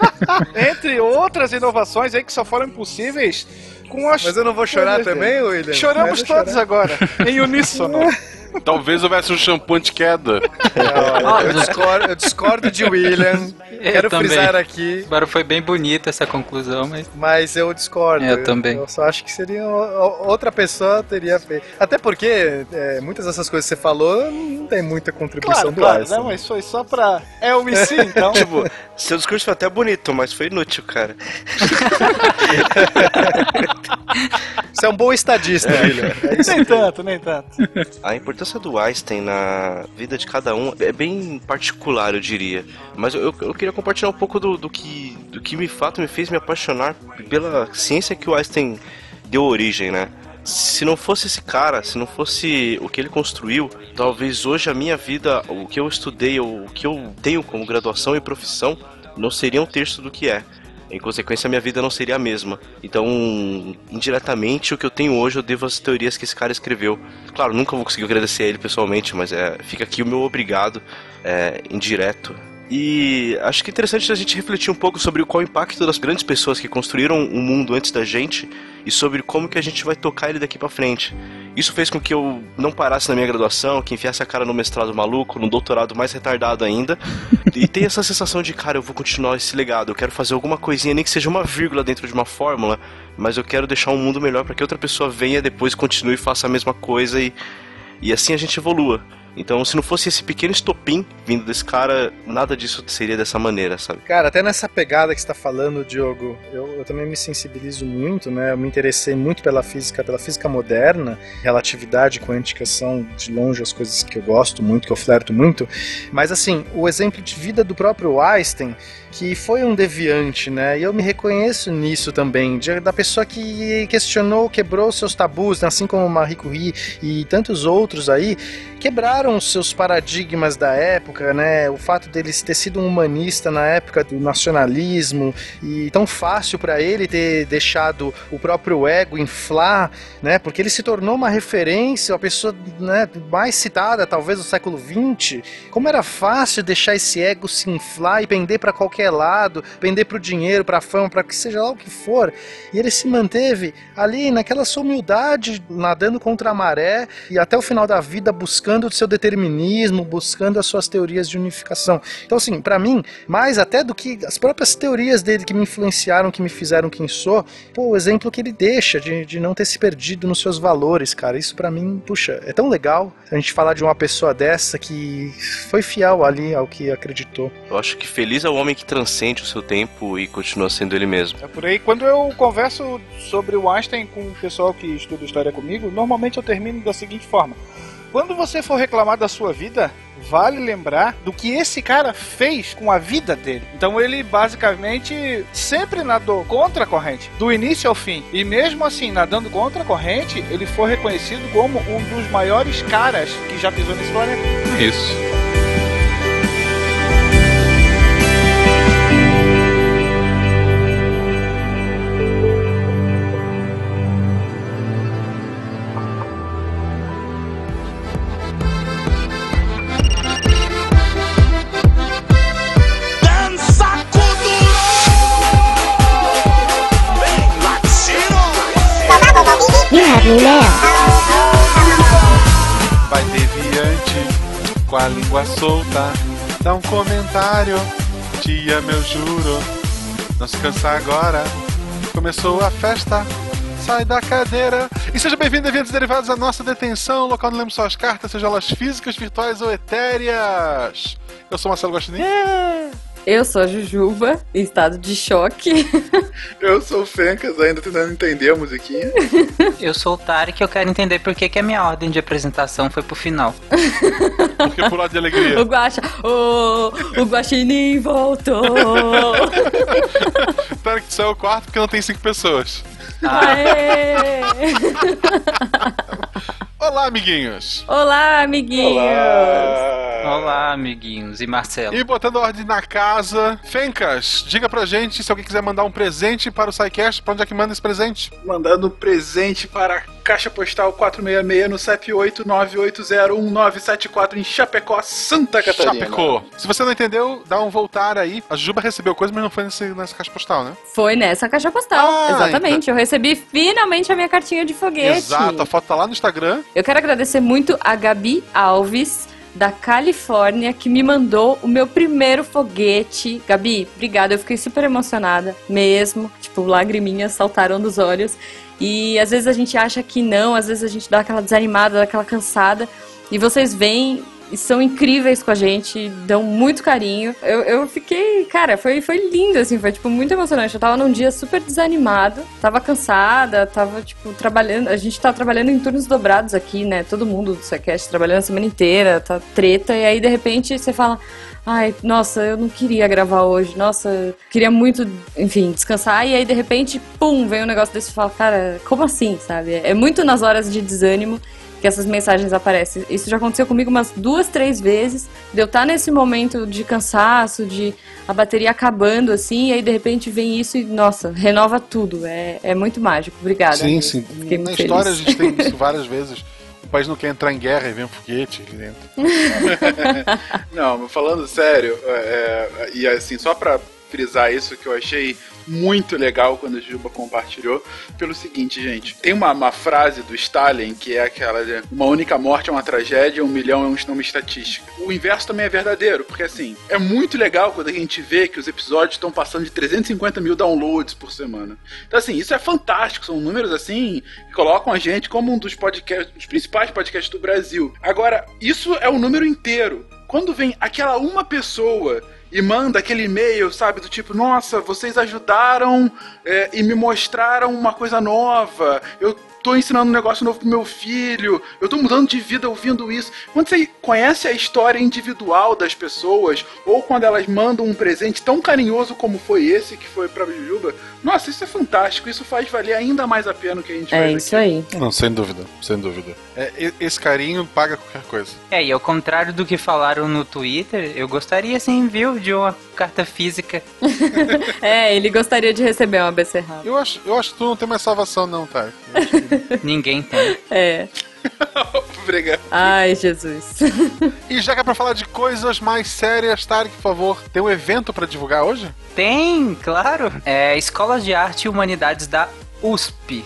Entre outras inovações aí que só foram impossíveis com as. Mas eu não vou chorar também, William? Choramos todos chorar. agora, em uníssono. Talvez houvesse um shampoo de queda. É, eu, discordo, eu, discordo, de William. Eu Quero também. frisar aqui. Agora foi bem bonita essa conclusão, mas. Mas eu discordo. Eu, eu também. Eu só acho que seria. Outra pessoa teria feito. Até porque é, muitas dessas coisas que você falou não tem muita contribuição claro, do claro, Não, mas foi só pra. É o MC, então. tipo, seu discurso foi até bonito, mas foi inútil, cara. Você é um bom estadista, é. William. É nem tanto, nem tanto. A importância do Einstein na vida de cada um é bem particular, eu diria. Mas eu, eu queria compartilhar um pouco do, do, que, do que me fato me fez me apaixonar pela ciência que o Einstein deu origem, né? se não fosse esse cara, se não fosse o que ele construiu, talvez hoje a minha vida, o que eu estudei, o que eu tenho como graduação e profissão, não seria um terço do que é. Em consequência, minha vida não seria a mesma. Então, indiretamente, o que eu tenho hoje eu devo às teorias que esse cara escreveu. Claro, nunca vou conseguir agradecer a ele pessoalmente, mas é, fica aqui o meu obrigado é, indireto. E acho que é interessante a gente refletir um pouco sobre qual o impacto das grandes pessoas que construíram o mundo antes da gente e sobre como que a gente vai tocar ele daqui para frente. Isso fez com que eu não parasse na minha graduação, que enfiasse a cara no mestrado maluco, no doutorado mais retardado ainda. e ter essa sensação de, cara, eu vou continuar esse legado, eu quero fazer alguma coisinha, nem que seja uma vírgula dentro de uma fórmula, mas eu quero deixar um mundo melhor para que outra pessoa venha depois, continue e faça a mesma coisa e, e assim a gente evolua. Então, se não fosse esse pequeno estopim vindo desse cara, nada disso seria dessa maneira, sabe? Cara, até nessa pegada que você tá falando, Diogo, eu, eu também me sensibilizo muito, né? Eu me interessei muito pela física, pela física moderna, relatividade quântica são de longe as coisas que eu gosto muito, que eu flerto muito. Mas assim, o exemplo de vida do próprio Einstein que foi um deviante, né? E eu me reconheço nisso também, de, da pessoa que questionou, quebrou seus tabus, né? assim como Marie Curie e tantos outros aí, quebraram os seus paradigmas da época, né? O fato dele ter sido um humanista na época do nacionalismo e tão fácil para ele ter deixado o próprio ego inflar, né? Porque ele se tornou uma referência, a pessoa né, mais citada talvez do século XX. Como era fácil deixar esse ego se inflar e pender para qualquer lado, pender para o dinheiro, para a fama, para que seja lá o que for. E ele se manteve ali naquela sua humildade, nadando contra a maré e até o final da vida buscando o seu determinismo, buscando as suas teorias de unificação. Então, assim, para mim, mais até do que as próprias teorias dele que me influenciaram, que me fizeram quem sou, pô, o exemplo que ele deixa de, de não ter se perdido nos seus valores, cara, isso para mim, puxa, é tão legal a gente falar de uma pessoa dessa que foi fiel ali ao que acreditou. Eu acho que feliz é o homem que transcende o seu tempo e continua sendo ele mesmo. É por aí. Quando eu converso sobre o Einstein com o pessoal que estuda história comigo, normalmente eu termino da seguinte forma. Quando você for reclamar da sua vida, vale lembrar do que esse cara fez com a vida dele. Então ele basicamente sempre nadou contra a corrente, do início ao fim. E mesmo assim, nadando contra a corrente, ele foi reconhecido como um dos maiores caras que já pisou nesse planeta. Isso. Vai deviante, com a língua solta, dá um comentário, te amo eu juro. Não se cansar agora, começou a festa. Sai da cadeira e seja bem-vindo a eventos derivados da nossa detenção, local onde lemos suas cartas, seja elas físicas, virtuais ou etéreas. Eu sou Marcelo Gostinin. Eu sou a Jujuba, em estado de choque. Eu sou o Fencas, ainda tentando entender a musiquinha. Eu sou o Tarek e eu quero entender por que, que a minha ordem de apresentação foi pro final. Porque por lado de alegria. O Guaxa, o, o Guaxinim voltou. Tarek saiu o quarto porque não tem cinco pessoas. Aê! Olá, amiguinhos! Olá, amiguinhos! Olá, amiguinhos. E Marcelo? E botando a ordem na casa, Fencas, diga pra gente se alguém quiser mandar um presente para o SciCast, pra onde é que manda esse presente? Mandando presente para a Caixa Postal 466 no CEP 898801974 em Chapecó, Santa Catarina. Chapecó. Se você não entendeu, dá um voltar aí. A Juba recebeu coisa, mas não foi nesse, nessa caixa postal, né? Foi nessa caixa postal, Ah, exatamente. Eu recebi finalmente a minha cartinha de foguete. Exato, a foto tá lá no Instagram. Eu quero agradecer muito a Gabi Alves, da Califórnia, que me mandou o meu primeiro foguete. Gabi, obrigada, eu fiquei super emocionada, mesmo. Tipo, lagriminhas saltaram dos olhos. E às vezes a gente acha que não, às vezes a gente dá aquela desanimada, dá aquela cansada. E vocês vêm e são incríveis com a gente, dão muito carinho. Eu, eu fiquei, cara, foi, foi lindo, assim, foi tipo muito emocionante. Eu tava num dia super desanimado, tava cansada, tava, tipo, trabalhando. A gente tá trabalhando em turnos dobrados aqui, né? Todo mundo do Sequest trabalhando a semana inteira, tá treta, e aí de repente você fala. Ai, nossa, eu não queria gravar hoje. Nossa, queria muito, enfim, descansar. E aí, de repente, pum, vem um negócio desse e fala, cara, como assim, sabe? É muito nas horas de desânimo que essas mensagens aparecem. Isso já aconteceu comigo umas duas, três vezes. De eu estar nesse momento de cansaço, de a bateria acabando, assim, e aí de repente vem isso e, nossa, renova tudo. É, é muito mágico. Obrigada. Sim, sim. Fiquei Na história a gente tem isso várias vezes. O país não quer entrar em guerra e vem um foguete aqui dentro. Não, mas falando sério, é, é, e assim, só pra frisar isso que eu achei muito legal quando a Juba compartilhou, pelo seguinte, gente. Tem uma, uma frase do Stalin que é aquela de uma única morte é uma tragédia, um milhão é um- uma estatística. O inverso também é verdadeiro, porque assim, é muito legal quando a gente vê que os episódios estão passando de 350 mil downloads por semana. Então, assim, isso é fantástico. São números assim que colocam a gente como um dos podcasts, dos principais podcasts do Brasil. Agora, isso é o número inteiro. Quando vem aquela uma pessoa e manda aquele e-mail, sabe, do tipo, nossa, vocês ajudaram é, e me mostraram uma coisa nova. Eu tô ensinando um negócio novo pro meu filho. Eu tô mudando de vida ouvindo isso. Quando você conhece a história individual das pessoas, ou quando elas mandam um presente tão carinhoso como foi esse que foi pra Jujuba, nossa, isso é fantástico. Isso faz valer ainda mais a pena o que a gente É faz isso aí. Não, sem dúvida, sem dúvida. É, esse carinho paga qualquer coisa. É, e ao contrário do que falaram no Twitter, eu gostaria sim, viu, de uma carta física. É, ele gostaria de receber uma becerrada. Eu acho, eu acho que tu não tem mais salvação, não, tá? Ninguém tem. É. Obrigado. Ai, Jesus. E já que é pra falar de coisas mais sérias, Tarek, por favor, tem um evento pra divulgar hoje? Tem, claro. É Escola de Arte e Humanidades da USP.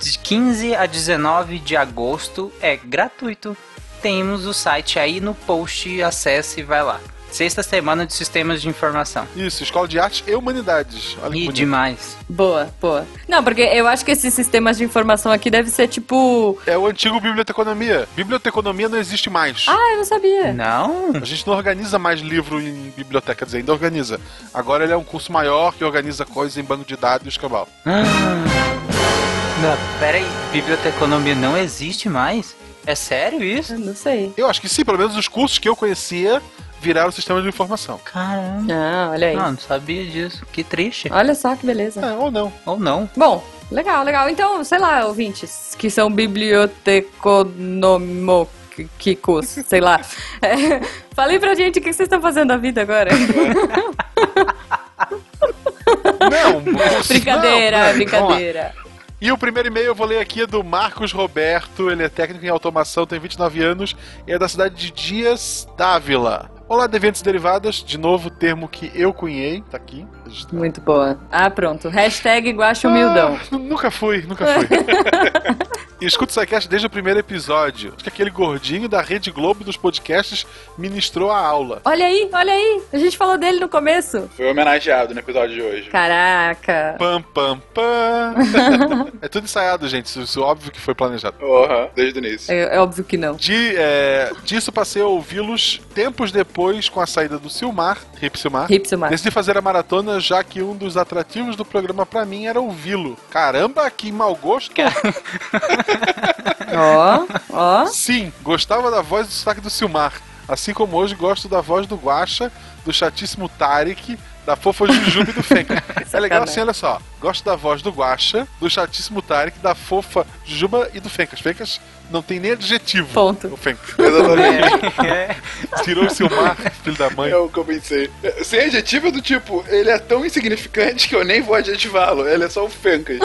De 15 a 19 de agosto é gratuito. Temos o site aí no post, acesse e vai lá. Sexta semana de Sistemas de Informação. Isso, Escola de Arte e Humanidades. Olha E demais. Boa, boa. Não, porque eu acho que esses sistemas de informação aqui deve ser tipo. É o antigo biblioteconomia. Biblioteconomia não existe mais. Ah, eu não sabia. Não? A gente não organiza mais livro em biblioteca, quer dizer, ainda organiza. Agora ele é um curso maior que organiza coisas em banco de dados e escambau. Ah. Não, pera aí, biblioteconomia não existe mais? É sério isso? Eu não sei. Eu acho que sim, pelo menos os cursos que eu conhecia viraram sistema de informação. Caramba. Ah, olha aí. Não, não sabia disso. Que triste. Olha só que beleza. É, ou não. Ou não. Bom, legal, legal. Então, sei lá, ouvintes que são biblioteconomicos, sei lá. É, falem pra gente o que vocês estão fazendo da vida agora. Não, brincadeira, não, não. brincadeira. E o primeiro e-mail eu vou ler aqui é do Marcos Roberto, ele é técnico em automação, tem 29 anos e é da cidade de Dias Dávila. Olá, deviantes derivadas, de novo termo que eu cunhei, tá aqui. registrado. Muito boa. Ah, pronto. Hashtag Guaxa Humildão. Ah, nunca fui, nunca fui. e escuto o SciCast desde o primeiro episódio. Acho que aquele gordinho da Rede Globo dos podcasts ministrou a aula. Olha aí, olha aí. A gente falou dele no começo. Foi homenageado no episódio de hoje. Caraca. Pam, pam, pam. é tudo ensaiado, gente. Isso, isso óbvio que foi planejado. Porra, desde o início. É, é óbvio que não. De, é, disso passei a ouvi-los tempos depois com a saída do Silmar, Hip Silmar. Hip Silmar. Decidi fazer a maratona já que um dos atrativos do programa pra mim era ouvi-lo. Caramba, que mau gosto! Ó, ó. Sim, gostava da voz do sotaque do Silmar. Assim como hoje gosto da voz do Guacha, do chatíssimo Tarek, da fofa Jujuba e do Fenka. É legal assim, olha só. Gosto da voz do Guacha, do chatíssimo Tarek, da fofa Jujuba e do Fencas. Fencas não tem nem adjetivo. Ponto. O Fencas. Exatamente. É. Tirou o Silmar, filho da mãe. É o que eu pensei. Sem adjetivo é do tipo, ele é tão insignificante que eu nem vou adjetivá-lo. Ele é só o Fencas.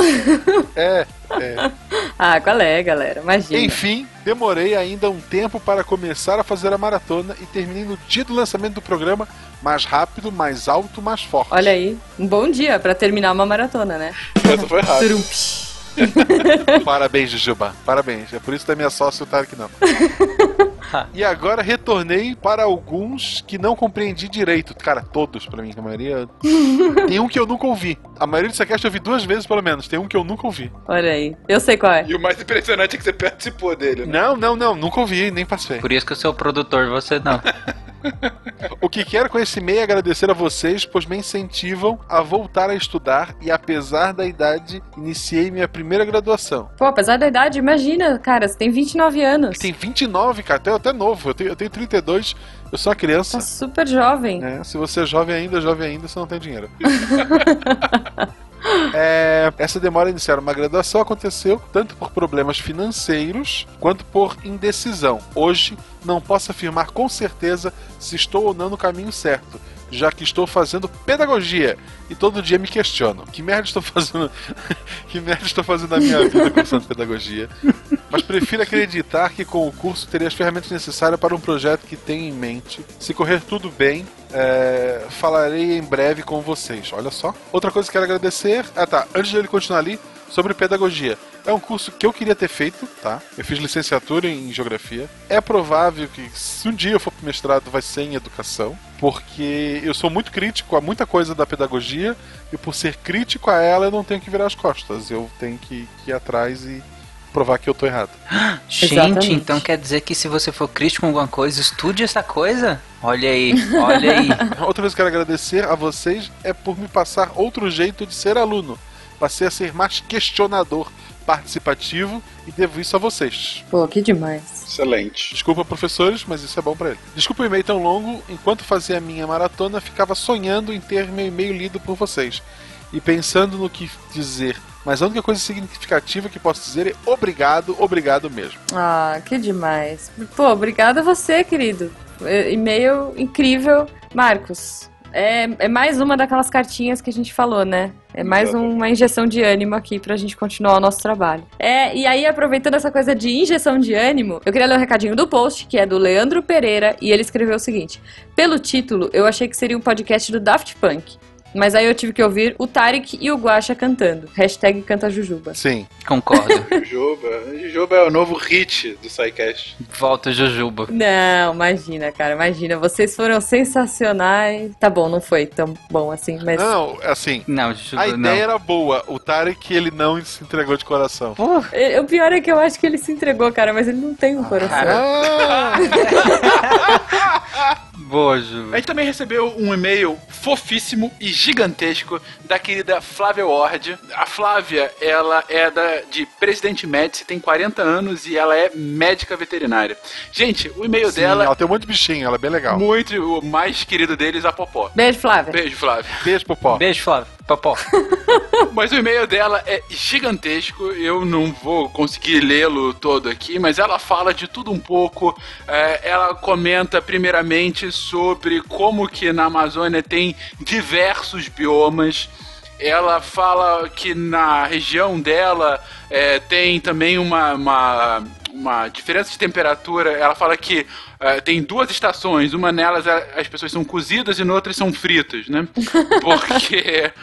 É, é. Ah, qual é, galera? Imagina. Enfim, demorei ainda um tempo para começar a fazer a maratona e terminei no dia do lançamento do programa mais rápido, mais alto, mais forte. Olha aí, um bom dia pra terminar uma maratona, né? Essa foi rápido. Turumpi. Parabéns, Jujuba. Parabéns. É por isso que é minha sócia, o Tarek não. e agora retornei para alguns que não compreendi direito. Cara, todos pra mim, a maioria. Tem um que eu nunca ouvi. A maioria do Sequest eu ouvi duas vezes, pelo menos. Tem um que eu nunca ouvi. Olha aí. Eu sei qual é. E o mais impressionante é que você participou dele, né? Não, não, não. Nunca ouvi, nem passei. Por isso que eu sou o produtor, você não. O que quero com esse e-mail é agradecer a vocês, pois me incentivam a voltar a estudar e, apesar da idade, iniciei minha primeira graduação. Pô, apesar da idade, imagina, cara, você tem 29 anos. Tem 29, cara, até, até novo. Eu tenho, eu tenho 32, eu sou uma criança. Tá super jovem. É, se você é jovem ainda, jovem ainda, você não tem dinheiro. É, essa demora a iniciar uma graduação aconteceu tanto por problemas financeiros quanto por indecisão. Hoje, não posso afirmar com certeza se estou ou não no caminho certo, já que estou fazendo pedagogia e todo dia me questiono: que merda estou fazendo? que merda estou fazendo na minha vida cursando pedagogia? Mas prefiro acreditar que com o curso terei as ferramentas necessárias para um projeto que tenho em mente. Se correr tudo bem, é, falarei em breve com vocês. Olha só. Outra coisa que quero agradecer. Ah tá, antes de ele continuar ali, sobre pedagogia. É um curso que eu queria ter feito, tá? Eu fiz licenciatura em geografia. É provável que se um dia eu for pro mestrado vai ser em educação, porque eu sou muito crítico a muita coisa da pedagogia e por ser crítico a ela eu não tenho que virar as costas, eu tenho que, que ir atrás e provar que eu tô errado. Gente, Exatamente. então quer dizer que se você for crítico com alguma coisa, estude essa coisa? Olha aí, olha aí. Outra coisa que eu quero agradecer a vocês é por me passar outro jeito de ser aluno. Passei a ser mais questionador, participativo e devo isso a vocês. Pô, que demais. Excelente. Desculpa, professores, mas isso é bom pra ele. Desculpa o e-mail tão longo. Enquanto fazia a minha maratona, ficava sonhando em ter meu e-mail lido por vocês. E pensando no que dizer. Mas a única coisa significativa que posso dizer é obrigado, obrigado mesmo. Ah, que demais. Pô, obrigada a você, querido. E-mail incrível. Marcos, é, é mais uma daquelas cartinhas que a gente falou, né? É mais uma injeção de ânimo aqui pra gente continuar o nosso trabalho. É, e aí, aproveitando essa coisa de injeção de ânimo, eu queria ler um recadinho do post, que é do Leandro Pereira, e ele escreveu o seguinte: Pelo título, eu achei que seria um podcast do Daft Punk. Mas aí eu tive que ouvir o Tarek e o Guaxa cantando. Hashtag canta Jujuba. Sim. Concordo. Jujuba. Jujuba é o novo hit do SciCast. Volta Jujuba. Não, imagina, cara, imagina. Vocês foram sensacionais. Tá bom, não foi tão bom assim, mas. Não, assim, Não, Jujuba a não. ideia era boa. O Tarek, ele não se entregou de coração. É, O pior é que eu acho que ele se entregou, cara, mas ele não tem um coração. Ah, boa, A Jujuba. gente também recebeu um e-mail fofíssimo e gigantesco da querida Flávia Ward. A Flávia, ela é da, de Presidente Médici, tem 40 anos e ela é médica veterinária. Gente, o e-mail sim, dela, ela tem um monte de bichinho, ela é bem legal. muito, o mais querido deles, a Popó. Beijo, Flávia. Beijo, Flávia. Beijo, Popó. Beijo, Flávio. Popó. Mas o e-mail dela é gigantesco, eu não vou conseguir lê-lo todo aqui, mas ela fala de tudo um pouco. É, ela comenta primeiramente sobre como que na Amazônia tem diversos biomas. Ela fala que na região dela é, tem também uma, uma, uma diferença de temperatura. Ela fala que é, tem duas estações, uma nelas é- as pessoas são cozidas e noutras são fritas, né? Porque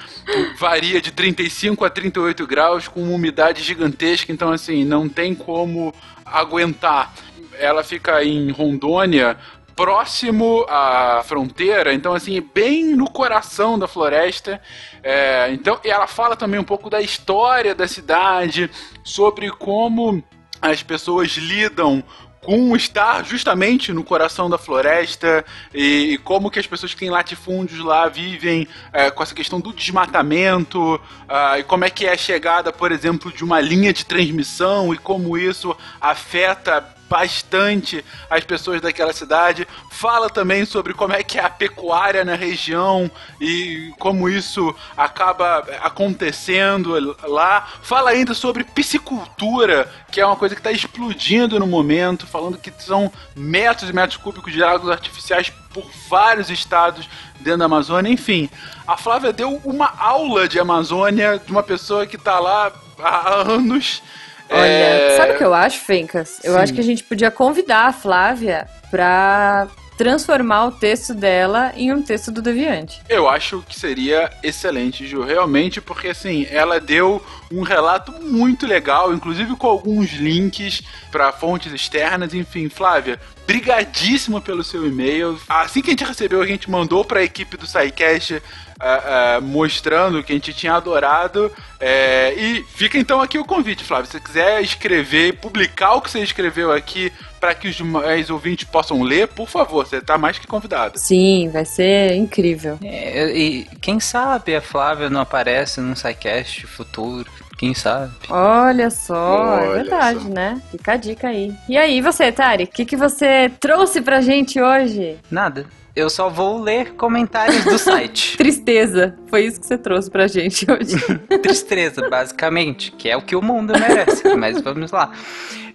varia de 35 a 38 graus com uma umidade gigantesca, então assim, não tem como aguentar. Ela fica em Rondônia, próximo à fronteira, então assim, bem no coração da floresta. É, então, e ela fala também um pouco da história da cidade, sobre como as pessoas lidam com estar justamente no coração da floresta e, e como que as pessoas que têm latifúndios lá vivem é, com essa questão do desmatamento ah, e como é que é a chegada, por exemplo, de uma linha de transmissão e como isso afeta bastante as pessoas daquela cidade. Fala também sobre como é que é a pecuária na região e como isso acaba acontecendo lá. Fala ainda sobre piscicultura, que é uma coisa que está explodindo no momento, falando que são metros e metros cúbicos de águas artificiais por vários estados dentro da Amazônia. Enfim, a Flávia deu uma aula de Amazônia de uma pessoa que está lá há anos. Olha, É, sabe o que eu acho, Fencas? Eu Sim. acho que a gente podia convidar a Flávia pra transformar o texto dela em um texto do Deviante. Eu acho que seria excelente, Ju, realmente, porque assim, ela deu um relato muito legal, inclusive com alguns links para fontes externas, enfim, Flávia, brigadíssimo pelo seu e-mail. Assim que a gente recebeu, a gente mandou para a equipe do SciCast ah, ah, mostrando que a gente tinha adorado. é, e fica então aqui o convite, Flávio. Se você quiser escrever, publicar o que você escreveu aqui para que os demais ouvintes possam ler, por favor, você está mais que convidado. Sim, vai ser incrível. É, e quem sabe a Flávia não aparece num SciCast futuro? Quem sabe? Olha só, é Olha verdade, só. né? Fica a dica aí. E aí, você, Tari, o que, que você trouxe pra gente hoje? Nada. Eu só vou ler comentários do site. Tristeza. Foi isso que você trouxe pra gente hoje. Tristeza, basicamente, que é o que o mundo merece. Mas vamos lá.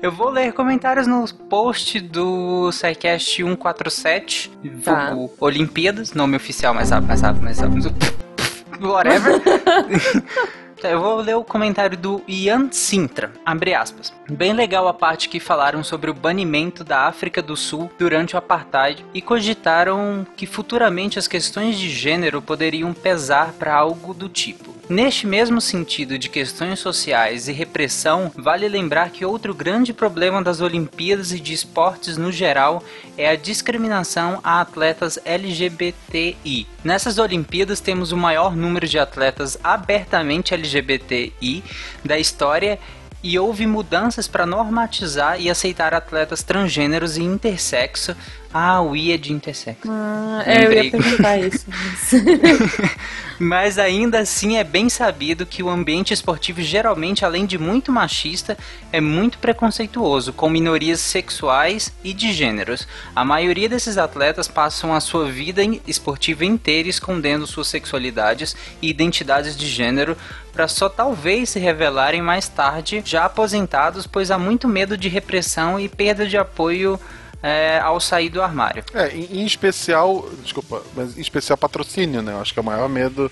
Eu vou ler comentários no post do SciCast 147, Tá. Olimpíadas, nome oficial, mais rápido, mais rápido, mais rápido. Whatever. Eu vou ler o comentário do Ian Sintra, abre aspas. Bem legal a parte que falaram sobre o banimento da África do Sul durante o Apartheid e cogitaram que futuramente as questões de gênero poderiam pesar para algo do tipo. Neste mesmo sentido de questões sociais e repressão, vale lembrar que outro grande problema das Olimpíadas e de esportes no geral é a discriminação a atletas LGBTI. Nessas Olimpíadas temos o maior número de atletas abertamente LGBTI da história e houve mudanças para normatizar e aceitar atletas transgêneros e intersexo. Ah, o I é de intersexo. Ah, é, eu ia perguntar isso. Mas ainda assim é bem sabido que o ambiente esportivo geralmente, além de muito machista, é muito preconceituoso com minorias sexuais e de gêneros. A maioria desses atletas passam a sua vida esportiva inteira escondendo suas sexualidades e identidades de gênero para só talvez se revelarem mais tarde, já aposentados, pois há muito medo de repressão e perda de apoio é, ao sair do armário. É, em, em especial, desculpa, mas em especial patrocínio, né? Eu acho que é o maior medo.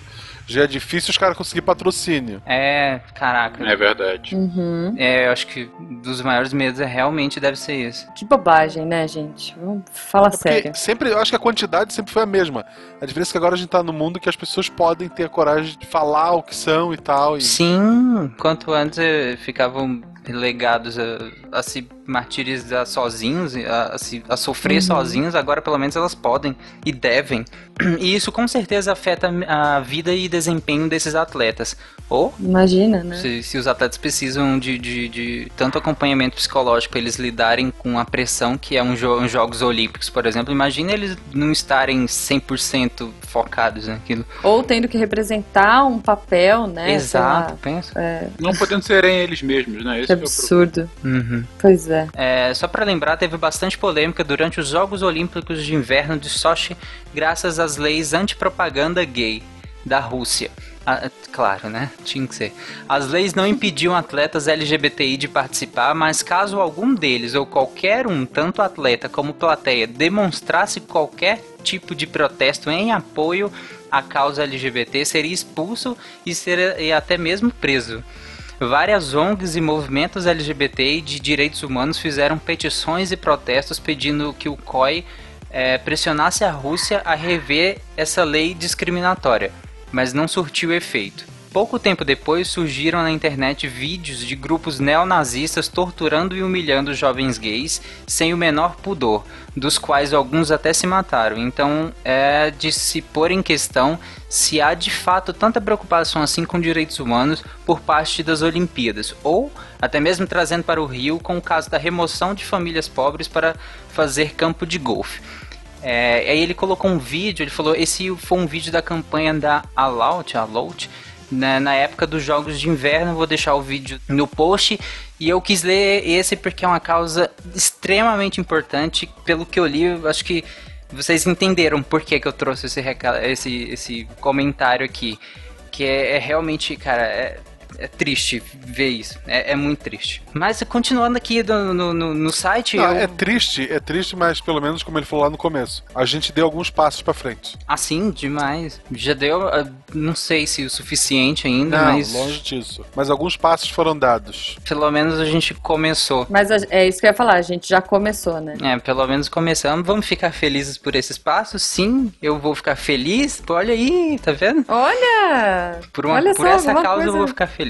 Já é difícil os caras conseguir patrocínio. É, caraca. É verdade. Uhum. É, eu acho que dos maiores medos é realmente deve ser isso. Que bobagem, né, gente? Vamos falar É porque sério. sempre, eu acho que a quantidade sempre foi a mesma. A diferença é que agora a gente tá no mundo que as pessoas podem ter a coragem de falar o que são e tal. E... Sim, quanto antes ficavam legados a, a se martirizar sozinhos, a, a, a sofrer Uhum. sozinhos, agora pelo menos elas podem e devem. E isso com certeza afeta a vida e desempenho desses atletas. Ou Imagina, né? se, se os atletas precisam de, de, de tanto acompanhamento psicológico para eles lidarem com a pressão que é um jo uns Jogos Olímpicos, por exemplo, imagina eles não estarem 100% focados naquilo. Ou tendo que representar um papel, né? Exato, pensa. É, Não podendo serem eles mesmos, né? Esse é absurdo. Uhum. Pois é. É, só para lembrar, teve bastante polêmica durante os Jogos Olímpicos de Inverno de Sochi, graças às leis antipropaganda gay da Rússia. Ah, claro, né? Tinha que ser. As leis não impediam atletas LGBTI de participar, mas caso algum deles ou qualquer um, tanto atleta como plateia, demonstrasse qualquer tipo de protesto em apoio à causa LGBT, seria expulso e, ser, e até mesmo preso. Várias ONGs e movimentos LGBT e de direitos humanos fizeram petições e protestos pedindo que o COI eh, pressionasse a Rússia a rever essa lei discriminatória, mas não surtiu efeito. Pouco tempo depois surgiram na internet vídeos de grupos neonazistas torturando e humilhando jovens gays sem o menor pudor, dos quais alguns até se mataram. Então é de se pôr em questão se há de fato tanta preocupação assim com direitos humanos por parte das Olimpíadas, ou até mesmo trazendo para o Rio com o caso da remoção de famílias pobres para fazer campo de golfe. É, aí ele colocou um vídeo, ele falou, esse foi um vídeo da campanha da Alaut, Alaut na, na época dos Jogos de Inverno, vou deixar o vídeo no post, e eu quis ler esse porque é uma causa extremamente importante, pelo que eu li, eu acho que vocês entenderam por que, que eu trouxe esse, esse, esse comentário aqui, que é, é realmente, cara, é, é triste ver isso, é, é muito triste. Mas continuando aqui no, no, no site, Não, eu... É triste, é triste, mas pelo menos como ele falou lá no começo, a gente deu alguns passos pra frente. Assim, demais. Já deu, ah, não sei se o suficiente ainda, Não, mas longe disso. Mas alguns passos foram dados. pelo menos a gente começou. Mas a- é isso que eu ia falar, a gente já começou, né? É, pelo menos começamos. Vamos ficar felizes por esses passos? Sim, eu vou ficar feliz. Olha aí, tá vendo? Olha! Por, uma, Olha por só, essa causa eu coisa- vou ficar feliz.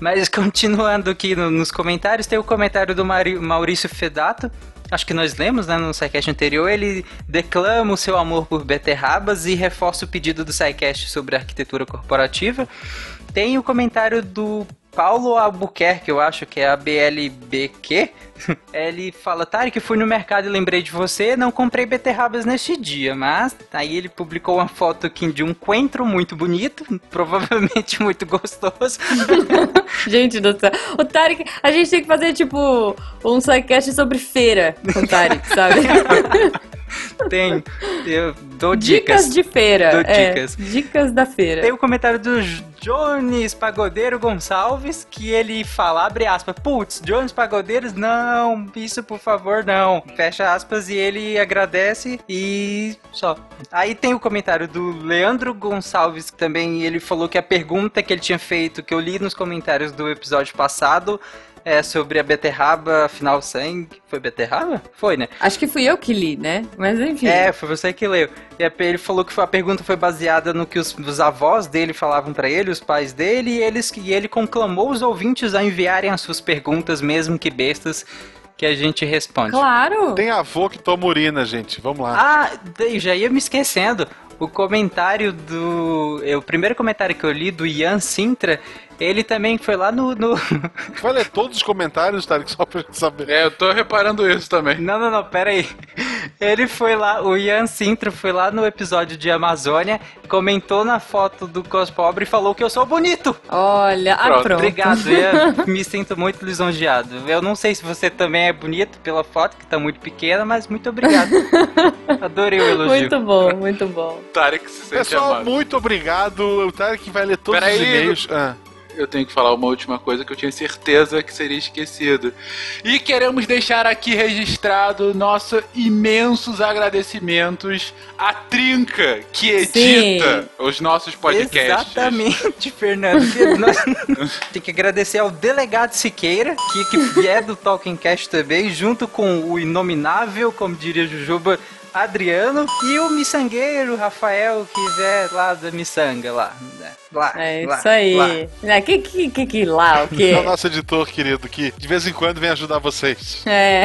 Mas continuando aqui no- nos comentários, tem o comentário do Mari- Maurício Fedato. Acho que nós lemos né, no SciCast anterior. Ele declama o seu amor por beterrabas e reforça o pedido do SciCast sobre arquitetura corporativa. Tem o comentário do Paulo Albuquerque, eu acho que é a BLBQ. Ele fala, Tarek, fui no mercado e lembrei de você, não comprei beterrabas neste dia, mas aí ele publicou uma foto aqui de um coentro muito bonito, provavelmente muito gostoso. Gente do céu. O Tarek, a gente tem que fazer, tipo, um sidecast sobre feira com o Tarek, sabe? Tem. Eu dou Dicas, dicas. de feira. Dou é, dicas. dicas da feira. Tem o comentário do Jones Pagodeiro Gonçalves que ele fala, abre aspas, putz, Jones Pagodeiros, não, isso por favor não. Fecha aspas e ele agradece e só. Aí tem o comentário do Leandro Gonçalves que também ele falou que a pergunta que ele tinha feito, que eu li nos comentários do episódio passado, é sobre a beterraba final sangue. Foi beterraba? Foi, né? Acho que fui eu que li, né? Mas enfim. É, foi você que leu. E ele falou que a pergunta foi baseada no que os, os avós dele falavam pra ele, os pais dele, e, eles, e ele conclamou os ouvintes a enviarem as suas perguntas, mesmo que bestas, que a gente responde. Claro! Tem avô que toma urina, gente. Vamos lá. Ah, já ia me esquecendo. O comentário do. é, O primeiro comentário que eu li do Ian Sintra, ele também foi lá no. no... Vai ler todos os comentários, Tarek, só pra gente saber. É, eu tô reparando isso também. Não, não, não, pera aí. Ele foi lá, o Ian Sintra foi lá no episódio de Amazônia, comentou na foto do Cospobre e falou que eu sou bonito. Olha, ah, pronto. Obrigado, Ian. Me sinto muito lisonjeado. Eu não sei se você também é bonito pela foto, que tá muito pequena, mas muito obrigado. Adorei o elogio. Muito bom, muito bom. Tarek se sente Pessoal, amado. muito obrigado. O Tarek vai ler todos Peraí. os e-mails. Ah. Eu tenho que falar uma última coisa que eu tinha certeza que seria esquecido. E queremos deixar aqui registrado nossos imensos agradecimentos à Trinca, que edita Sim. os nossos podcasts. Exatamente, Fernando. Tem que agradecer ao delegado Siqueira, que, que é do Talking Cast também, junto com o inominável, como diria Jujuba, Adriano, e o miçangueiro Rafael, que é lá da miçanga, lá. né? Lá, É lá, isso aí. lá. É, que, que, que, que lá, o quê? É o nosso editor querido, que de vez em quando vem ajudar vocês. É.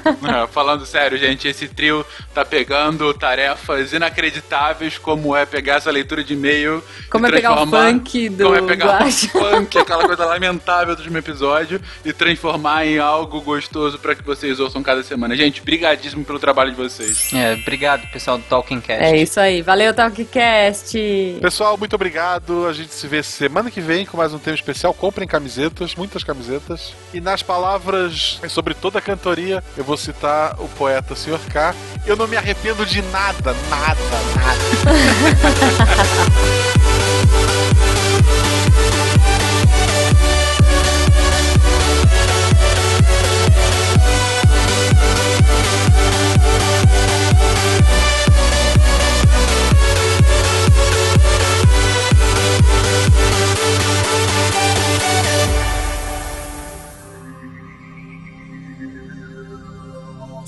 Falando sério, gente, esse trio tá pegando tarefas inacreditáveis, como é pegar essa leitura de e-mail. Como e é pegar o funk do Como é pegar o funk, aquela coisa lamentável do último episódio, e transformar em algo gostoso pra que vocês ouçam cada semana. Gente, brigadíssimo pelo trabalho de vocês. É, obrigado, pessoal do Talking Cast. É isso aí. Valeu, Talkcast. Pessoal, muito obrigado. A gente se vê semana que vem com mais um tema especial. Comprem camisetas, muitas camisetas. E nas palavras sobre toda a cantoria, eu vou citar o poeta Sr. K. Eu não me arrependo de nada, nada, nada.